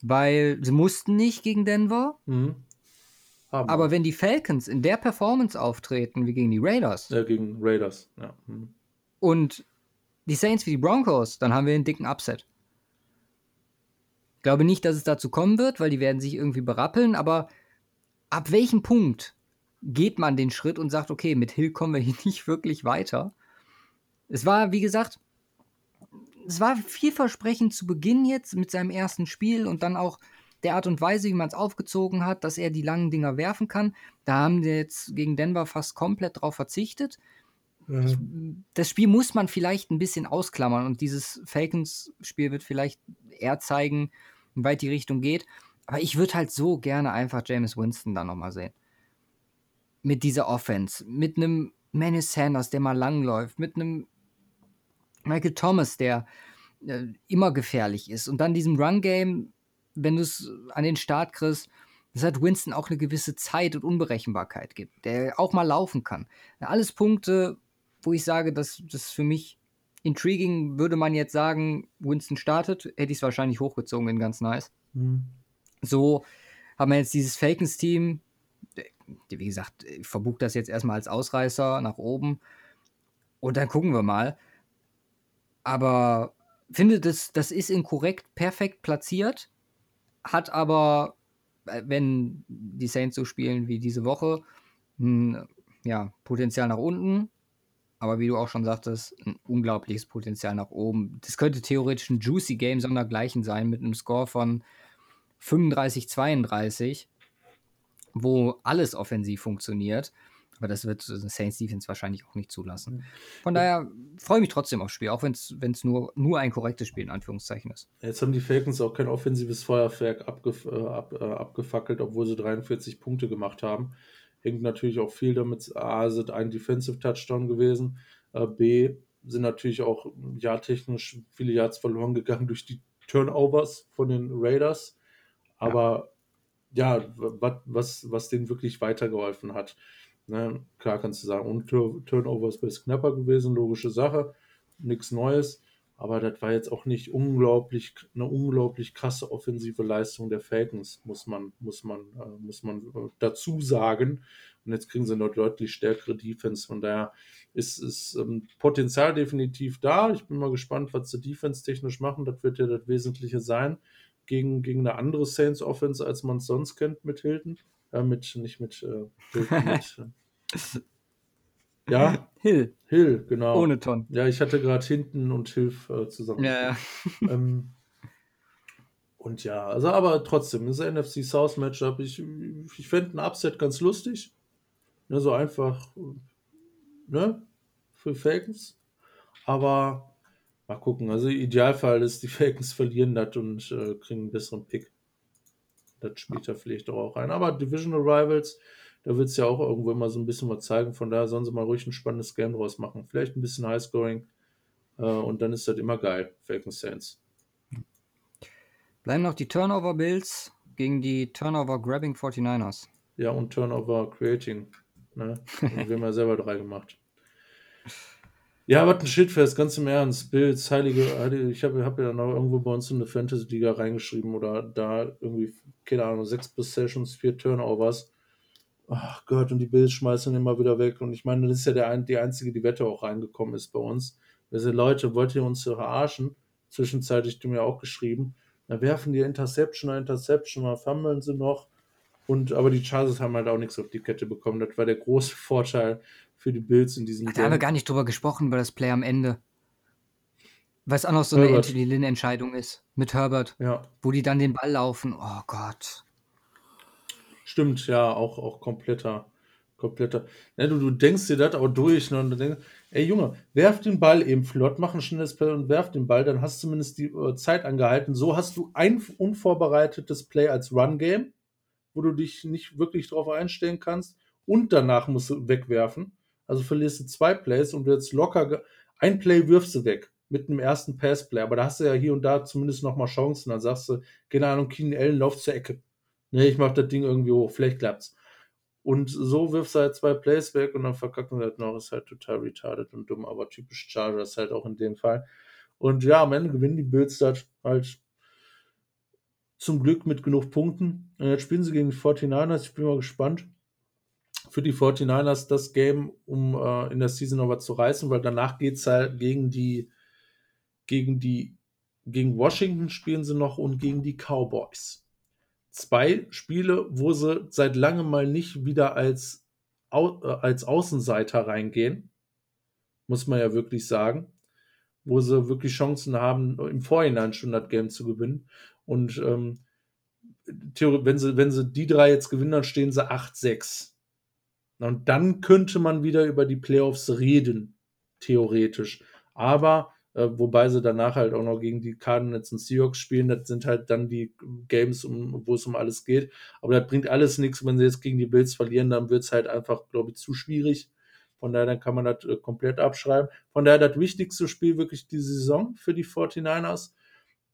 Weil sie mussten nicht gegen Denver. Mhm. Aber wenn die Falcons in der Performance auftreten wie gegen die Raiders. Ja, gegen Raiders, ja. Mhm. Und die Saints wie die Broncos, dann haben wir einen dicken Upset. Ich glaube nicht, dass es dazu kommen wird, weil die werden sich irgendwie berappeln, aber ab welchem Punkt geht man den Schritt und sagt, okay, mit Hill kommen wir hier nicht wirklich weiter? Es war, wie gesagt, es war vielversprechend zu Beginn jetzt mit seinem ersten Spiel und dann auch der Art und Weise, wie man es aufgezogen hat, dass er die langen Dinger werfen kann. Da haben wir jetzt gegen Denver fast komplett drauf verzichtet. Mhm. Das Spiel muss man vielleicht ein bisschen ausklammern und dieses Falcons-Spiel wird vielleicht eher zeigen, wie weit die Richtung geht. Aber ich würde halt so gerne einfach James Winston da nochmal sehen. Mit dieser Offense, mit einem Manny Sanders, der mal langläuft, mit einem Michael Thomas, der äh, immer gefährlich ist. Und dann diesem Run-Game, wenn du es an den Start kriegst, das hat Winston auch eine gewisse Zeit und Unberechenbarkeit gibt, der auch mal laufen kann. Alles Punkte, wo ich sage, dass das für mich intriguing, würde man jetzt sagen, Winston startet, hätte ich es wahrscheinlich hochgezogen in ganz nice. Mhm. So haben wir jetzt dieses Falcons-Team, wie gesagt, ich verbuche das jetzt erstmal als Ausreißer nach oben und dann gucken wir mal. Aber finde, das, das ist inkorrekt perfekt platziert, hat aber, äh, wenn die Saints so spielen wie diese Woche, ein ja, Potenzial nach unten. Aber wie du auch schon sagtest, ein unglaubliches Potenzial nach oben. Das könnte theoretisch ein Juicy Game sondergleichen sein mit einem Score von 35, 32, wo alles offensiv funktioniert. Aber das wird Saints Defense wahrscheinlich auch nicht zulassen. Mhm. Von daher freue ich mich trotzdem aufs Spiel, auch wenn es nur, nur ein korrektes Spiel in Anführungszeichen ist. Jetzt haben die Falcons auch kein offensives Feuerwerk abgef äh, ab, äh, abgefackelt, obwohl sie 43 Punkte gemacht haben. Hängt natürlich auch viel damit, A, sind ein Defensive Touchdown gewesen, äh, B, sind natürlich auch jahrtechnisch viele Yards verloren gegangen durch die Turnovers von den Raiders. Aber ja, ja was, was denen wirklich weitergeholfen hat. Ne? Klar kannst du sagen, und Turnovers ist knapper gewesen, logische Sache, nichts Neues. Aber das war jetzt auch nicht unglaublich, eine unglaublich krasse offensive Leistung der Falcons, muss man, muss man, äh, muss man äh, dazu sagen. Und jetzt kriegen sie noch deutlich stärkere Defense. Von daher ist, ist ähm, Potenzial definitiv da. Ich bin mal gespannt, was sie defense-technisch machen. Das wird ja das Wesentliche sein. Gegen, gegen eine andere Saints Offense, als man es sonst kennt mit Hilton. Äh, mit, nicht mit, äh, Hilton, mit äh, ja. Hill. Hill, genau. Ohne Ton. Ja, ich hatte gerade hinten und Hilf äh, zusammen. Ja, ja. ähm, und ja, also aber trotzdem, das NFC South Matchup, ich, ich fände ein Upset ganz lustig. Ne, so einfach, ne, für Falcons. Aber mal gucken. Also Idealfall ist, die Falcons verlieren das und äh, kriegen einen besseren Pick. Das spielt ja vielleicht auch rein. Aber Divisional Rivals, da wird es ja auch irgendwo immer so ein bisschen was zeigen. Von daher sollen sie mal ruhig ein spannendes Game draus machen. Vielleicht ein bisschen Highscoring. Äh, und dann ist das immer geil, Falcon Saints. Bleiben noch die Turnover Bills gegen die Turnover Grabbing 49ers. Ja, und Turnover Creating. Ne? wir haben ja selber drei gemacht. Ja, was ein Shitfest, ganz im Ernst. Bills, heilige, heilige ich habe hab ja noch irgendwo bei uns in eine Fantasy-Liga reingeschrieben oder da irgendwie, keine Ahnung, sechs Possessions, vier Turnovers. Ach Gott, und die Bills schmeißen immer wieder weg. Und ich meine, das ist ja der, die einzige, die Wette auch reingekommen ist bei uns. Also Leute, wollt ihr uns verarschen? Zwischenzeitlich du mir auch geschrieben. Da werfen die Interception, Interception, mal fummeln sie noch. Und, aber die Chargers haben halt auch nichts auf die Kette bekommen. Das war der große Vorteil für die Bills in diesem Da haben wir gar nicht drüber gesprochen, über das Play am Ende. Was auch noch so Herbert. eine Anthony Lynn-Entscheidung ist mit Herbert. Ja. Wo die dann den Ball laufen. Oh Gott. Stimmt, ja, auch, auch kompletter, kompletter. Ja, du, du denkst dir das auch durch ne, und du denkst, ey Junge, werf den Ball eben flott, mach ein schnelles Play und werf den Ball, dann hast du zumindest die äh, Zeit angehalten. So hast du ein unvorbereitetes Play als Run-Game, wo du dich nicht wirklich drauf einstellen kannst und danach musst du wegwerfen. Also verlierst du zwei Plays und du jetzt locker ein Play wirfst du weg mit einem ersten Pass-Play, aber da hast du ja hier und da zumindest nochmal Chancen. Dann sagst du, keine Ahnung, Keenan Allen, lauf zur Ecke nee, ich mach das Ding irgendwie hoch, vielleicht klappt's. Und so wirfst du halt zwei Plays weg und dann verkacken sie halt noch, ist halt total retarded und dumm, aber typisch Chargers halt auch in dem Fall. Und ja, am Ende gewinnen die Bills halt zum Glück mit genug Punkten. Und jetzt spielen sie gegen die 49ers, ich bin mal gespannt. Für die 49ers das Game, um äh, in der Season noch was zu reißen, weil danach geht es halt gegen die, gegen die, gegen Washington spielen sie noch und gegen die Cowboys zwei Spiele, wo sie seit langem mal nicht wieder als, Au äh, als Außenseiter reingehen. Muss man ja wirklich sagen. Wo sie wirklich Chancen haben, im Vorhinein schon das Game zu gewinnen. Und ähm, wenn sie, wenn sie die drei jetzt gewinnen, dann stehen sie 8-6. Und dann könnte man wieder über die Playoffs reden, theoretisch. Aber wobei sie danach halt auch noch gegen die Cardinals und Seahawks spielen. Das sind halt dann die Games, um, wo es um alles geht. Aber das bringt alles nichts. Wenn sie jetzt gegen die Bills verlieren, dann wird es halt einfach, glaube ich, zu schwierig. Von daher dann kann man das äh, komplett abschreiben. Von daher das wichtigste Spiel wirklich die Saison für die 49ers,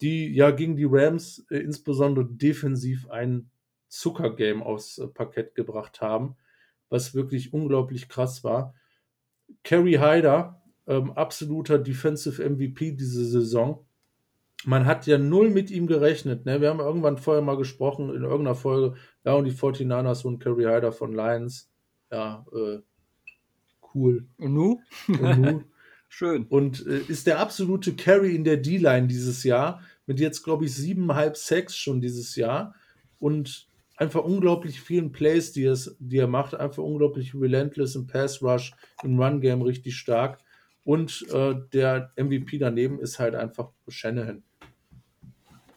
die ja gegen die Rams äh, insbesondere defensiv ein Zuckergame aufs äh, Parkett gebracht haben, was wirklich unglaublich krass war. Kerry Hyder, ähm, absoluter Defensive MVP diese Saison. man hat ja null mit ihm gerechnet. Ne? Wir haben irgendwann vorher mal gesprochen in irgendeiner Folge, ja, und die 49ers und Curry Hyder von Lions. Ja, äh, cool. Und nu? Und nu. Schön. Und äh, ist der absolute Carry in der D-Line dieses Jahr. Mit jetzt, glaube ich, siebeneinhalb Sacks schon dieses Jahr. Und einfach unglaublich vielen Plays, die, es, die er macht. Einfach unglaublich relentless im Pass Rush, im Run Game richtig stark. Und äh, der MVP daneben ist halt einfach Shanahan.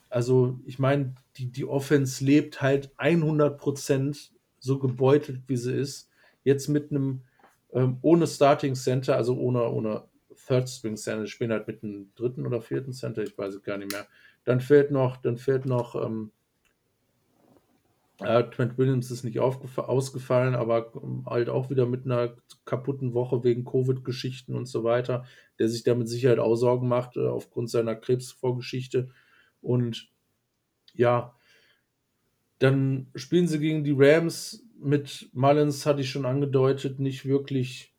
Also, ich meine, die, die Offense lebt halt 100% so gebeutelt, wie sie ist. Jetzt mit einem, ähm, ohne Starting Center, also ohne, ohne Third String Center, spielen halt mit einem dritten oder vierten Center, ich weiß es gar nicht mehr. Dann fehlt noch, dann fehlt noch, ähm, äh, Trent Williams ist nicht ausgefallen, aber ähm, halt auch wieder mit einer kaputten Woche wegen Covid-Geschichten und so weiter, der sich da mit Sicherheit auch Sorgen macht äh, aufgrund seiner Krebsvorgeschichte. Und ja, dann spielen sie gegen die Rams mit Mullins, hatte ich schon angedeutet, nicht wirklich,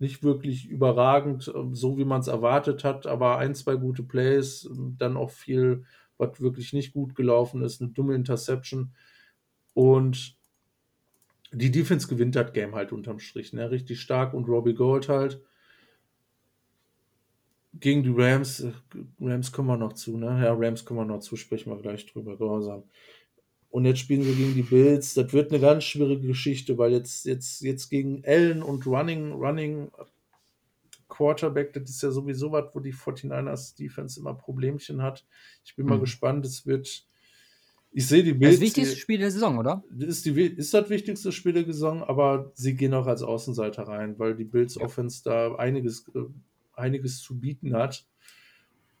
nicht wirklich überragend, ähm, so wie man es erwartet hat, aber ein, zwei gute Plays, ähm, dann auch viel, was wirklich nicht gut gelaufen ist, eine dumme Interception. Und die Defense gewinnt das Game halt unterm Strich, ne? Richtig stark und Robbie Gold halt gegen die Rams, äh, Rams kommen wir noch zu, ne? Ja, Rams kommen wir noch zu, sprechen wir gleich drüber, gehorsam. Und jetzt spielen wir gegen die Bills. Das wird eine ganz schwierige Geschichte, weil jetzt, jetzt, jetzt gegen Allen und Running, Running Quarterback, das ist ja sowieso was, wo die 49ers Defense immer Problemchen hat. Ich bin mhm. mal gespannt. Es wird, ich sehe die Bills. Das wichtigste Spiel der Saison, oder? Ist, die, ist das wichtigste Spiel der Saison, aber sie gehen auch als Außenseiter rein, weil die Bills Offense da einiges äh, einiges zu bieten hat.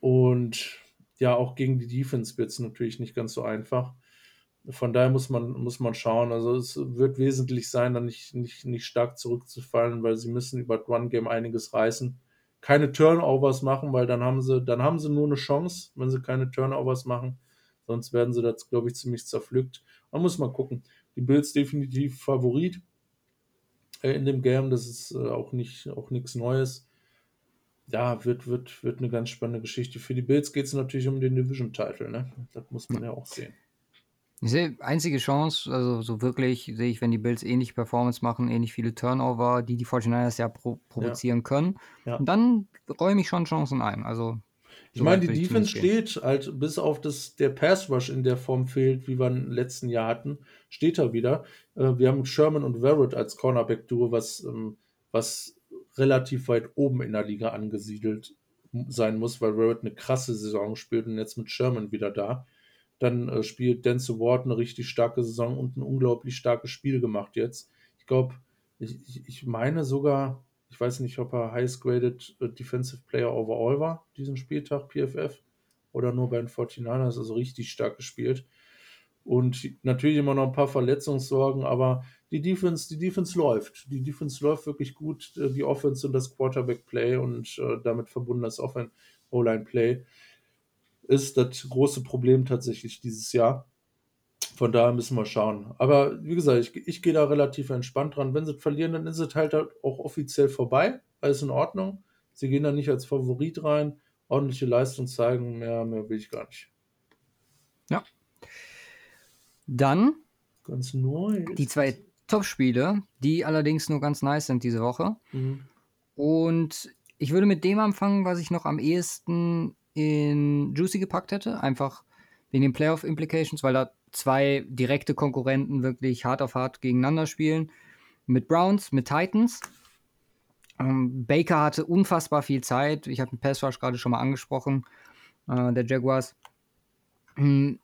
Und ja, auch gegen die Defense wird es natürlich nicht ganz so einfach. Von daher muss man, muss man schauen. Also es wird wesentlich sein, dann nicht, nicht, nicht stark zurückzufallen, weil sie müssen über das Run-Game einiges reißen. Keine Turnovers machen, weil dann haben sie, dann haben sie nur eine Chance, wenn sie keine Turnovers machen. Sonst werden sie das, glaube ich, ziemlich zerpflückt. Man muss mal gucken. Die Bills definitiv Favorit äh, in dem Game. Das ist äh, auch nicht auch nichts Neues ja, wird, wird, wird eine ganz spannende Geschichte. Für die Bills geht es natürlich um den Division-Title, ne? Das muss man ja auch sehen. Ich sehe, einzige Chance, also so wirklich sehe ich, wenn die Bills ähnlich Performance machen, ähnlich viele Turnover, die die 49ers ja pro provozieren ja. können, ja. dann räume ich schon Chancen ein. Also ich meine, die Defense steht halt, bis auf das der Pass Rush in der Form fehlt, wie wir im letzten Jahr hatten, steht er wieder. Äh, wir haben Sherman und Verrett als Cornerback-Duo, was, ähm, was relativ weit oben in der Liga angesiedelt sein muss, weil Barrett eine krasse Saison spielt und jetzt mit Sherman wieder da. Dann äh, spielt Dance Ward eine richtig starke Saison und ein unglaublich starkes Spiel gemacht jetzt. Ich glaube, ich, ich, meine sogar, ich weiß nicht, ob er Highest Graded äh, Defensive Player Overall war, diesen Spieltag, PFF, oder nur bei den 49ers, also richtig stark gespielt. Und natürlich immer noch ein paar Verletzungssorgen, aber die Defense, die Defense läuft. Die Defense läuft wirklich gut. Äh, die Offense und das Quarterback-Play und äh, damit verbunden das O-Line-Play ist das große Problem tatsächlich dieses Jahr. Von daher müssen wir schauen. Aber wie gesagt, ich, ich gehe da relativ entspannt dran. Wenn sie verlieren, dann ist es halt auch offiziell vorbei. Alles in Ordnung. Sie gehen da nicht als Favorit rein. Ordentliche Leistung zeigen, mehr, mehr will ich gar nicht. Ja. Dann ganz neu. Die zwei Top-Spiele, die allerdings nur ganz nice sind diese Woche. Mhm. Und ich würde mit dem anfangen, was ich noch am ehesten in Juicy gepackt hätte. Einfach wegen den Playoff-Implications, weil da zwei direkte Konkurrenten wirklich hart auf hart gegeneinander spielen. Mit Browns, mit Titans. Ähm, Baker hatte unfassbar viel Zeit. Ich habe den Pass gerade schon mal angesprochen, äh, der Jaguars. Hm,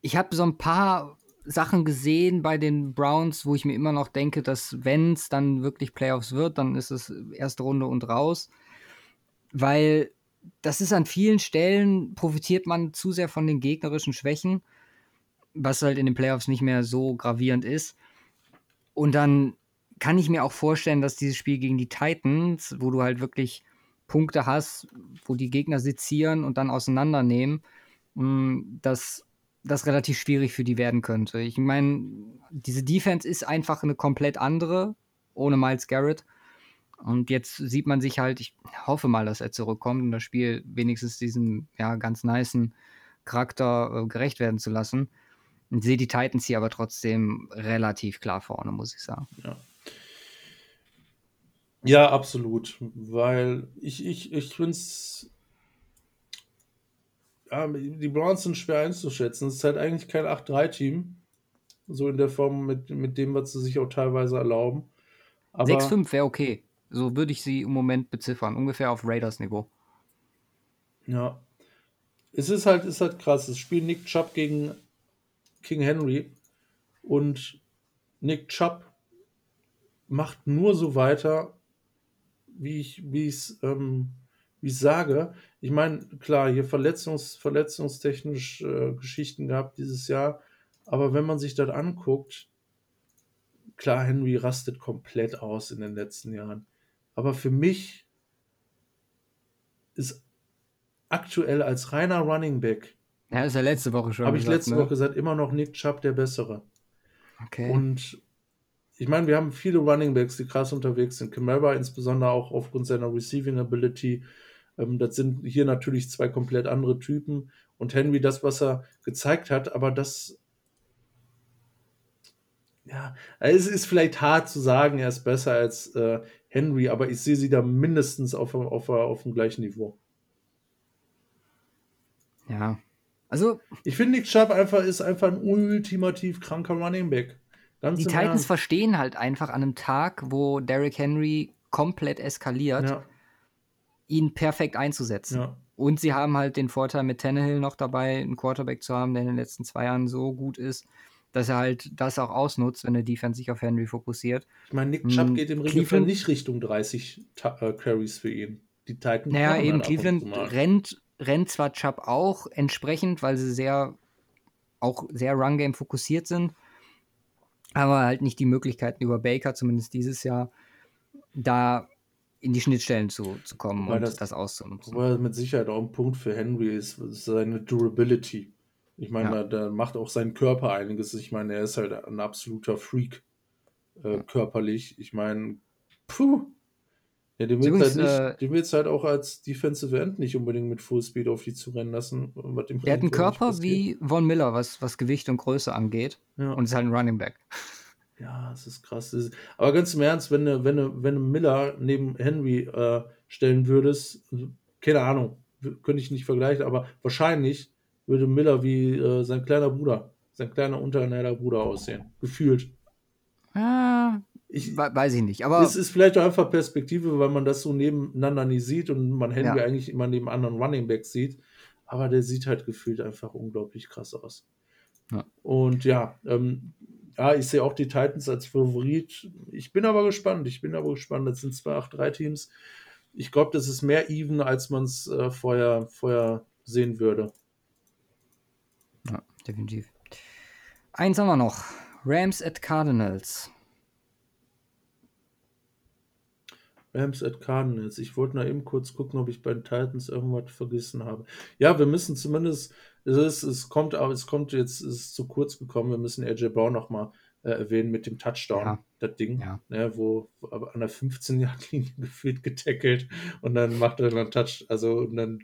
ich habe so ein paar Sachen gesehen bei den Browns, wo ich mir immer noch denke, dass wenn es dann wirklich Playoffs wird, dann ist es erste Runde und raus. Weil das ist an vielen Stellen, profitiert man zu sehr von den gegnerischen Schwächen, was halt in den Playoffs nicht mehr so gravierend ist. Und dann kann ich mir auch vorstellen, dass dieses Spiel gegen die Titans, wo du halt wirklich Punkte hast, wo die Gegner sezieren und dann auseinandernehmen, mm, dass das relativ schwierig für die werden könnte. Ich meine, diese Defense ist einfach eine komplett andere, ohne Miles Garrett. Und jetzt sieht man sich halt, ich hoffe mal, dass er zurückkommt und das Spiel wenigstens diesem ja, ganz nicen Charakter äh, gerecht werden zu lassen. Und sehe die Titans hier aber trotzdem relativ klar vorne, muss ich sagen. Ja. Ja, absolut. Weil ich, ich, ich finde es. Ja, die Browns sind schwer einzuschätzen. Es ist halt eigentlich kein 8-3-Team. So in der Form mit, mit dem, was sie sich auch teilweise erlauben. 6-5 wäre okay. So würde ich sie im Moment beziffern. Ungefähr auf Raiders-Niveau. Ja. Es ist halt, ist halt krass. Es spielt Nick Chubb gegen King Henry. Und Nick Chubb macht nur so weiter, wie ich es ähm, sage. Ich meine, klar, hier Verletzungs, verletzungstechnisch äh, Geschichten gehabt dieses Jahr, aber wenn man sich das anguckt, klar, Henry rastet komplett aus in den letzten Jahren. Aber für mich ist aktuell als reiner Running Back. Ja, ist ja letzte Woche schon. Habe ich letzte ne? Woche gesagt, immer noch Nick Chubb der bessere. Okay. Und ich meine, wir haben viele Running Backs, die krass unterwegs sind. Camara insbesondere auch aufgrund seiner Receiving Ability. Ähm, das sind hier natürlich zwei komplett andere Typen. Und Henry, das, was er gezeigt hat, aber das. Ja, es ist vielleicht hart zu sagen, er ist besser als äh, Henry, aber ich sehe sie da mindestens auf, auf, auf dem gleichen Niveau. Ja. Also. Ich finde, Nick Chubb einfach ist einfach ein ultimativ kranker Running Back. Ganz die Titans Ernst. verstehen halt einfach an einem Tag, wo Derrick Henry komplett eskaliert, ja. ihn perfekt einzusetzen. Ja. Und sie haben halt den Vorteil mit Tannehill noch dabei, einen Quarterback zu haben, der in den letzten zwei Jahren so gut ist, dass er halt das auch ausnutzt, wenn der Defense sich auf Henry fokussiert. Ich meine, Nick Chubb hm, geht im Regelfall nicht Richtung 30 äh, Carries für ihn. Die Titans. Naja, eben halt Cleveland rennt, rennt zwar Chubb auch entsprechend, weil sie sehr auch sehr Run-Game fokussiert sind aber halt nicht die Möglichkeiten über Baker, zumindest dieses Jahr, da in die Schnittstellen zu, zu kommen weil und das, das auszunutzen. Weil mit Sicherheit auch ein Punkt für Henry ist seine Durability. Ich meine, ja. da, da, macht auch sein Körper einiges. Ich meine, er ist halt ein absoluter Freak äh, körperlich. Ich meine, puh, ja, den willst, halt nicht, äh, willst halt auch als Defensive End nicht unbedingt mit Fullspeed auf die zu rennen lassen. er hat einen Körper wie Von Miller, was, was Gewicht und Größe angeht. Ja. Und ist halt ein Running Back. Ja, das ist krass. Das ist, aber ganz im Ernst, wenn du, wenn du, wenn du Miller neben Henry äh, stellen würdest, keine Ahnung, könnte ich nicht vergleichen, aber wahrscheinlich würde Miller wie äh, sein kleiner Bruder, sein kleiner unterernährter Bruder aussehen. Gefühlt. Ah, ich, weiß ich nicht. Aber es ist vielleicht auch einfach Perspektive, weil man das so nebeneinander nie sieht und man Henry ja. eigentlich immer neben anderen Running Backs sieht. Aber der sieht halt gefühlt einfach unglaublich krass aus. Ja. Und ja, ähm, ja, ich sehe auch die Titans als Favorit. Ich bin aber gespannt. Ich bin aber gespannt. Das sind zwei 8-3-Teams. Ich glaube, das ist mehr even, als man es äh, vorher, vorher sehen würde. Definitiv. Eins haben wir noch. Rams at Cardinals. Rams at Cardinals. Ich wollte noch eben kurz gucken, ob ich bei den Titans irgendwas vergessen habe. Ja, wir müssen zumindest, es, ist, es kommt, aber es kommt jetzt, es ist zu kurz gekommen, wir müssen AJ Brown nochmal äh, erwähnen mit dem Touchdown, ja. das Ding, ja. ne, wo, wo an der 15-Yard-Linie gefühlt getackelt und dann macht er einen Touch, also und dann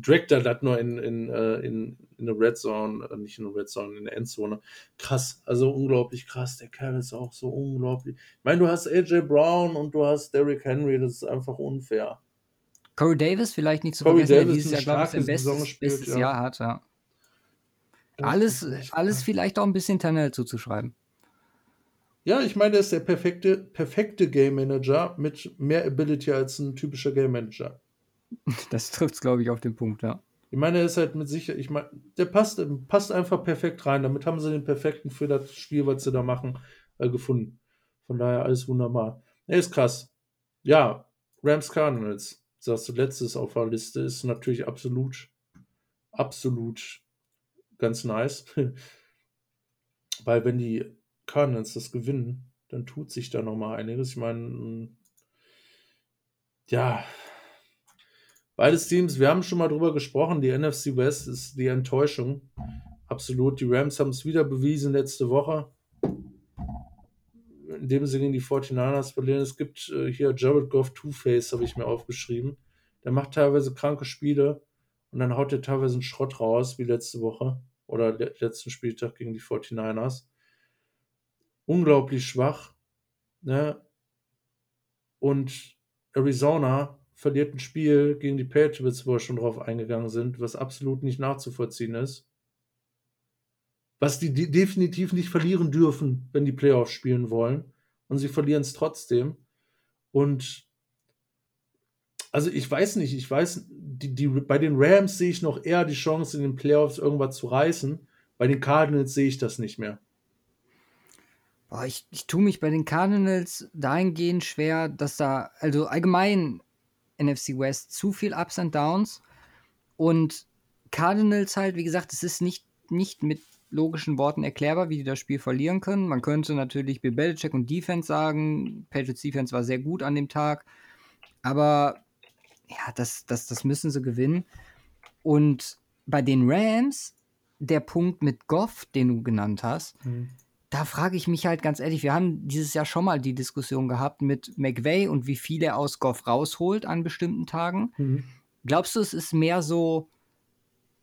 Dragt er das nur in, in, äh, in, in der Red Zone, äh, nicht in der Red Zone, in der Endzone. Krass, also unglaublich krass. Der Kerl ist auch so unglaublich. Ich meine, du hast AJ Brown und du hast Derrick Henry, das ist einfach unfair. Corey Davis vielleicht nicht zu Corey vergessen, Davis der dieses Jahr, glaube ich, sein bestes, spielt, bestes ja. Jahr hat, ja. alles, alles vielleicht auch ein bisschen Tannehill zuzuschreiben. Ja, ich meine, er ist der perfekte, perfekte Game Manager mit mehr Ability als ein typischer Game Manager. Das trifft es, glaube ich, auf den Punkt, ja. Ich meine, er ist halt mit sicher, ich meine, der passt, passt einfach perfekt rein. Damit haben sie den perfekten für das Spiel, was sie da machen, äh, gefunden. Von daher alles wunderbar. Er ist krass. Ja, Rams Cardinals, sagst du, letztes auf der Liste, ist natürlich absolut, absolut ganz nice. Weil wenn die Cardinals das gewinnen, dann tut sich da nochmal einiges. Ich meine, ja, Beides Teams, wir haben schon mal drüber gesprochen, die NFC West ist die Enttäuschung. Absolut. Die Rams haben es wieder bewiesen letzte Woche. indem sie gegen die 49ers verlieren. Es gibt äh, hier Jared Goff Two-Face, habe ich mir aufgeschrieben. Der macht teilweise kranke Spiele und dann haut er teilweise einen Schrott raus, wie letzte Woche oder le letzten Spieltag gegen die 49ers. Unglaublich schwach. Ne? Und Arizona verliert ein Spiel gegen die Patriots, wo wir schon drauf eingegangen sind, was absolut nicht nachzuvollziehen ist. Was die de definitiv nicht verlieren dürfen, wenn die Playoffs spielen wollen. Und sie verlieren es trotzdem. Und also ich weiß nicht, ich weiß, die, die, bei den Rams sehe ich noch eher die Chance, in den Playoffs irgendwas zu reißen. Bei den Cardinals sehe ich das nicht mehr. Boah, ich, ich tue mich bei den Cardinals dahingehend schwer, dass da, also allgemein NFC West zu viel Ups und Downs. Und Cardinals halt, wie gesagt, es ist nicht, nicht mit logischen Worten erklärbar, wie die das Spiel verlieren können. Man könnte natürlich Bill Belichick und Defense sagen. Patriots Defense war sehr gut an dem Tag. Aber ja, das, das, das müssen sie gewinnen. Und bei den Rams, der Punkt mit Goff, den du genannt hast, mhm. Da frage ich mich halt ganz ehrlich, wir haben dieses Jahr schon mal die Diskussion gehabt mit McVay und wie viel er aus Goff rausholt an bestimmten Tagen. Mhm. Glaubst du, es ist mehr so,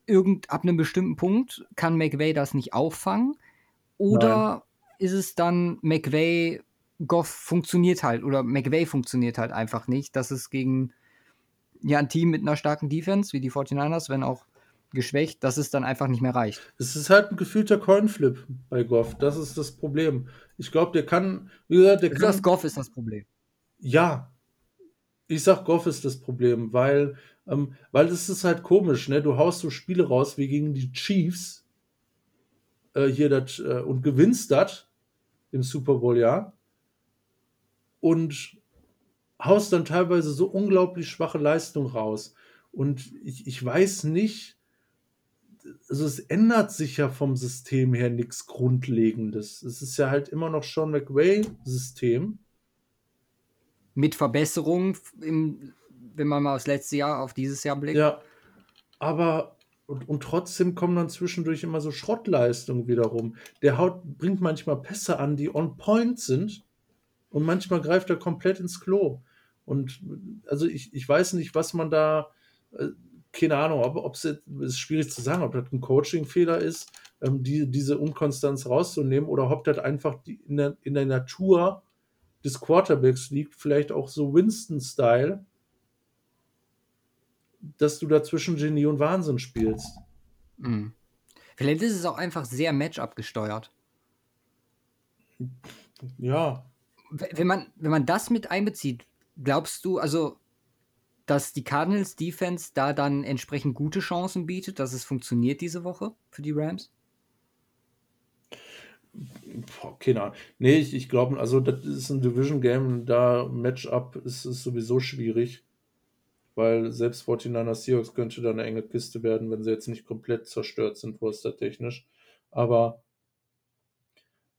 irgend, ab einem bestimmten Punkt kann McVay das nicht auffangen? Oder Nein. ist es dann McVay, Goff funktioniert halt oder McVay funktioniert halt einfach nicht, dass es gegen ja, ein Team mit einer starken Defense, wie die 49ers, wenn auch geschwächt, dass es dann einfach nicht mehr reicht. Es ist halt ein gefühlter Coinflip bei Goff. Das ist das Problem. Ich glaube, der kann, wie gesagt, der du kann. Goff ist das Problem. Ja. Ich sag, Goff ist das Problem, weil, ähm, weil es ist halt komisch, ne? Du haust so Spiele raus wie gegen die Chiefs äh, hier dat, äh, und gewinnst das im Super Bowl, ja. Und haust dann teilweise so unglaublich schwache Leistung raus. Und ich, ich weiß nicht, also es ändert sich ja vom System her nichts Grundlegendes. Es ist ja halt immer noch Sean McVay-System. Mit Verbesserungen, im, wenn man mal aufs letzte Jahr, auf dieses Jahr blickt. Ja, aber und, und trotzdem kommen dann zwischendurch immer so Schrottleistungen wiederum. Der Haut bringt manchmal Pässe an, die on point sind und manchmal greift er komplett ins Klo. Und also ich, ich weiß nicht, was man da, äh, keine Ahnung, ob es ist schwierig zu sagen, ob das ein Coaching-Fehler ist, ähm, die, diese Unkonstanz rauszunehmen oder ob das einfach die, in, der, in der Natur des Quarterbacks liegt, vielleicht auch so Winston-Style, dass du dazwischen Genie und Wahnsinn spielst. Mhm. Vielleicht ist es auch einfach sehr Matchup gesteuert. Ja, wenn man, wenn man das mit einbezieht, glaubst du, also, dass die Cardinals Defense da dann entsprechend gute Chancen bietet, dass es funktioniert diese Woche für die Rams? keine Ahnung. Nee, ich, ich glaube, also das ist ein Division-Game, da Matchup ist, ist sowieso schwierig, weil selbst 49er Seahawks könnte da eine enge Kiste werden, wenn sie jetzt nicht komplett zerstört sind, technisch. Aber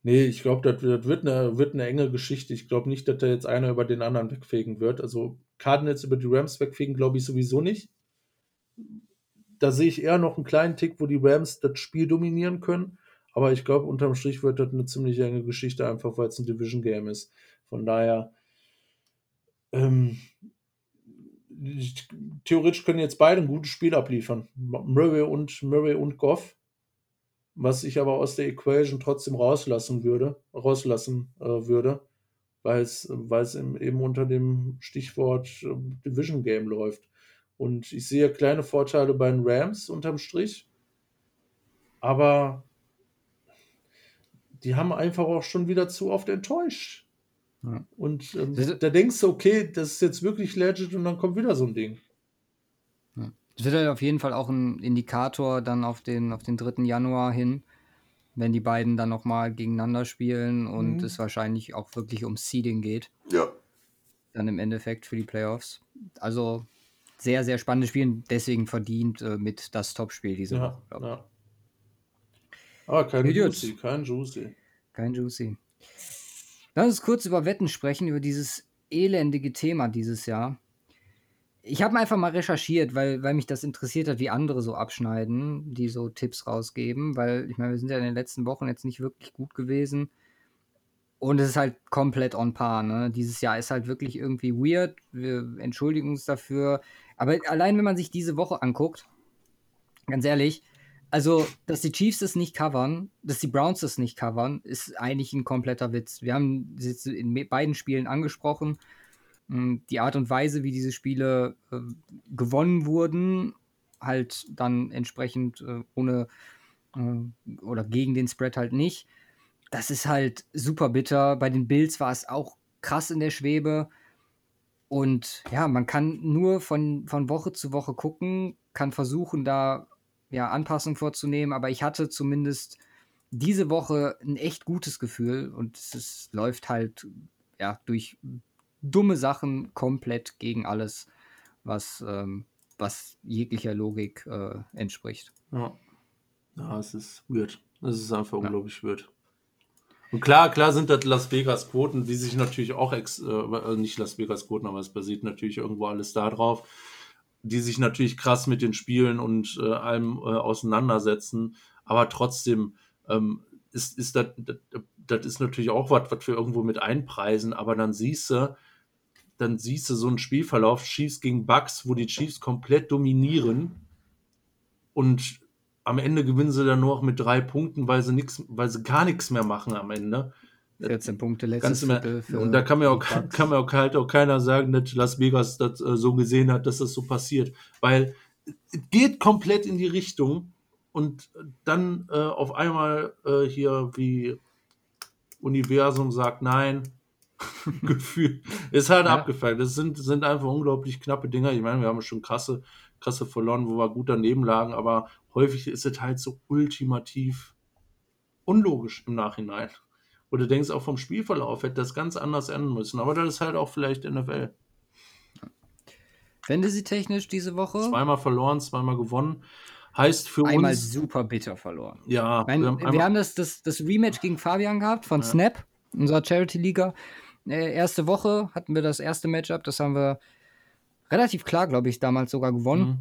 Nee, ich glaube, das, das wird, eine, wird eine enge Geschichte. Ich glaube nicht, dass da jetzt einer über den anderen wegfegen wird. Also Cardinals über die Rams wegfegen, glaube ich sowieso nicht. Da sehe ich eher noch einen kleinen Tick, wo die Rams das Spiel dominieren können. Aber ich glaube, unterm Strich wird das eine ziemlich enge Geschichte, einfach weil es ein Division-Game ist. Von daher, ähm, theoretisch können jetzt beide ein gutes Spiel abliefern. Murray und, Murray und Goff was ich aber aus der Equation trotzdem rauslassen würde, rauslassen äh, würde, weil es, weil es eben unter dem Stichwort äh, Division Game läuft. Und ich sehe kleine Vorteile bei den Rams unterm Strich, aber die haben einfach auch schon wieder zu oft enttäuscht. Ja. Und ähm, da denkst du, okay, das ist jetzt wirklich legit und dann kommt wieder so ein Ding. Das wird halt auf jeden Fall auch ein Indikator dann auf den, auf den 3. Januar hin, wenn die beiden dann nochmal gegeneinander spielen und mhm. es wahrscheinlich auch wirklich um Seeding geht. Ja. Dann im Endeffekt für die Playoffs. Also sehr, sehr spannendes Spiel, deswegen verdient äh, mit das Topspiel diese ja, Woche, ja. Aber kein Juicy, kein Juicy. Kein Juicy. Lass uns kurz über Wetten sprechen, über dieses elendige Thema dieses Jahr ich habe einfach mal recherchiert, weil, weil mich das interessiert hat, wie andere so abschneiden, die so Tipps rausgeben, weil ich meine, wir sind ja in den letzten Wochen jetzt nicht wirklich gut gewesen. Und es ist halt komplett on par. Ne? Dieses Jahr ist halt wirklich irgendwie weird. Wir entschuldigen uns dafür. Aber allein, wenn man sich diese Woche anguckt, ganz ehrlich, also, dass die Chiefs es nicht covern, dass die Browns es nicht covern, ist eigentlich ein kompletter Witz. Wir haben es jetzt in beiden Spielen angesprochen. Hm, die Art und Weise, wie diese Spiele äh, gewonnen wurden, halt dann entsprechend äh, ohne äh, oder gegen den Spread halt nicht. Das ist halt super bitter. Bei den Bills war es auch krass in der Schwebe. Und ja, man kann nur von, von Woche zu Woche gucken, kann versuchen, da ja, Anpassungen vorzunehmen, aber ich hatte zumindest diese Woche ein echt gutes Gefühl und es, es läuft halt ja durch dumme Sachen komplett gegen alles, was, ähm, was jeglicher Logik äh, entspricht. Ja. ja, es ist weird. Es ist einfach ja. unglaublich weird. Und klar, klar sind das Las Vegas Quoten, die sich natürlich auch ex, äh, äh nicht Las Vegas Quoten, aber es basiert natürlich irgendwo alles da drauf, die sich natürlich krass mit den Spielen und äh, allem äh, auseinandersetzen. Aber trotzdem ähm, ist, ist das, das ist natürlich auch was, was wir irgendwo mit einpreisen, aber dann siehst du, dann siehst du so einen Spielverlauf, Chiefs gegen Bucks, wo die Chiefs komplett dominieren und am Ende gewinnen sie dann nur noch mit drei Punkten, weil sie nix, weil sie gar nichts mehr machen am Ende. 14 Punkte letztes Viertel Und da kann mir auch, kann mir auch, halt auch keiner sagen, dass Las Vegas das äh, so gesehen hat, dass das so passiert. Weil es geht komplett in die Richtung und dann äh, auf einmal äh, hier wie Universum sagt nein, Gefühl. Ist halt ja. abgefallen. Das sind, sind einfach unglaublich knappe Dinger. Ich meine, wir haben schon krasse, krasse verloren, wo wir gut daneben lagen, aber häufig ist es halt so ultimativ unlogisch im Nachhinein. Du denkst, auch vom Spielverlauf hätte das ganz anders enden müssen. Aber das ist halt auch vielleicht NFL. Fantasy-technisch diese Woche? Zweimal verloren, zweimal gewonnen. Heißt für einmal uns. Einmal super bitter verloren. Ja. Mein, wir haben, wir haben das, das, das, Rematch gegen Fabian gehabt von ja. Snap, unserer Charity-Liga. Äh, erste Woche hatten wir das erste Matchup, das haben wir relativ klar, glaube ich, damals sogar gewonnen. Mhm.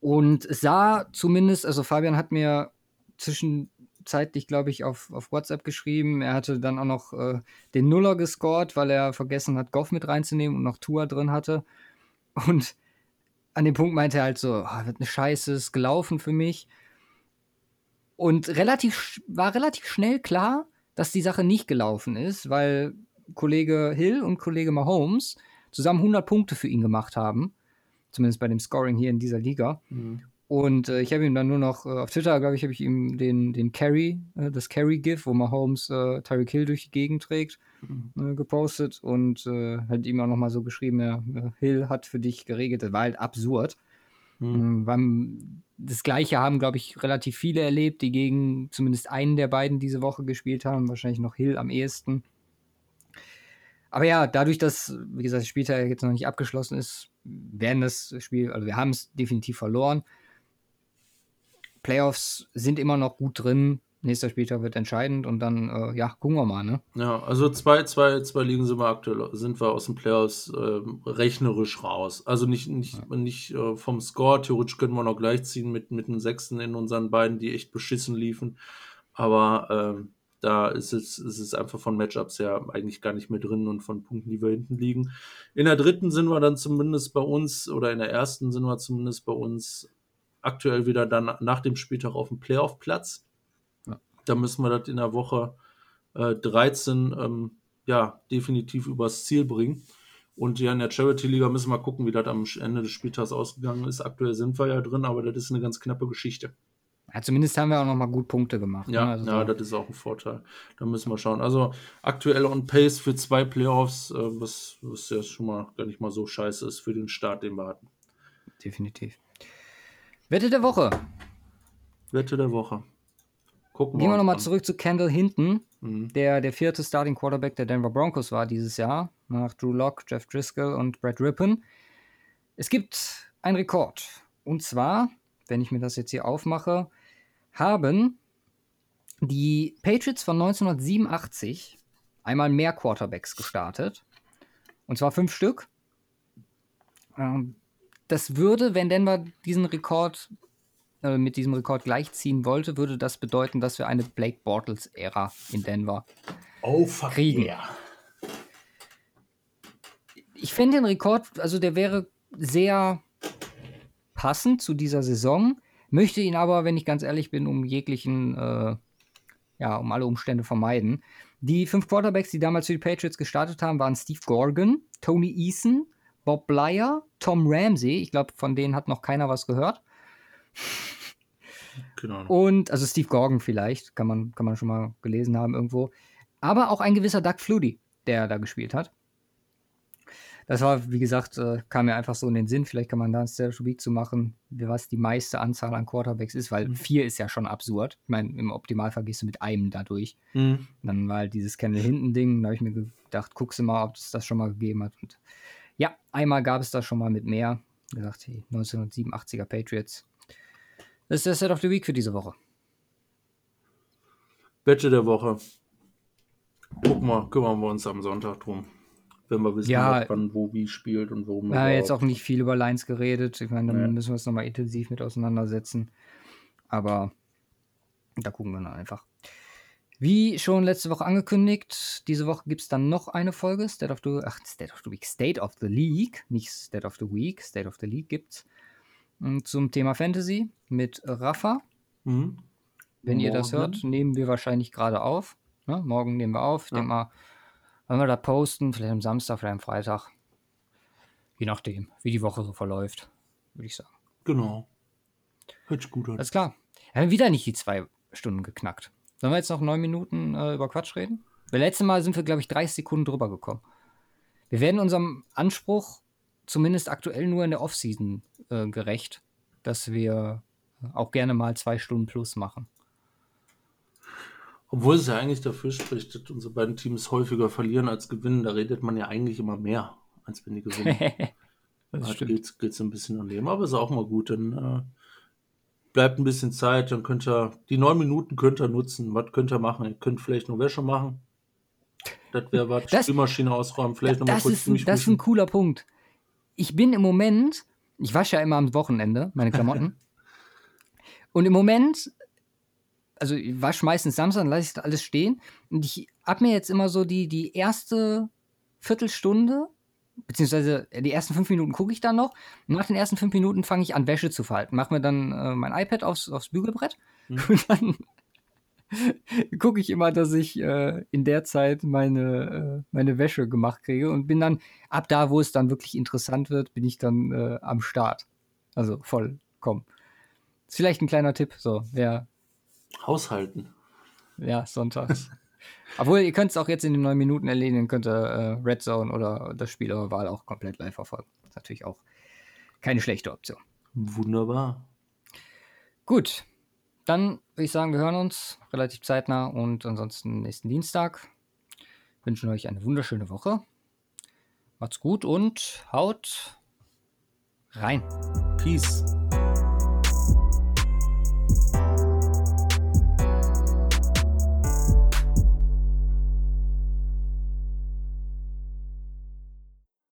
Und es sah zumindest, also Fabian hat mir zwischenzeitlich, glaube ich, auf, auf WhatsApp geschrieben. Er hatte dann auch noch äh, den Nuller gescored, weil er vergessen hat, Goff mit reinzunehmen und noch Tour drin hatte. Und an dem Punkt meinte er halt so, oh, wird eine Scheiße, ist gelaufen für mich. Und relativ, war relativ schnell klar, dass die Sache nicht gelaufen ist, weil Kollege Hill und Kollege Mahomes zusammen 100 Punkte für ihn gemacht haben. Zumindest bei dem Scoring hier in dieser Liga. Mhm. Und äh, ich habe ihm dann nur noch, äh, auf Twitter, glaube ich, habe ich ihm den, den Carry, äh, das Carry-GIF, wo Mahomes äh, Tyreek Hill durch die Gegend trägt, mhm. Äh, gepostet und äh, hat ihm auch nochmal so geschrieben, ja, Hill hat für dich geregelt. Das war halt absurd. Mhm. Ähm, das Gleiche haben, glaube ich, relativ viele erlebt, die gegen zumindest einen der beiden diese Woche gespielt haben. Wahrscheinlich noch Hill am ehesten. Aber ja, dadurch, dass, wie gesagt, das Spieltag jetzt noch nicht abgeschlossen ist, werden das Spiel, also wir haben es definitiv verloren. Playoffs sind immer noch gut drin. Nächster Spieltag wird entscheidend und dann, äh, ja, gucken wir mal, ne? Ja, also zwei, zwei, zwei Ligen sind wir aktuell, sind wir aus den Playoffs äh, rechnerisch raus. Also nicht, nicht, ja. nicht äh, vom Score, theoretisch können wir noch gleichziehen mit, mit einem Sechsten in unseren beiden, die echt beschissen liefen. Aber ähm, da ist es, ist es einfach von Matchups her eigentlich gar nicht mehr drin und von Punkten, die wir hinten liegen. In der dritten sind wir dann zumindest bei uns, oder in der ersten sind wir zumindest bei uns aktuell wieder dann nach dem Spieltag auf dem Playoff-Platz. Ja. Da müssen wir das in der Woche äh, 13 ähm, ja, definitiv übers Ziel bringen. Und ja, in der Charity-Liga müssen wir gucken, wie das am Ende des Spieltags ausgegangen ist. Aktuell sind wir ja drin, aber das ist eine ganz knappe Geschichte. Ja, zumindest haben wir auch nochmal gut Punkte gemacht. Ja, ne? also ja so. das ist auch ein Vorteil. Da müssen wir schauen. Also aktuell on Pace für zwei Playoffs, äh, was, was ja schon mal gar nicht mal so scheiße ist für den Start, den wir hatten. Definitiv. Wette der Woche. Wette der Woche. Gucken Gehen wir nochmal zurück zu Kendall Hinton, mhm. der der vierte Starting Quarterback der Denver Broncos war dieses Jahr, nach Drew Locke, Jeff Driscoll und Brad Rippon. Es gibt einen Rekord. Und zwar, wenn ich mir das jetzt hier aufmache, haben die Patriots von 1987 einmal mehr Quarterbacks gestartet. Und zwar fünf Stück. Ähm, das würde, wenn Denver diesen Rekord äh, mit diesem Rekord gleichziehen wollte, würde das bedeuten, dass wir eine Blake Bortles-Ära in Denver oh, fuck kriegen. yeah. Ich finde den Rekord, also der wäre sehr passend zu dieser Saison, möchte ihn aber, wenn ich ganz ehrlich bin, um jeglichen, äh, ja, um alle Umstände vermeiden. Die fünf Quarterbacks, die damals für die Patriots gestartet haben, waren Steve Gorgon, Tony Eason, Bob Blyer, Tom Ramsey. Ich glaube, von denen hat noch keiner was gehört. Genau. Und, also Steve Gorgon vielleicht, kann man, kann man schon mal gelesen haben irgendwo. Aber auch ein gewisser Doug Flutie, der da gespielt hat. Das war, wie gesagt, äh, kam mir einfach so in den Sinn. Vielleicht kann man da ein Week zu machen, was die meiste Anzahl an Quarterbacks ist, weil Mhm. vier ist ja schon absurd. Ich meine, im Optimalfall gehst du mit einem da durch. Mhm. Dann war halt dieses Kennel hinten Ding. Da habe ich mir gedacht, guckst du mal, ob es das schon mal gegeben hat. Und ja, einmal gab es das schon mal mit mehr. Wie gesagt, die 1987er Patriots. Das ist der Set of the Week für diese Woche. Wette der Woche. Gucken wir, kümmern wir uns am Sonntag drum. Wenn wir wissen, Ja. wann wo wie spielt und worum Wir haben jetzt auch nicht viel über Lines geredet. Ich meine, da Nee. müssen wir uns nochmal intensiv mit auseinandersetzen. Aber da gucken wir dann einfach. Wie schon letzte Woche angekündigt, diese Woche gibt es dann noch eine Folge, State of the, ach, State of the Week, State of the League, nicht State of the Week, State of the League gibt's mm, zum Thema Fantasy mit Rafa. Mhm. Wenn ihr das Morgen. hört, nehmen wir wahrscheinlich gerade auf. Ne? Morgen nehmen wir auf. Ich Ja. denke mal, wenn wir da posten, vielleicht am Samstag, vielleicht am Freitag. Je nachdem, wie die Woche so verläuft, würde ich sagen. Genau. Hört sich gut an. Alles klar. Wir haben wieder nicht die zwei Stunden geknackt. Sollen wir jetzt noch neun Minuten äh, über Quatsch reden? Weil letztes Mal sind wir, glaube ich, 30 Sekunden drüber gekommen. Wir werden unserem Anspruch zumindest aktuell nur in der Offseason äh, gerecht, dass wir auch gerne mal zwei Stunden plus machen. Obwohl es ja eigentlich dafür spricht, dass unsere beiden Teams häufiger verlieren als gewinnen. Da redet man ja eigentlich immer mehr, als wenn die gewinnen. das Da geht es ein bisschen an dem. Aber ist auch mal gut. Dann äh, bleibt ein bisschen Zeit. Dann könnt ihr, die neun Minuten könnt ihr nutzen. Was könnt ihr machen? Ihr könnt vielleicht noch Wäsche machen. Das wäre was. Das- Spülmaschine ausräumen. Vielleicht noch mal das, kurz ist das ist ein cooler Punkt. Ich bin im Moment, ich wasche ja immer am Wochenende meine Klamotten. und im Moment, also ich wasche meistens Samstag, dann lasse ich das alles stehen. Und ich habe mir jetzt immer so die, die erste Viertelstunde, beziehungsweise die ersten fünf Minuten gucke ich dann noch. Nach den ersten fünf Minuten fange ich an, Wäsche zu falten. Mache mir dann äh, mein iPad aufs, aufs Bügelbrett. Mhm. Und dann gucke ich immer, dass ich äh, in der Zeit meine, äh, meine Wäsche gemacht kriege und bin dann ab da, wo es dann wirklich interessant wird, bin ich dann äh, am Start. Also vollkommen. Ist vielleicht ein kleiner Tipp, so, wer, Haushalten. ja, sonntags. Obwohl, ihr könnt es auch jetzt in den neun Minuten erledigen, könnt ihr äh, Red Zone oder das Spiel eurer Wahl auch komplett live verfolgen. ist natürlich auch keine schlechte Option. Wunderbar. Gut, dann würde ich sagen, wir hören uns relativ zeitnah und ansonsten nächsten Dienstag. Wünschen euch eine wunderschöne Woche. Macht's gut und haut rein. Peace.